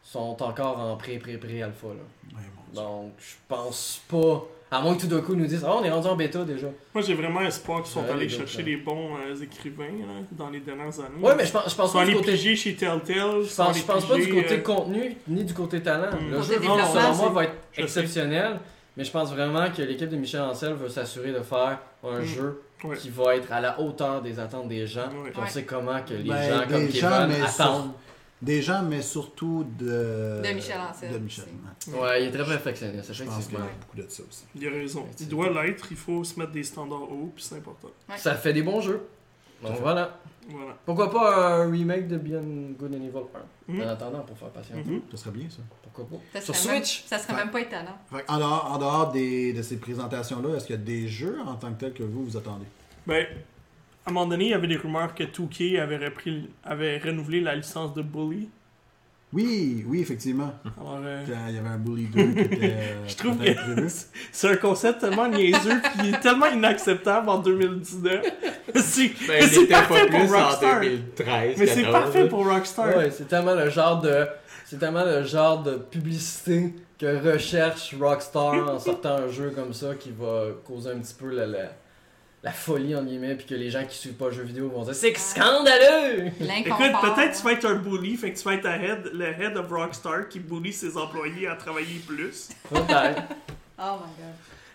sont encore en pré-pré-pré-alpha. là. Ouais. Donc, je pense pas. À moins que tout d'un coup ils nous disent, oh, on est rendu en bêta déjà. Moi, j'ai vraiment espoir qu'ils sont Ouais, allés chercher autres, les bons euh, écrivains là, dans les dernières années. Ouais, mais je pense, je pense pas du côté. piger chez Telltale. Je pense, je pense pas du côté euh, contenu ni du côté talent. Mm. Le jeu, développement, selon moi, va être je sais. exceptionnel. Mais je pense vraiment que l'équipe de Michel Ancel veut s'assurer de faire un Mm. jeu Ouais. qui va être à la hauteur des attentes des gens. Ouais. Puis on Ouais. sait comment que les Ben, gens comme des Kevin gens, attendent. Des gens, mais surtout de. De Michel Ancel De Michel. aussi. ouais. Ouais, il est très perfectionniste, Je pense qu'il y a beaucoup de ça aussi. Il a raison. Il doit l'être. Il faut se mettre des standards hauts, puis c'est important. Ouais. Ça fait des bons jeux. Donc voilà. Voilà. Pourquoi pas un remake de Beyond Good and Evil 1 Mhm. En attendant, pour faire patienter. Mhm. Ça serait bien, ça. Pourquoi pas Ça Sur serait même- Switch Ça serait même pas étonnant. Fait en dehors, en dehors des, de ces présentations-là, est-ce qu'il y a des jeux en tant que tels que vous, vous attendez? Ben, à un moment donné, il y avait des rumeurs que 2K avait, repris, avait renouvelé la licence de Bully. Oui, oui, effectivement. Alors, euh, Quand il y avait un Bully 2 qui était. euh, Je trouve que- c'est un concept tellement niaiseux, est tellement inacceptable en 2019. c'est Ben, parfait pas pour plus en Rockstar. 2013. Mais c'est 14, parfait pour Rockstar. Ouais, c'est tellement le genre de. C'est tellement le genre de publicité que recherche Rockstar en sortant un jeu comme ça qui va causer un petit peu la, la, la folie en guillemets puis que les gens qui suivent pas le jeu vidéo vont dire c'est scandaleux! L'inconfort. Écoute, peut-être tu vas être un bully, fait que tu vas être le head, le head of Rockstar qui bully ses employés à travailler plus. Peut-être. Oh my god.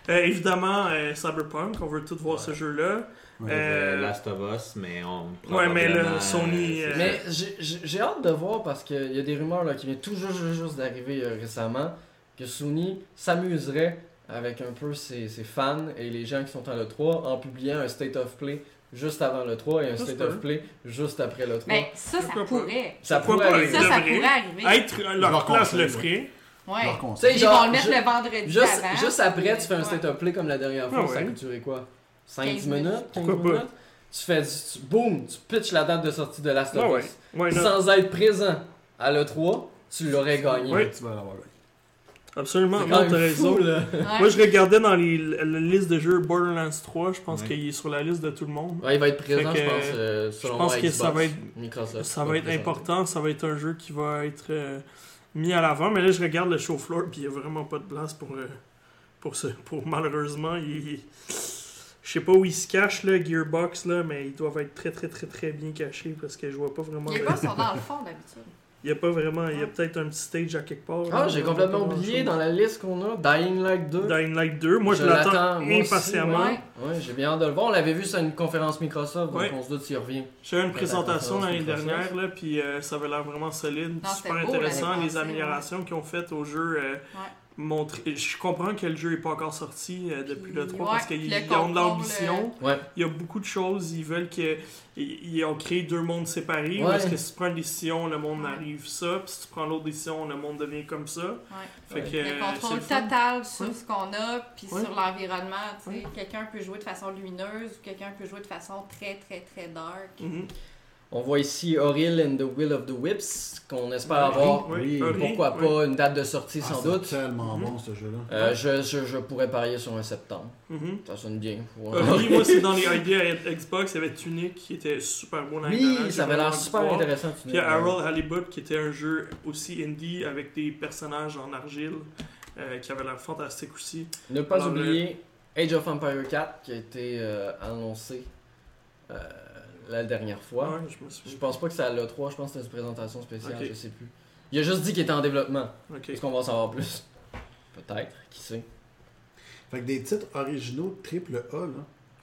Euh, évidemment, euh, Cyberpunk, on veut tous voir ce jeu-là. Ouais. Euh, Last of Us, mais on. Ouais, mais le Sony, Mais j'ai- hâte de voir parce qu'il y a des rumeurs là, qui viennent tout juste, juste, juste d'arriver euh, récemment que Sony s'amuserait avec un peu ses, ses fans et les gens qui sont en l'E3 en publiant un State of Play juste avant le 3 et un Ça, State of pas- Play juste après le 3. Mais ça, ça Pourquoi pas? pourrait. ça Pourquoi pourrait pas? arriver. Ça, ça pourrait arriver. Être leur leur place le ferait. Ouais. Leur. Ils vont le mettre le vendredi Juste, avant. juste après, tu fais un. State of Play comme la dernière fois, Ah ça ouais. peut durer quoi? 5 15 minutes, minutes. 15 Pourquoi pas? minutes? Tu fais, tu, boum, tu pitches la date de sortie de Last of Ah ouais. Us. Sans être présent à l'E3, tu l'aurais gagné. Ouais. Tu vas l'avoir gagné. Absolument. Non, quand t'as raison. fou, là. Ouais. Moi, je regardais dans les, la liste de jeux Borderlands 3. Je pense Ouais. qu'il est sur la liste de tout le monde. Ouais, il va être présent, Fait je que, pense, euh, selon je pense moi, que Xbox, ça va être- Microsoft. Ça va être présenter. important. Ça va être un jeu qui va être euh, mis à l'avant. Mais là, je regarde le show floor. Puis il n'y a vraiment pas de place pour, euh, pour, ce, pour malheureusement. Il, il- je sais pas où ils se cachent, là, Gearbox, là, mais ils doivent être très, très, très, très bien cachés parce que je vois pas vraiment. Gars sont dans le fond d'habitude. Il y a pas vraiment. Il y a peut-être un petit stage à quelque part. Ah, là, j'ai complètement oublié dans la liste qu'on a. Dying Light 2. Dying Light 2. Moi, je, Je l'attends l'attends, moi aussi, impatiemment. Ouais. Ouais, j'ai bien hâte de le voir. On l'avait vu sur une conférence Microsoft, donc Ouais. on se doute s'il revient. J'ai eu une présentation l'année Microsoft. dernière, là, puis euh, ça avait l'air vraiment solide, Non, super beau, intéressant. Les améliorations qu'ils ont faites au jeu euh, montrent- Je comprends que le jeu n'est pas encore sorti euh, depuis le 3 Ouais, parce qu'ils ont de l'ambition. Ouais. Il y a beaucoup de choses. Ils veulent que. Ils ils ont créé deux mondes séparés. Ouais. Parce que si tu prends une décision, le monde arrive ça. Puis si tu prends l'autre décision, le monde devient comme ça. Ouais. Fait Ouais. que, Le euh, contrôle le total sur Ouais. ce qu'on a, puis Ouais. sur l'environnement. tu sais. Ouais. Quelqu'un peut jouer de façon lumineuse ou quelqu'un peut jouer de façon très, très, très dark. Mhm. On voit ici Oril and the Will of the Whips, qu'on espère avoir. Oui, Pourquoi oui. pas une date de sortie Ah, sans c'est doute. tellement Mhm. bon ce jeu-là. Euh, je, je, je pourrais parier sur un septembre. Mhm. Ça sonne bien. Ouais. Ori, moi, c'est dans les idées à Xbox. Il y avait Tunic qui était super l'année dernière. Oui, ça avait l'air super voir. intéressant. tu Puis il y a dis. Harold Halibut qui était un jeu aussi indie avec des personnages en argile euh, qui avait l'air fantastique aussi. Ne pas Alors, oublier Age of Empire 4 qui a été euh, annoncé euh, la dernière fois. Ouais, je me Je pense pas que c'est à l'E3, je pense que c'était une présentation spéciale, Ok. je sais plus. Il a juste dit qu'il était en développement. Est-ce qu'on va en savoir plus? Peut-être, qui sait? Fait que des titres originaux triple A, là.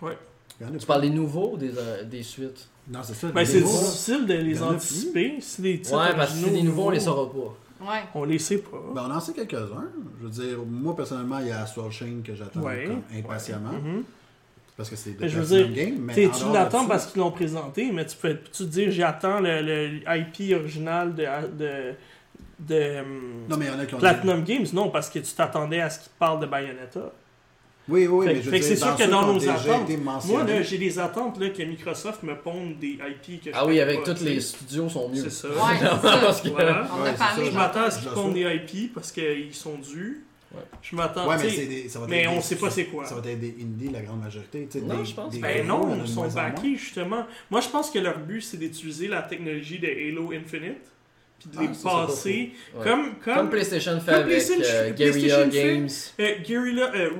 Ouais. Tu pas. parles des nouveaux, des, euh, des suites? Non, c'est ça. Ben, c'est nouveaux, difficile de les anticiper. Si des titres Ouais, parce que originaux des nouveaux, on les nouveaux, saura pas. Ouais. On les sait pas. Ben, on en sait quelques-uns. Je veux dire, moi, personnellement, il y a Astral Chain que j'attends Ouais. impatiemment. Mhm. Parce que c'est de je veux Platinum dire, Game. mais tu l'attends de parce qu'ils l'ont présenté, mais tu peux tu te dire j'attends le, le IP original de, de, de Non, mais il y en a qui ont Platinum Games, non, parce que tu t'attendais à ce qu'ils parlent de Bayonetta. Oui, oui, Fait- mais je veux fait que c'est sûr que dans nos attentes, Moi, j'ai des attentes là, que Microsoft me pondent des IP que je Ah oui, avec tous les studios sont mieux. C'est ça. Ouais, ça. Parce que- Voilà. On Ouais, ça, Je m'attends à ce qu'ils pondent des IP parce qu'ils sont dus. Ouais. Je m'attends. Ouais, mais, des, ça va mais on des- sait pas c'est quoi. Ça va être des indies, la grande majorité. Non, des- je pense des. Ben non, ils sont backés justement. Moi, je pense que leur but, c'est d'utiliser la technologie de Halo Infinite puis de Ah, les ça, c'est pas passer Ouais. comme, comme, Comme PlayStation fait comme avec PlayStation- euh, PlayStation Guerrilla fait. Games. Euh, Guerrilla, euh,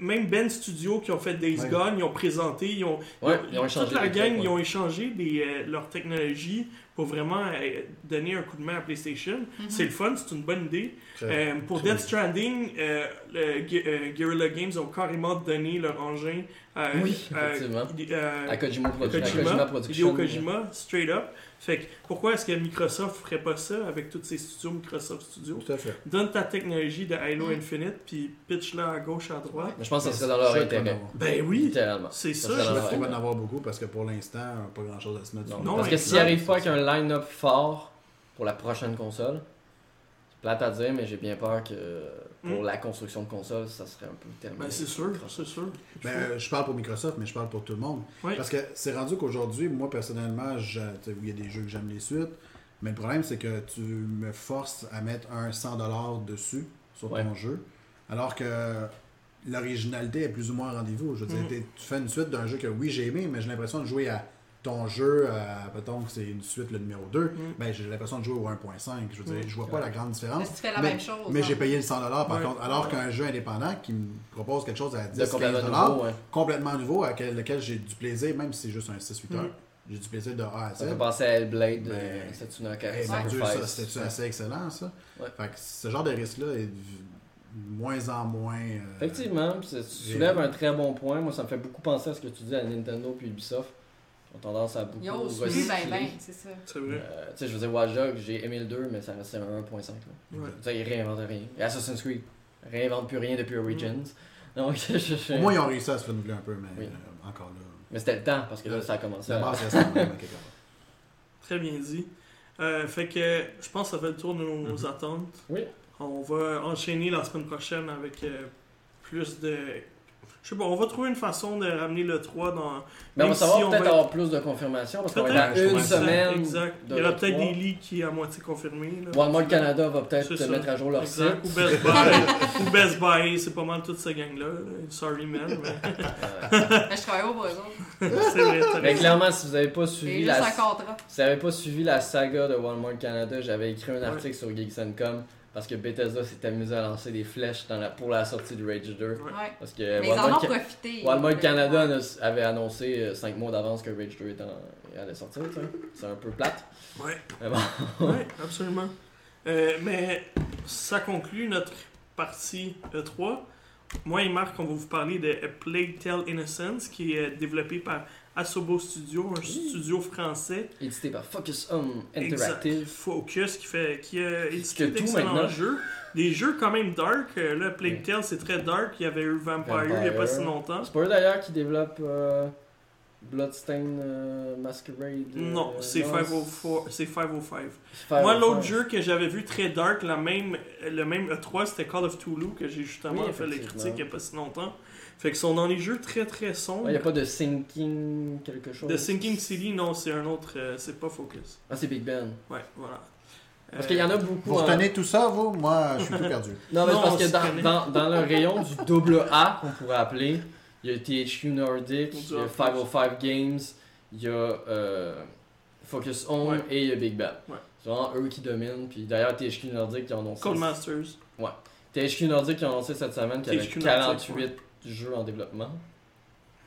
même Ben Studio qui ont fait Days Ouais. Gone, ils ont présenté, ils ont, Ouais, ils ils ont échangé toute la gang, trucs, ouais. ils ont échangé des, euh, leur technologie pour vraiment euh, donner un coup de main à PlayStation. Mhm. C'est le fun, c'est une bonne idée. Euh, pour Death Stranding, euh, le euh, Guerrilla Games ont carrément donné leur engin à, Oui, à- effectivement. euh, À Kojima, Kojima, Kojima Hideo Production. Kojima, straight up. Fait que pourquoi est-ce que Microsoft ferait pas ça avec tous ces studios Microsoft Studios? Tout à fait. Donne ta technologie de Halo Mm. Infinite puis pitch-la à gauche, à droite. Mais je pense que ça serait dans leur intérêt. Ben oui, c'est Ça ça. Je sais qu'il va en avoir beaucoup parce que pour l'instant, pas grand chose à se mettre Non, dessus. Non, parce que s'il arrive pas avec un line-up fort pour la prochaine console, plate à dire, mais j'ai bien peur que pour Mm. la construction de console, ça serait un peu terminé. Ben c'est sûr, c'est sûr. Ben, euh, je parle pour Microsoft, mais je parle pour tout le monde. Oui. Parce que c'est rendu qu'aujourd'hui, moi personnellement, il y a des jeux que j'aime les suites, mais le problème c'est que tu me forces à mettre un 100$ dessus sur Ouais. ton jeu, alors que l'originalité est plus ou moins au rendez-vous. Je veux dire, t'es- tu fais une suite d'un jeu que oui j'ai aimé, mais j'ai l'impression de jouer à ton jeu, à, mettons que c'est une suite le numéro 2, Mhm. ben j'ai l'impression de jouer au 1.5. Je veux dire, Mhm. je vois pas la grande Mais différence. si tu fais la Mais- même chose. Mais hein. j'ai payé le 100$ par Ouais. contre, alors qu'un jeu indépendant qui me propose quelque chose à de 10 complètement 15 nouveau, ouais. complètement nouveau, à quel- lequel j'ai du plaisir, même si c'est juste un 6-8 heures. Mhm. J'ai du plaisir de A à Z. Ça fait penser à Hellblade, Ben, euh, Setsunaka Eh, mon Dieu, c'était assez excellent, ça? Ouais. Fait que ce genre de risque-là est de moins en moins. euh, Effectivement, tu soulèves un très bon point. Moi, ça me fait beaucoup penser à ce que tu dis à Nintendo puis Ubisoft. Ont tendance à beaucoup plus, recycler. ben, ben, c'est ça. C'est vrai. Euh, tu sais, je veux dire, Watch Dogs, j'ai aimé le 2, mais ça restait un 1.5. là. Ouais. Tu sais, ils réinventent rien. Et Assassin's Creed, réinvente plus rien depuis Origins. Donc, je, je- Au moins, ils ont réussi à se renouveler un peu, mais Oui. euh, encore là. Mais c'était le temps, parce que là, ça a commencé La à... base reste la même, quelque part. Très bien dit. Euh, fait que je pense que ça fait le tour de nos Mhm. attentes. Oui. On va enchaîner la semaine prochaine avec euh, plus de. Je sais pas, on va trouver une façon de ramener le 3 dans. Mais on va Même savoir si on peut-être va avoir plus de confirmation, parce qu'on va être Peut-être. à une semaine Exact. de Il y aura peut-être des leaks qui est à moitié confirmés. là. Walmart Canada va peut-être mettre à jour leur Exact. Ou site. Best Buy. Ou Best Buy, c'est pas mal toute cette gang-là. là. Sorry, man. Mais Mais je travaille autres. c'est vrai, Mais clairement, si vous n'avez pas suivi la... Si vous n'avez pas suivi la saga de Walmart Canada, j'avais écrit un article sur Geeks Com parce que Bethesda s'est amusé à lancer des flèches dans la... pour la sortie de Rage 2. Ouais. Parce que Mais ils en ont Walmart, profité. Walmart Euh, Canada ouais. avait annoncé 5 mois d'avance que Rage 2 était en- allait sortir. C'est un peu plate. Ouais. Mais bon. Oui, absolument. Euh, mais ça conclut notre partie E3. Moi et Marc, on va vous parler de A Plague Tale Innocence, qui est développé par Asobo Studio, un studio français. Édité par Focus Home Exact. Interactive. Focus, qui, fait, qui a édité d'excellents jeux. Des jeux quand même dark. Euh, Là, Plague Tale, c'est très dark. Il y avait eu Vampire, il n'y a pas si longtemps. C'est pas eux d'ailleurs qui développent euh, Bloodstain euh, Masquerade. euh, Non, c'est non, 504. C'est 505. c'est Moi, 505. l'autre jeu que j'avais vu très dark, la même, le même E3, c'était Call of Toulouse, que j'ai justement Oui, fait les critiques il n'y a pas si longtemps. Fait qu'ils sont dans les jeux très très sombres. Il n'y a pas de Sinking quelque chose. The Sinking City, non, c'est un autre, euh, c'est pas Focus. Ah, c'est Big Ben. Ouais, voilà. Parce Euh, qu'il y en a beaucoup. Vous en- retenez tout ça, vous? Moi, je suis tout perdu. Non, mais Non, parce on que dans, dans, dans le rayon du double A, qu'on pourrait appeler, il y a THQ Nordic, il y a Office. 505 Games, il y a euh, Focus Home Ouais. et il y a Big Ben. Ouais. C'est vraiment eux qui dominent. Puis d'ailleurs, THQ Nordic qui ont annoncé. Codemasters. THQ Nordic qui a annoncé cette semaine qu'il y avait THQ 48 Nordic, jeux en développement.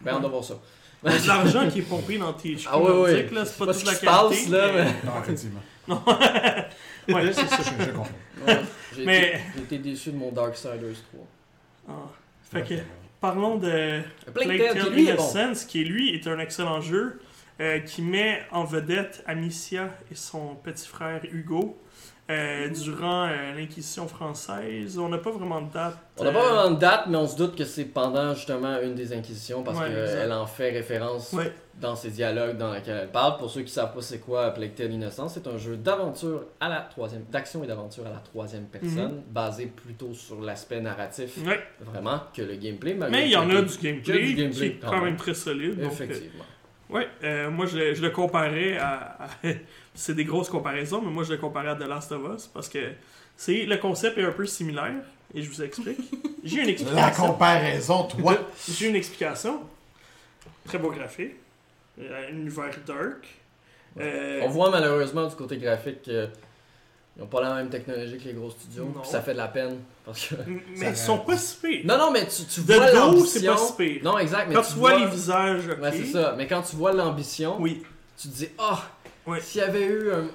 Ben, on doit voir ça. De l'argent qui est pompé dans THQ Ah ouais. là, c'est pas Pas toute ce la qui se passe, qualité. là, mais- Non, effectivement. Ouais, c'est ça, je, je comprends. Ouais, J'ai Mais- été, déçu de mon Darksiders 3. Ah. Fait que, parlons de Plague Tale, Tale qui lui est bon. Innocence, qui lui est un excellent jeu, euh, qui met en vedette Amicia et son petit frère Hugo euh, durant euh, l'Inquisition française. On n'a pas vraiment de date. On n'a euh, pas vraiment de date, mais on se doute que c'est pendant justement une des inquisitions parce Ouais, qu'elle en fait référence Ouais. dans ses dialogues dans lesquels elle parle. Pour ceux qui savent pas c'est quoi Plague Tale Innocence, c'est un jeu d'aventure à la troisième, d'action et d'aventure à la troisième personne, basé plutôt sur l'aspect narratif Ouais. vraiment que le gameplay. Mais il y en a du gameplay, du gameplay, qui est quand même. même très solide. donc, euh, Effectivement. ouais, euh, moi je, le- je le comparais à. à- c'est des grosses comparaisons, mais moi je le comparais à The Last of Us parce que c'est le concept est un peu similaire. Et je vous explique. J'ai une La explication. comparaison, toi. J'ai une explication. Très beau graphique. Euh, un univers dark. Euh, On voit malheureusement du côté graphique qu'ils n'ont pas la même technologie que les gros studios. Non. puis ça fait de la peine. Parce que... mais ils sont pas si pires. Non, non, mais tu, tu De vois c'est l'ambition. pas si pire. Non, exact. Mais Quand tu, tu vois les visages, ok. Ouais, c'est ça. Mais quand tu vois l'ambition, Oui. tu te dis, ah, Ouais. s'il y avait eu un-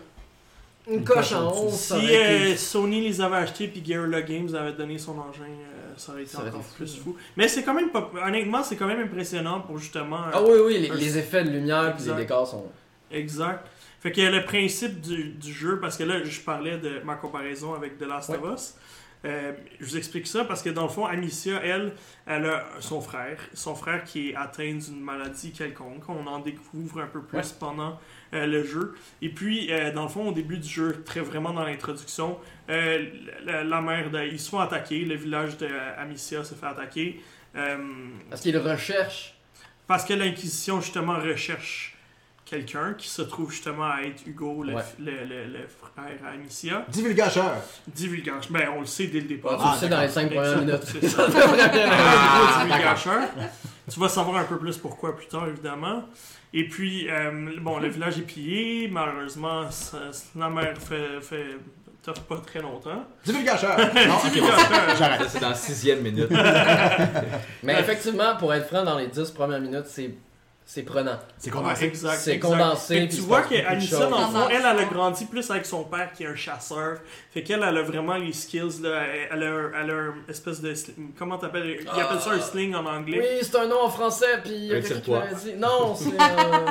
une, Une coche coche en en haut, dessous. ça Si aurait euh, été- Sony les avait achetés puis Guerrilla Games avait donné son engin, euh, ça aurait été Ça aurait encore été fou, plus hein. fou. Mais c'est quand même pas. Honnêtement, c'est quand même impressionnant pour justement. euh, Ah oui, oui, les, un- les effets de lumière puis les décors sont. Exact. Fait que le principe du, du jeu, parce que là, je parlais de ma comparaison avec The Last of Us. Euh, je vous explique ça parce que dans le fond, Amicia, elle, elle a son frère. Son frère qui est atteint d'une maladie quelconque. On en découvre un peu plus Ouais. pendant euh, le jeu. Et puis, euh, dans le fond, au début du jeu, très vraiment dans l'introduction, la, la mère, de, ils se font attaquer. Le village d'Amicia se fait attaquer. Parce qu'ils recherchent. parce que l'Inquisition, justement, recherche quelqu'un qui se trouve justement à être Hugo, le, Ouais. le, le- le frère à Amicia. Divulgateur. Divulgage. Ben, on le sait dès le départ. tu le Ah, sais dans les d'accord. 5 premières minutes. Ah, Ah, divulgacheur. Tu vas savoir un peu plus pourquoi plus tard, évidemment. Et puis, euh, bon, le village est pillé. Malheureusement, ça- la mère fait, fait t'offre pas très longtemps. Divulgateur. Non, Divulgateur. j'arrête. C'est dans la sixième minute. Mais effectivement, pour être franc, dans les 10 premières minutes, c'est c'est prenant. C'est condensé. exact, C'est exact. condensé, puis tu vois qu'Anissa, dans le fond, elle, elle a grandi plus avec son père qui est un chasseur. Fait qu'elle, elle a vraiment les skills. Là. Elle, a, un- elle a un espèce de. sling- Comment t'appelles? Ils appellent ça un sling en anglais. Oui, c'est un nom en français, puis il y a Un quelqu'un qui tiroir. m'avait dit. Non, c'est. euh,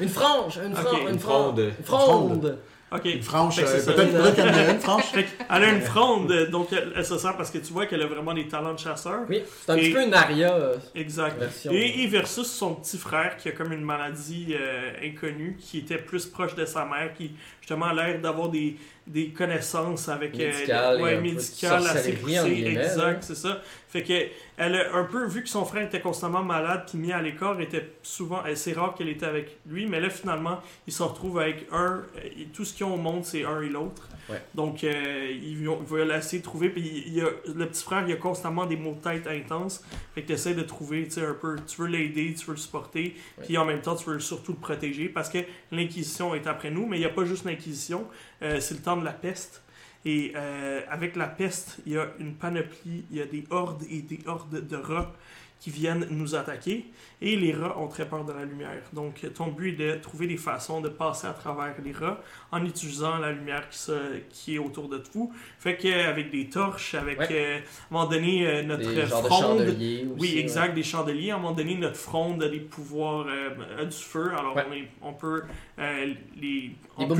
Une frange, une, frange, une une fronde. Une fronde. Ok. Une franche, euh, peut-être peut-être qu'elle en a une franche. Fait elle a une fronde, euh, donc elle, elle se sert parce que tu vois qu'elle a vraiment des talents de chasseur. Oui, c'est un Et- petit peu une aria euh, Exact. version. Et, et versus son petit frère qui a comme une maladie euh, inconnue, qui était plus proche de sa mère, qui justement a l'air d'avoir des, des connaissances avec euh, Médicales ouais, médicales assez poussées. Exact, c'est ça. Fait que elle a un peu vu que son frère était constamment malade puis mis à l'écart, était souvent c'est rare qu'elle était avec lui, mais là finalement il se retrouve avec un et tout ce qu'ils ont au monde c'est un et l'autre. Ouais. Donc euh, ils vont, ils vont essayer de trouver puis il y a, le petit frère il a constamment des maux de tête intenses. Fait que tu essaies de trouver, tu sais, un peu, tu veux l'aider, tu veux le supporter, puis en même temps, tu veux surtout le protéger parce que l'Inquisition est après nous, mais il n'y a pas juste l'Inquisition, euh, c'est le temps de la peste. Et euh, avec la peste, il y a une panoplie, il y a des hordes et des hordes de rats qui viennent nous attaquer. Et les rats ont très peur de la lumière. Donc, ton but est de trouver des façons de passer à travers les rats en utilisant la lumière qui, se, qui est autour de vous. Fait qu'avec des torches, avec, Ouais. euh, à un moment donné, euh, notre Des de fronde, aussi. oui, ouais. exact, des chandeliers. À un moment donné, notre fronde a des pouvoirs, euh, du feu. Alors, Ouais. on, est- on peut euh, les on peut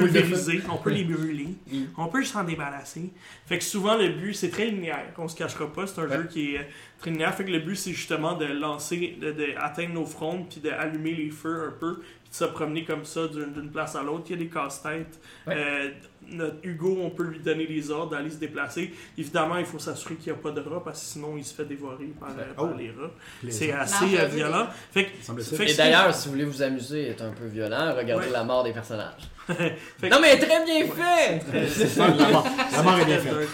on peut les brûler, on peut s'en débarrasser. Fait que souvent, le but, c'est très linéaire. On se cachera pas. C'est un jeu qui est très linéaire. Fait que le but, c'est justement de lancer, de, de atteindre nos frondes, puis d'allumer les feux un peu, puis de se promener comme ça d'une place à l'autre. Il y a des casse-têtes. Ouais. Euh, notre Hugo, on peut lui donner les ordres d'aller se déplacer. Évidemment, il faut s'assurer qu'il n'y a pas de rats, parce que sinon, il se fait dévorer par, euh, par Oh. les rats. C'est assez Non, euh, violent. Fait que, Semble-t-il. fait que Et d'ailleurs, si vous voulez vous amuser et être un peu violent, regardez Ouais. la mort des personnages. Fait que- Non mais très bien fait! La mort, la mort est bien faite.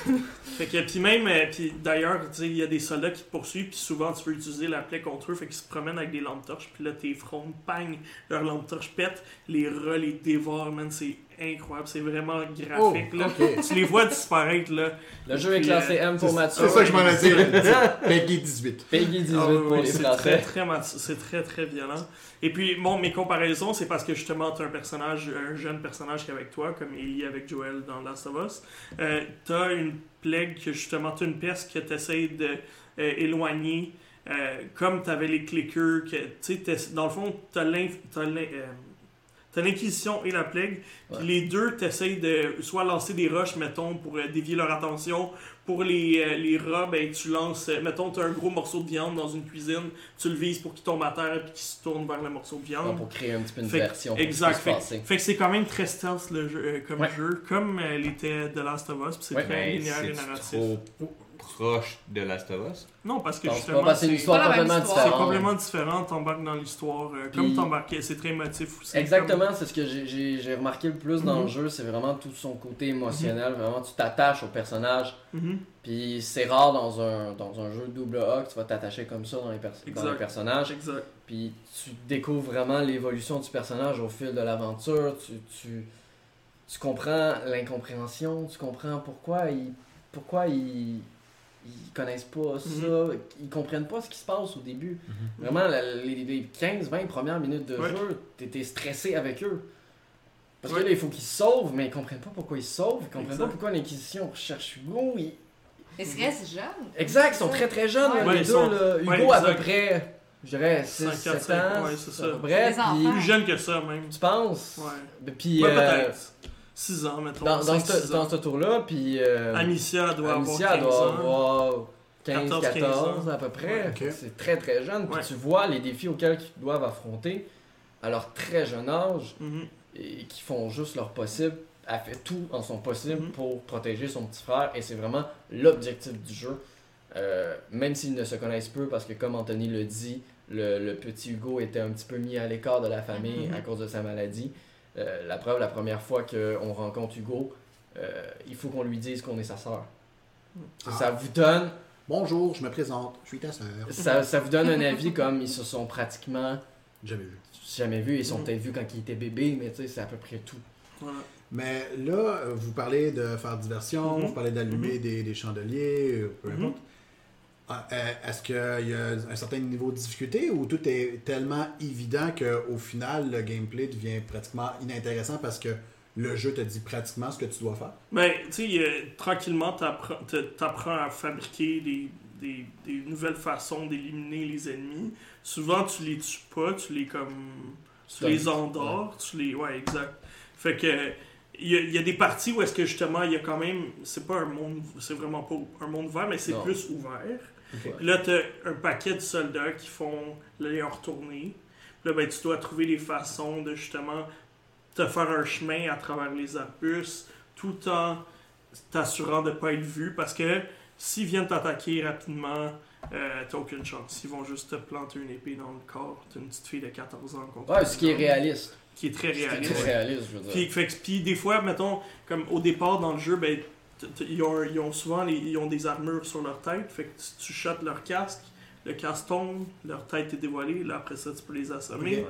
Fait que, puis même, euh, puis d'ailleurs, tu sais, il y a des soldats qui te poursuivent, puis souvent tu veux utiliser la plaie contre eux, fait qu'ils se promènent avec des lampes torches, puis là tes frondes, bang, leur lampe torche pète, les rats les dévorent, man, c'est incroyable, c'est vraiment Oh, graphique, là. ok. Tu les vois disparaître, là. Le jeu est classé euh, M pour C'est Mathieu. c'est ça que je m'en ai dit. Peggy 18. Peggy 18 Ah pour oui, les c'est très, Français. très, c'est très, très violent. Et puis, bon, mes comparaisons, c'est parce que justement, tu un personnage, un jeune personnage qui est avec toi, comme Ellie avec Joel dans Last of Us. Euh, tu as une plague que justement, tu une peste que tu essaies de euh, euh, comme tu avais les clickers, que, dans le fond, tu as l'Inquisition et la plague. Puis Ouais. les deux, tu essaies de soit lancer des roches, mettons, pour euh, dévier leur attention. Pour les, euh, les rats, ben, tu lances, euh, mettons, tu as un gros morceau de viande dans une cuisine, tu le vises pour qu'il tombe à terre et qu'il se tourne vers le morceau de Ouais, viande. pour créer un petit peu une Fait version exact. Fait, que c'est quand même très stealth le jeu, euh, comme Ouais. jeu, comme euh, l'était The Last of Us, puis c'est Ouais. très Mais linéaire et narratif. trop proche de Last of Us? Non, parce que justement, c'est une histoire complètement histoire. c'est différente. complètement différent, t'embarques dans l'histoire, euh, comme t'embarquais, c'est très émotif aussi. Exactement, c'est ce que j'ai- remarqué le plus dans Mhm. le jeu, c'est vraiment tout son côté émotionnel, vraiment tu t'attaches au personnage, Mhm. puis c'est rare dans un, dans un jeu double A que tu vas t'attacher comme ça dans les, pers- dans les personnages, Exact. puis tu découvres vraiment l'évolution du personnage au fil de l'aventure, tu, tu, tu comprends l'incompréhension, tu comprends pourquoi ils, pourquoi ils, ils connaissent pas ça, Mhm. ils comprennent pas ce qui se passe au début. Vraiment, la- les, les 15-20 premières minutes de Ouais. jeu, t'étais stressé avec eux. Parce Ouais. que là, il faut qu'ils se sauvent, mais ils comprennent pas pourquoi ils se sauvent, ils comprennent Exact. pas pourquoi l'Inquisition recherche Hugo. ils- Ils restent jeunes. Exact, ils sont très très jeunes, Ouais. les ils deux. sont- là. Hugo, ouais, à peu près, je dirais, 5, 6-7 4, 5, ans. ouais, c'est ça. à peu près. Les enfants. Puis, Plus jeune que ça, même. tu penses? Ouais. Puis, Ouais, euh, peut-être. 6 ans, mettons. dans, ce, dans tour-là, puis... euh, Amicia doit Amicia avoir 15 doit ans. avoir 15, 14, 14 15 à peu près. Ouais. C'est très très jeune. Puis Ouais. tu vois les défis auxquels ils doivent affronter à leur très jeune âge Mhm. et qui font juste leur possible. Elle fait tout en son possible Mhm. pour protéger son petit frère et c'est vraiment l'objectif du jeu. Euh, même s'ils ne se connaissent peu, parce que comme Anthony le dit, le, le petit Hugo était un petit peu mis à l'écart de la famille Mhm. à cause de sa maladie. Euh, la preuve, la première fois qu'on rencontre Hugo, euh, il faut qu'on lui dise qu'on est sa sœur. Ça, Ah. ça vous donne Bonjour, je me présente, je suis ta sœur. ça, ça vous donne un avis comme ils se sont pratiquement J'avais vu. jamais vus. Ils sont Mhm. peut-être vus quand ils étaient bébés, mais tu sais, c'est à peu près tout. Voilà. Mais là, vous parlez de faire diversion, Mhm. vous parlez d'allumer des, des chandeliers, euh, peu Mhm. importe. Ah, euh, Est-ce qu'il y a un certain niveau de difficulté ou tout est tellement évident qu'au final, le gameplay devient pratiquement inintéressant parce que le jeu te dit pratiquement ce que tu dois faire? Ben, tu sais, euh, tranquillement, t'a- t'apprends à fabriquer des, des, des nouvelles façons d'éliminer les ennemis. Souvent, tu les tues pas, tu les comme. Tu les endors, tu les. Ouais, exact. Fait que. il y, a, il y a des parties où est-ce que justement il y a quand même c'est pas un monde c'est vraiment pas un monde ouvert mais c'est plus ouvert Là t'as un paquet de soldats qui font les retourner là ben tu dois trouver des façons de justement te faire un chemin à travers les arbustes tout en t'assurant de pas être vu parce que s'ils viennent t'attaquer rapidement euh, t'as aucune chance. Ils vont juste te planter une épée dans le corps. T'as une petite fille de 14 ans contre Ouais, ce qui est réaliste. qui est très réaliste. très réaliste, je veux dire. puis, fait que- puis des fois, mettons, comme au départ dans le jeu, ben, ils, ont, ils ont souvent les- ils ont des armures sur leur tête. Fait que tu, tu shottes leur casque, le casque tombe, leur tête est dévoilée. Là, après ça, tu peux les assommer.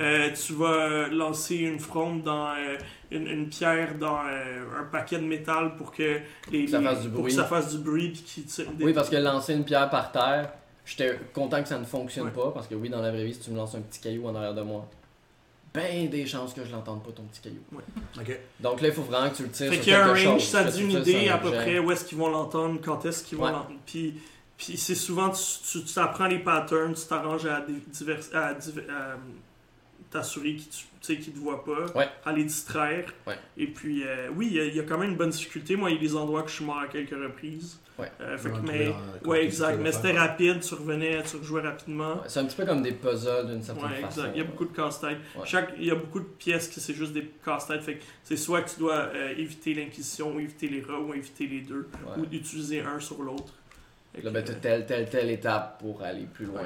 Euh, tu vas euh, lancer une fronde dans euh, une, une pierre dans euh, un paquet de métal pour que les, ça fasse du pour bruit. que ça fasse du bruit puis qu'ils tirent des- Oui, parce que lancer une pierre par terre, j'étais content que ça ne fonctionne Ouais. pas. Parce que oui, dans la vraie vie, si tu me lances un petit caillou en arrière de moi, ben des chances que je l'entende pas ton petit caillou. Donc là, il faut vraiment que tu le tires Fait qu'il y a un range, chose. ça dit une idée à peu près où est-ce qu'ils vont l'entendre, quand est-ce qu'ils vont Ouais. l'entendre. Puis, puis c'est souvent, tu, tu, tu apprends les patterns, tu t'arranges à, divers, à, à, t'assurer qu'ils tu sais, te voient pas, Ouais. à les distraire. Ouais. Et puis, euh, oui, il y, y a quand même une bonne difficulté. Moi, il y a des endroits que je suis mort à quelques reprises. Ouais. Euh, fait que- Ouais, mais, ouais, exact. Mais c'était rapide, tu revenais, tu rejouais rapidement. Ouais, C'est un petit peu comme des puzzles d'une certaine Ouais, façon. exact. Il y a beaucoup de casse-tête. Ouais. Chaque, il y a beaucoup de pièces qui c'est juste des casse-têtes. Fait que c'est soit que tu dois euh, éviter l'inquisition, ou éviter les rats, ou éviter les deux, Ouais. ou utiliser un sur l'autre. Là, ben, t'as telle, telle, telle étape pour aller plus loin.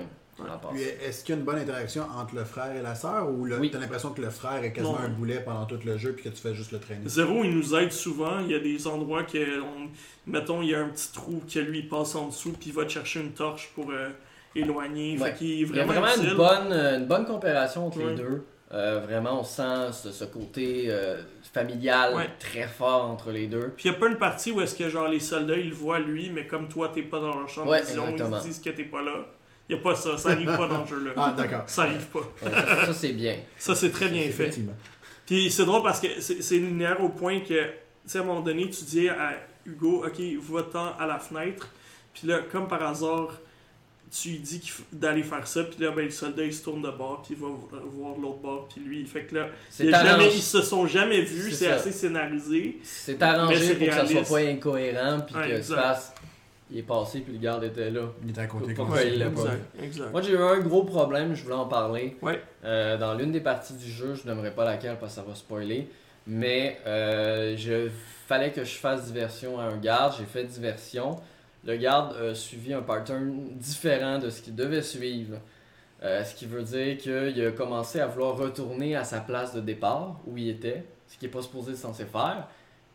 Puis est-ce qu'il y a une bonne interaction entre le frère et la sœur ou le- Oui. t'as l'impression que le frère est quasiment Non. un boulet pendant tout le jeu puis que tu fais juste le traîner? Zéro, il nous aide souvent. Il y a des endroits que, on- mettons, il y a un petit trou que lui il passe en dessous, puis il va te chercher une torche pour euh, éloigner. Ouais. Fait qu'il est Il y a vraiment, utile. une bonne, euh, une bonne coopération entre Ouais. les deux. Euh, vraiment, on sent ce, ce côté euh, familial Ouais. très fort entre les deux. Puis il n'y a pas une partie où est-ce que genre les soldats ils le voient lui, mais comme toi t'es pas dans leur Ouais, vision, ils se disent que t'es pas là. Il n'y a pas ça, ça arrive pas dans le jeu là. Ah, d'accord. Ça arrive pas. Ça, ça, c'est bien. Ça c'est très bien fait. Effectivement. Puis c'est drôle parce que c'est linéaire au point que, tu sais, à un moment donné, tu dis à Hugo, ok, va-t'en à la fenêtre. Puis là, comme par hasard, tu lui dis d'aller faire ça. Puis là, ben, le soldat, il se tourne de bord, puis il va voir l'autre bord. Puis lui, fait que là, C'est il jamais, ils se sont jamais vus, C'est ça. assez scénarisé. c'est arrangé pour que ça soit pas incohérent puis Ouais, que tu exact. Il est passé puis le garde était là. Il est à côté Pourquoi comme ça. il l'a pas exact, exact. Moi j'ai eu un gros problème, je voulais en parler. Ouais. Euh, dans l'une des parties du jeu, je n'aimerais pas laquelle parce que ça va spoiler. Mais euh, je fallait que je fasse diversion à un garde, j'ai fait diversion. Le garde a suivi un pattern différent de ce qu'il devait suivre. Euh, ce qui veut dire qu'il a commencé à vouloir retourner à sa place de départ, où il était, ce qu'il n'est pas supposé censé faire.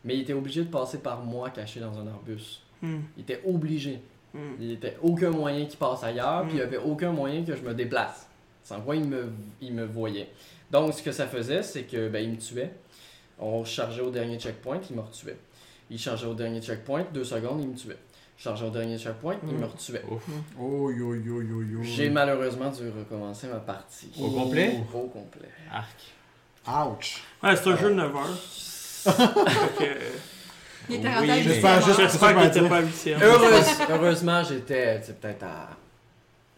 Mais il était obligé de passer par moi caché dans un arbuste. Hmm, Il était obligé. hmm. Il n'y avait aucun moyen qu'il passe ailleurs, Mm. puis il n'y avait aucun moyen que je me déplace. Sans quoi il me, il me voyait. Donc, ce que ça faisait, c'est que ben, il me tuait. On chargeait au dernier checkpoint, il me retuait. Il chargeait au dernier checkpoint, deux secondes, il me tuait. Je chargeais au dernier checkpoint, il Mm. me retuait. Oh, yo, yo, yo, yo. J'ai malheureusement dû recommencer ma partie. Au complet? Au complet. Arc. Ouch. Ouais, c'est un jeu de 9 heures. Fait que, Il était Oui, J'espère juste- heure. J'espère qu'il pas était dire. pas 8 Heureuse- heureusement, j'étais peut-être à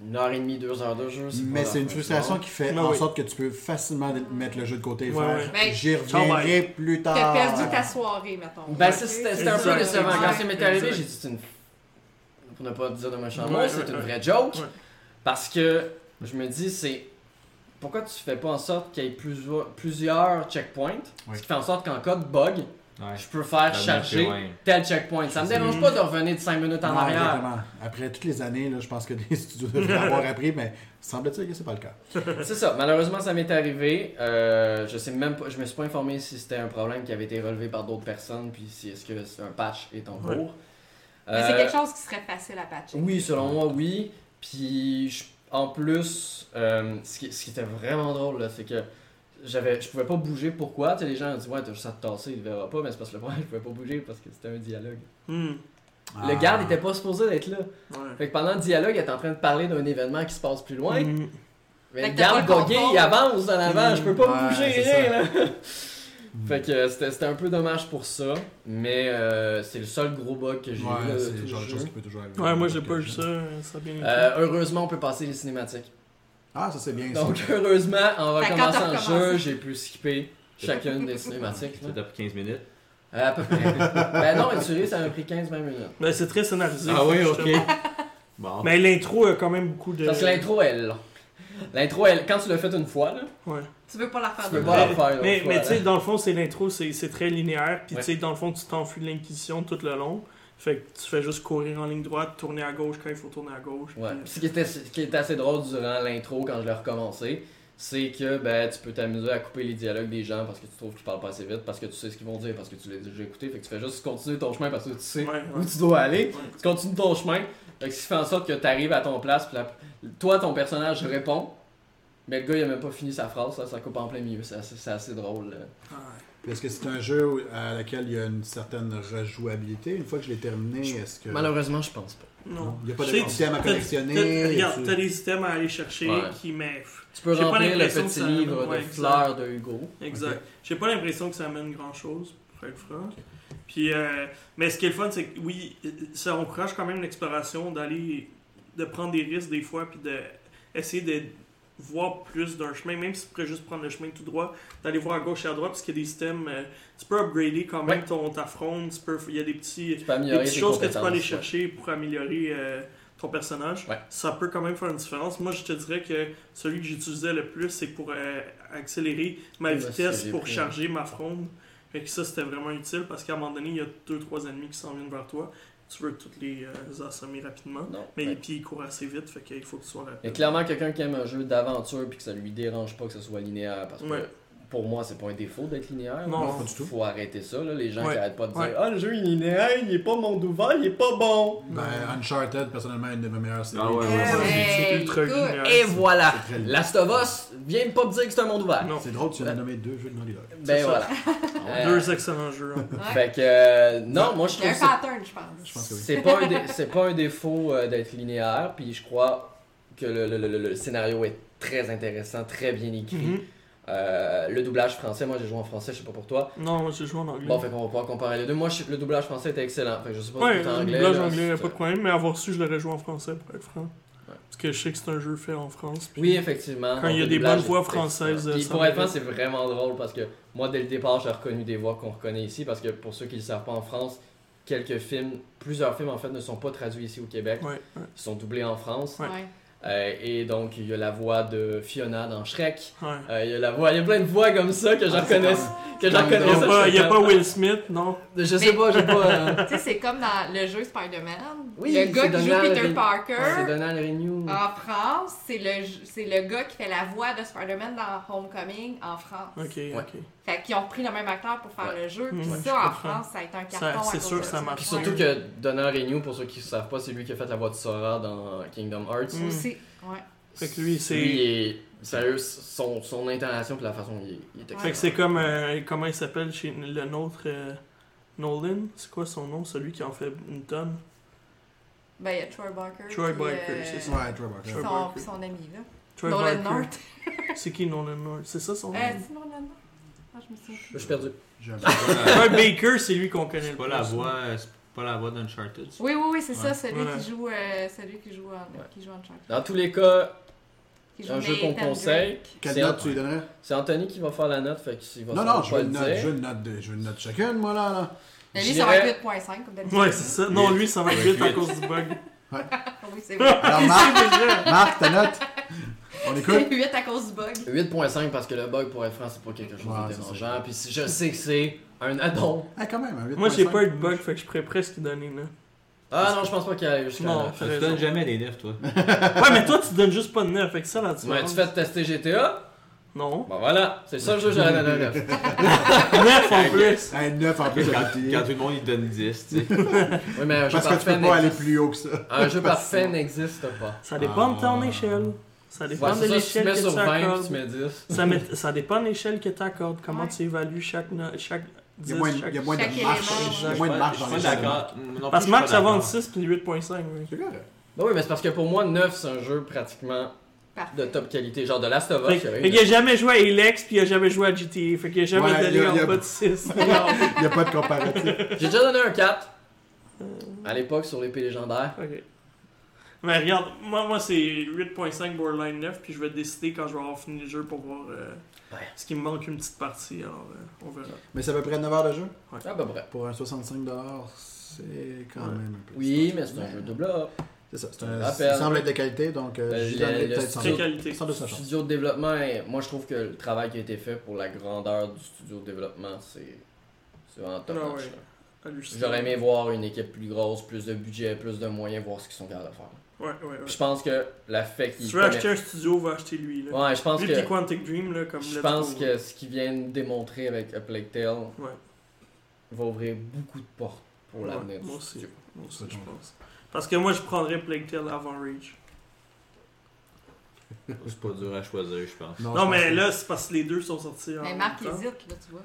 une heure et demie, deux heures de jeu. Mais c'est une frustration qui fait Ben en oui. sorte que tu peux facilement mettre le jeu de côté et Ouais, faire ouais. Ben, j'y reviendrai plus tard. T'as perdu ta soirée, mettons. Ben, c'est- c'était un peu décevant. Quand ça m'est arrivé, j'ai dit c'est une. Pour ne pas dire de méchant Ouais, mot, ouais, c'est une vraie joke. Ouais. Parce que je me dis, c'est. Pourquoi tu fais pas en sorte qu'il y ait plusieurs, plusieurs checkpoints? Ouais. Ce qui fait en sorte qu'en cas de bug, Ouais. je peux faire Ça charger tel checkpoint. Ça me dérange pas de revenir de 5 minutes en Non, arrière. exactement. Après toutes les années, là, je pense que les studios devraient avoir appris, mais semble-t-il que c'est pas le cas. C'est ça, malheureusement ça m'est arrivé. Euh, je sais même pas, je me suis pas informé si c'était un problème qui avait été relevé par d'autres personnes, puis si est-ce que c'est un patch est en Ouais. cours. Mais c'est Euh, quelque chose qui serait facile à patcher. Oui, selon moi, oui. Puis je- en plus, euh, ce, qui, ce qui était vraiment drôle, c'est que j'avais, je pouvais pas bouger. Pourquoi Tu sais, Les gens ont dit Ouais, t'as juste à te tasser, il verra pas. Mais c'est parce que le problème, je pouvais pas bouger parce que c'était un dialogue. Hmm, Ah. Le garde était pas supposé d'être là. ouais. Fait que pendant le dialogue, il était en train de parler d'un événement qui se passe plus loin. Hmm. Mais Fait le garde contrôle. il avance en avant, je peux pas Ouais, bouger, rien là. fait que c'était, c'était un peu dommage pour ça. Mais euh, c'est le seul gros bug que j'ai eu. Ouais, c'est genre de chose qui peut toujours arriver. Ouais, moi j'ai pas vu ça, ça a bien été. Euh, heureusement, on peut passer les cinématiques. Ah, ça c'est bien Donc, ça. heureusement, en recommençant le jeu, j'ai pu skipper. chacune des cinématiques. Ça t'a pris 15 minutes. Euh, à peu près. ben non, Eturi, ça m'a pris 15-20 minutes. Ben, c'est très scénarisé. Ah oui, ok. Bon. Mais l'intro a quand même beaucoup de. Parce que l'intro, elle. L'intro, elle, quand tu l'as fait une fois, là, Ouais. Tu veux pas la faire tu peux de pas la Mais- refaire. Mais, mais tu sais, dans le fond, c'est l'intro, c'est c'est très linéaire. Puis Ouais. tu sais, dans le fond, tu t'enfuis de l'Inquisition tout le long. Fait que tu fais juste courir en ligne droite, tourner à gauche quand il faut tourner à gauche. Ouais. puis- Ce qui était, ce qui était assez drôle durant l'intro quand je l'ai recommencé, c'est que ben, tu peux t'amuser à couper les dialogues des gens parce que tu trouves qu'ils parlent pas assez vite, parce que tu sais ce qu'ils vont dire, parce que tu l'as déjà écouté. Fait que tu fais juste continuer ton chemin parce que tu sais Ouais, où tu dois aller. Tu continues ton chemin. Fait que ce qui fait en sorte que tu arrives à ton place. Puis la- toi, ton personnage répond. Mais le gars, il a même pas fini sa phrase. Ça, ça coupe en plein milieu. C'est assez, drôle. là. Est-ce que c'est un jeu à laquelle il y a une certaine rejouabilité? Une fois que je l'ai terminé, est-ce que. Malheureusement, je pense pas. Non. Il n'y a pas de système à t'as- collectionner. Regarde, tu- t'as des items à aller chercher Ouais. qui mais Tu peux J'ai pas remplir le l'impression que petit ça- livre ouais, de exact. fleurs de Hugo. Exact. J'ai pas l'impression que ça amène grand chose, pour être franc. Puis, euh, mais ce qui est le fun, c'est que oui, ça encourage quand même l'exploration, d'aller, de prendre des risques des fois, puis de essayer de voir plus d'un chemin, même si tu pourrais juste prendre le chemin tout droit, d'aller voir à gauche et à droite, parce qu'il y a des systèmes, euh, tu peux upgrader quand même Ouais. ton, ta fronde, tu peux, il y a des petits, des petites tes choses que tu peux aller ouais. chercher pour améliorer euh, ton personnage. Ouais. Ça peut quand même faire une différence. Moi, je te dirais que celui que j'utilisais le plus, c'est pour euh, accélérer ma vitesse pour pris, charger ma fronde. Fait que ça, c'était vraiment utile parce qu'à un moment donné, il y a 2-3 ennemis qui s'en viennent vers toi. Tu veux toutes les euh, assommer rapidement. Non. Mais Ouais. puis ils courent assez vite, fait qu'il faut que tu sois Il rapide. clairement quelqu'un qui aime un jeu d'aventure puis que ça lui dérange pas que ce soit linéaire parce que Ouais. Pour moi c'est pas un défaut d'être linéaire. Non, pas du tout. Faut arrêter ça là, les gens Ouais. qui arrêtent pas de dire Ouais. ah le jeu il est linéaire, il est pas monde ouvert, il est pas bon. Ben, Uncharted, personnellement, une de mes meilleures séries. Ah ouais, ouais, ouais. C'est Hey, ultra linéaire. Et voilà. C'est. Last of Us vient de pas me dire que c'est un monde ouvert. Non. C'est drôle, tu viens de nommer deux jeux de Naughty Dog. Ben ça. voilà. Euh, Deux excellents jeux. hein. Ouais. Fait que euh, non, moi je trouve un ça pattern, je pense. Je pense que oui. c'est pas un dé- c'est pas un défaut euh, d'être linéaire puis je crois que le, le- le- le scénario est très intéressant, très bien écrit. Euh, le doublage français, moi j'ai joué en français, je sais pas pour toi. Non, moi j'ai joué en anglais. Bon, fait qu'on va pouvoir comparer les deux. Moi, le doublage français était excellent. Fait que je sais pas ouais, si le anglais. doublage là, anglais, y a pas de problème, mais avoir su, je l'aurais joué en français pour être franc. Parce que je sais que c'est un jeu fait en France. puis- Oui, effectivement. Quand il y a Le des bonnes voix françaises. Puis pour être franc, c'est vraiment drôle parce que moi, dès le départ, j'ai reconnu des voix qu'on reconnaît ici. Parce que pour ceux qui ne le savent pas en France, quelques films, plusieurs films en fait, ne sont pas traduits ici au Québec. Ouais, ouais. Ils sont doublés en France. Euh, et donc, il y a la voix de Fiona dans Shrek. ouais. Euh, il y a la voix, il y a plein de voix comme ça que je Ah, reconnais. Que je quand Il n'y reconnais a, pas, y a pas Will Smith, non? Je sais pas, j'ai pas. euh, Tu sais, c'est comme dans le jeu Spider-Man. Oui, le gars qui joue Peter Parker. C'est Donald Renew. En France, c'est le, c'est le gars qui fait la voix de Spider-Man dans Homecoming en France. Ok, ok. Fait qu'ils ont repris le même acteur pour faire Ouais. le jeu. Puis Ouais, ça, je en comprends. France, ça a été un carton. c'est sûr que ça marche. Puis Ouais. surtout que Donald Renew, pour ceux qui ne savent pas, c'est lui qui a fait la voix de Sora dans Kingdom Hearts. Mm. Aussi. Ouais. Fait que lui, c'est. Lui, est- sérieux, son, son intonation et la façon il est, il est Fait que c'est comme. euh, comment il s'appelle chez le nôtre euh, Nolan? C'est quoi son nom Celui qui en fait une tonne? Ben, il y a Troy Barker. Troy puis, Barker, euh, c'est ça. Ouais. Troy Son, Barker. puis son ami, là. Troy Nolan Barker. North. C'est qui Nolan North? C'est ça son nom? Euh, c'est Nolan North? Ah, je me souviens Je plus. suis perdu. J'ai un- Troy Baker, c'est lui qu'on connaît C'est le pas plus. la voix, c'est pas la voix d'Uncharted. ça? Oui, oui, oui, c'est ça, celui Ouais. qui joue, euh, celui qui joue en, Ouais. qui joue en Uncharted. Dans tous les cas, Qui joue un jeu qu'on Nathan conseille. Drake. Quelle C'est note tu lui donnerais? C'est Anthony qui va faire la note, fait qu'il va Non, non, je pas veux le une note, je veux une note, de, je veux une note chacun, moi, là. là. Lui, ça va être 8.5 comme d'habitude. Ouais, c'est ça. Non, lui, ça va être vite à cause du bug. Ah oui, c'est vrai. Alors, Marc, Marc, ta note? On écoute C'est 8 à cause du bug. 8.5 parce que le bug, pour être franc, c'est pas quelque chose Ouais, de dérangeant. Puis si- je sais que c'est un addon. Ah, quand même, un 8.5. Moi, j'ai pas eu de bug, fait que je pourrais presque donner là. Ah non, je pense pas qu'il y ait jusqu'à Non. là. Tu raison. donnes jamais des neufs, toi. Ouais, mais toi, tu donnes juste pas de 9, fait que ça, la Ouais, différence. tu fais tester GTA? Non. Bon voilà, c'est le seul jeu que j'aurais donné un 9. 9 en plus. Un 9 en plus Quand, tout le monde il donne 10, tu sais. Oui, mais un jeu Parce que tu peux pas aller plus haut que ça. Un jeu parfait n'existe pas. Ça dépend de ton Ah. échelle. Ça dépend Ouais, de l'échelle que tu 20 puis accordes. tu mets 10. Ça, met- ça dépend de l'échelle que tu accordes. Comment Ouais. tu évalues chaque, no- chaque Il 10, y a moins, chaque... il y a moins Chaque de. Il y a moins dans d'accord. Non Parce que Max, ça va entre d'accord. 6 puis 8.5. Oui. C'est correct. Oui, mais c'est parce que pour moi, 9 c'est un jeu pratiquement Parfait. de top qualité. Genre de Last of Us, Fait, fait qu'il a jamais joué à Elex puis il a jamais joué à GTA. Fait qu'il a jamais Ouais, donné il y a- en il y a- bas de 6. Il n'y a pas de comparatif. J'ai déjà donné un 4 à l'époque sur l'épée légendaire. Mais regarde, moi, moi c'est 8.5 Borderline 9, puis je vais décider quand je vais avoir fini le jeu pour voir euh, Ouais. ce qui me manque une petite partie, alors euh, on verra. Mais c'est à peu près 9 heures de jeu? Ah, bah bref. Pour un 65$, c'est quand Ouais. même un peu. Oui, mais c'est un jeu de bloc. C'est ça. C'est un, rappelle. il semble être de qualité, donc euh, Euh, j'y le- donnerais le peut-être 100 Très studio- qualité. 100 de sa chance. Studio de développement, et moi je trouve que le travail qui a été fait pour la grandeur du studio de développement, c'est c'est vraiment top. Ah ouais. J'aurais aimé voir une équipe plus grosse, plus de budget, plus de moyens, voir ce qu'ils sont capables de faire. Ouais, ouais, ouais. Puis je pense que la fait Si qu'ils. tu veux acheter un studio, va acheter lui. Là. Ouais, je pense lui que. Quantic Dream, là, comme Je pense go, que là. ce qu'ils viennent démontrer avec A Plague Tale Ouais. va ouvrir beaucoup de portes pour Ouais, l'avenir moi aussi. studio. Moi aussi, je pense. Parce que moi, je prendrais Plague Tale avant Rage. C'est pas dur à choisir, je pense. Non, je pense mais que- là, c'est parce que les deux sont sortis en Mais même Marc hésite, là, tu vois.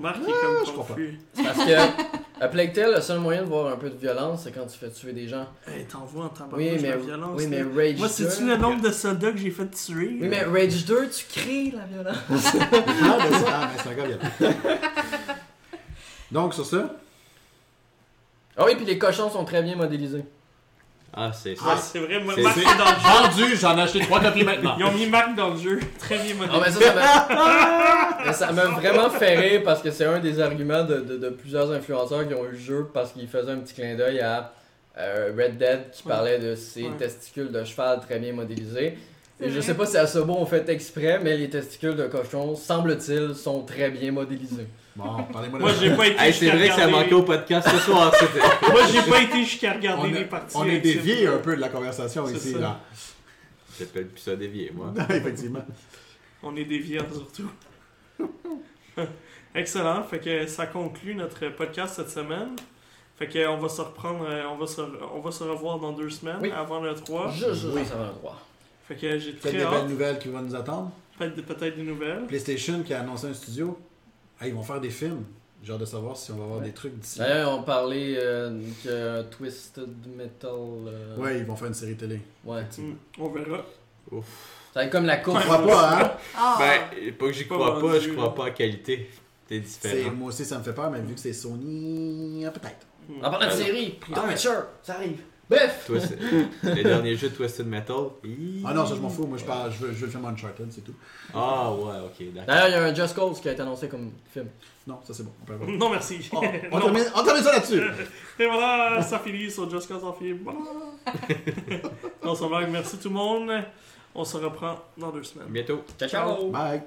Marc est Ah, comme je comprends. confus. C'est Parce que A Plague Tale, le seul moyen de voir un peu de violence, c'est quand tu fais tuer des gens. Hey, t'envoies en tabarnak Oui, mais, la violence. oui, mais. Rage Moi, 2. c'est-tu le nombre de soldats que j'ai fait tuer? Oui, mais Rage 2, tu crées la violence. Ah, ben, c'est- ah, ben, c'est un gars bien. Donc, sur ça, Ah oui, puis les cochons sont très bien modélisés. Ah, c'est ça. Ouais, c'est vrai, Marc dans le jeu. vendu, j'en ai acheté 3 copies maintenant. Ils ont mis Marc dans le jeu. Très bien Ah, mais modélisé. ça, ça m'a- ça m'a vraiment fait rire parce que c'est un des arguments de, de- de plusieurs influenceurs qui ont eu le jeu parce qu'ils faisaient un petit clin d'œil à euh, Red Dead qui Ouais. parlait de ses Ouais. testicules de cheval très bien modélisés. Et je sais pas si Asobo ont fait exprès, mais les testicules de cochon, semble-t-il, sont très bien modélisés. Bon, parlez-moi de Moi, j'ai pas été Hey, c'est jusqu'à vrai que ça regarder- manquait au podcast ce soir. c'était- Moi, j'ai pas été jusqu'à on, regarder les a- parties. on est avec dévié un peu de la conversation C'est ici, ça. là. J'ai peut-être plus ça dévier, moi. Effectivement. On est déviants surtout. Excellent. Fait que ça conclut notre podcast cette semaine. Fait que on va se reprendre, euh, on va se, on va se revoir dans deux semaines Oui. avant le 3. Juste, juste, Oui. ça va droit. Fait que j'ai Peut-être très des belles nouvelles qui vont nous attendre. Peut-être peut-être des nouvelles. PlayStation qui a annoncé un studio. Ah, ils vont faire des films. J'ai hâte de savoir si on va avoir des trucs d'ici. D'ailleurs, on parlait euh, que Twisted Metal. euh, Ouais, ils vont faire une série télé. ouais. Hmm, On verra. Ça va être comme la course. Je crois pas, hein? Ah, Ben, pas que j'y crois pas, je crois pas à qualité. C'est différent. Moi aussi, ça me fait peur, mais vu que c'est Sony, ah, peut-être. Hmm. En parlant de série. Witcher, ça arrive. Bref. Twist- le dernier jeu de Twisted Metal. Ah non, ça je m'en fous. Moi, je, parle, je, veux, je veux le film Uncharted, c'est tout. Ah ouais, ok, d'accord. D'ailleurs, il y a un Just Cause qui a été annoncé comme film. Non, ça c'est bon. On peut avoir. Non, merci. Oh, on, Non. termine, on termine ça là-dessus. Et voilà, ça finit sur Just Cause of Film. Voilà. non, ça va. Merci tout le monde. On se reprend dans deux semaines. Bientôt. Ciao, ciao. Bye.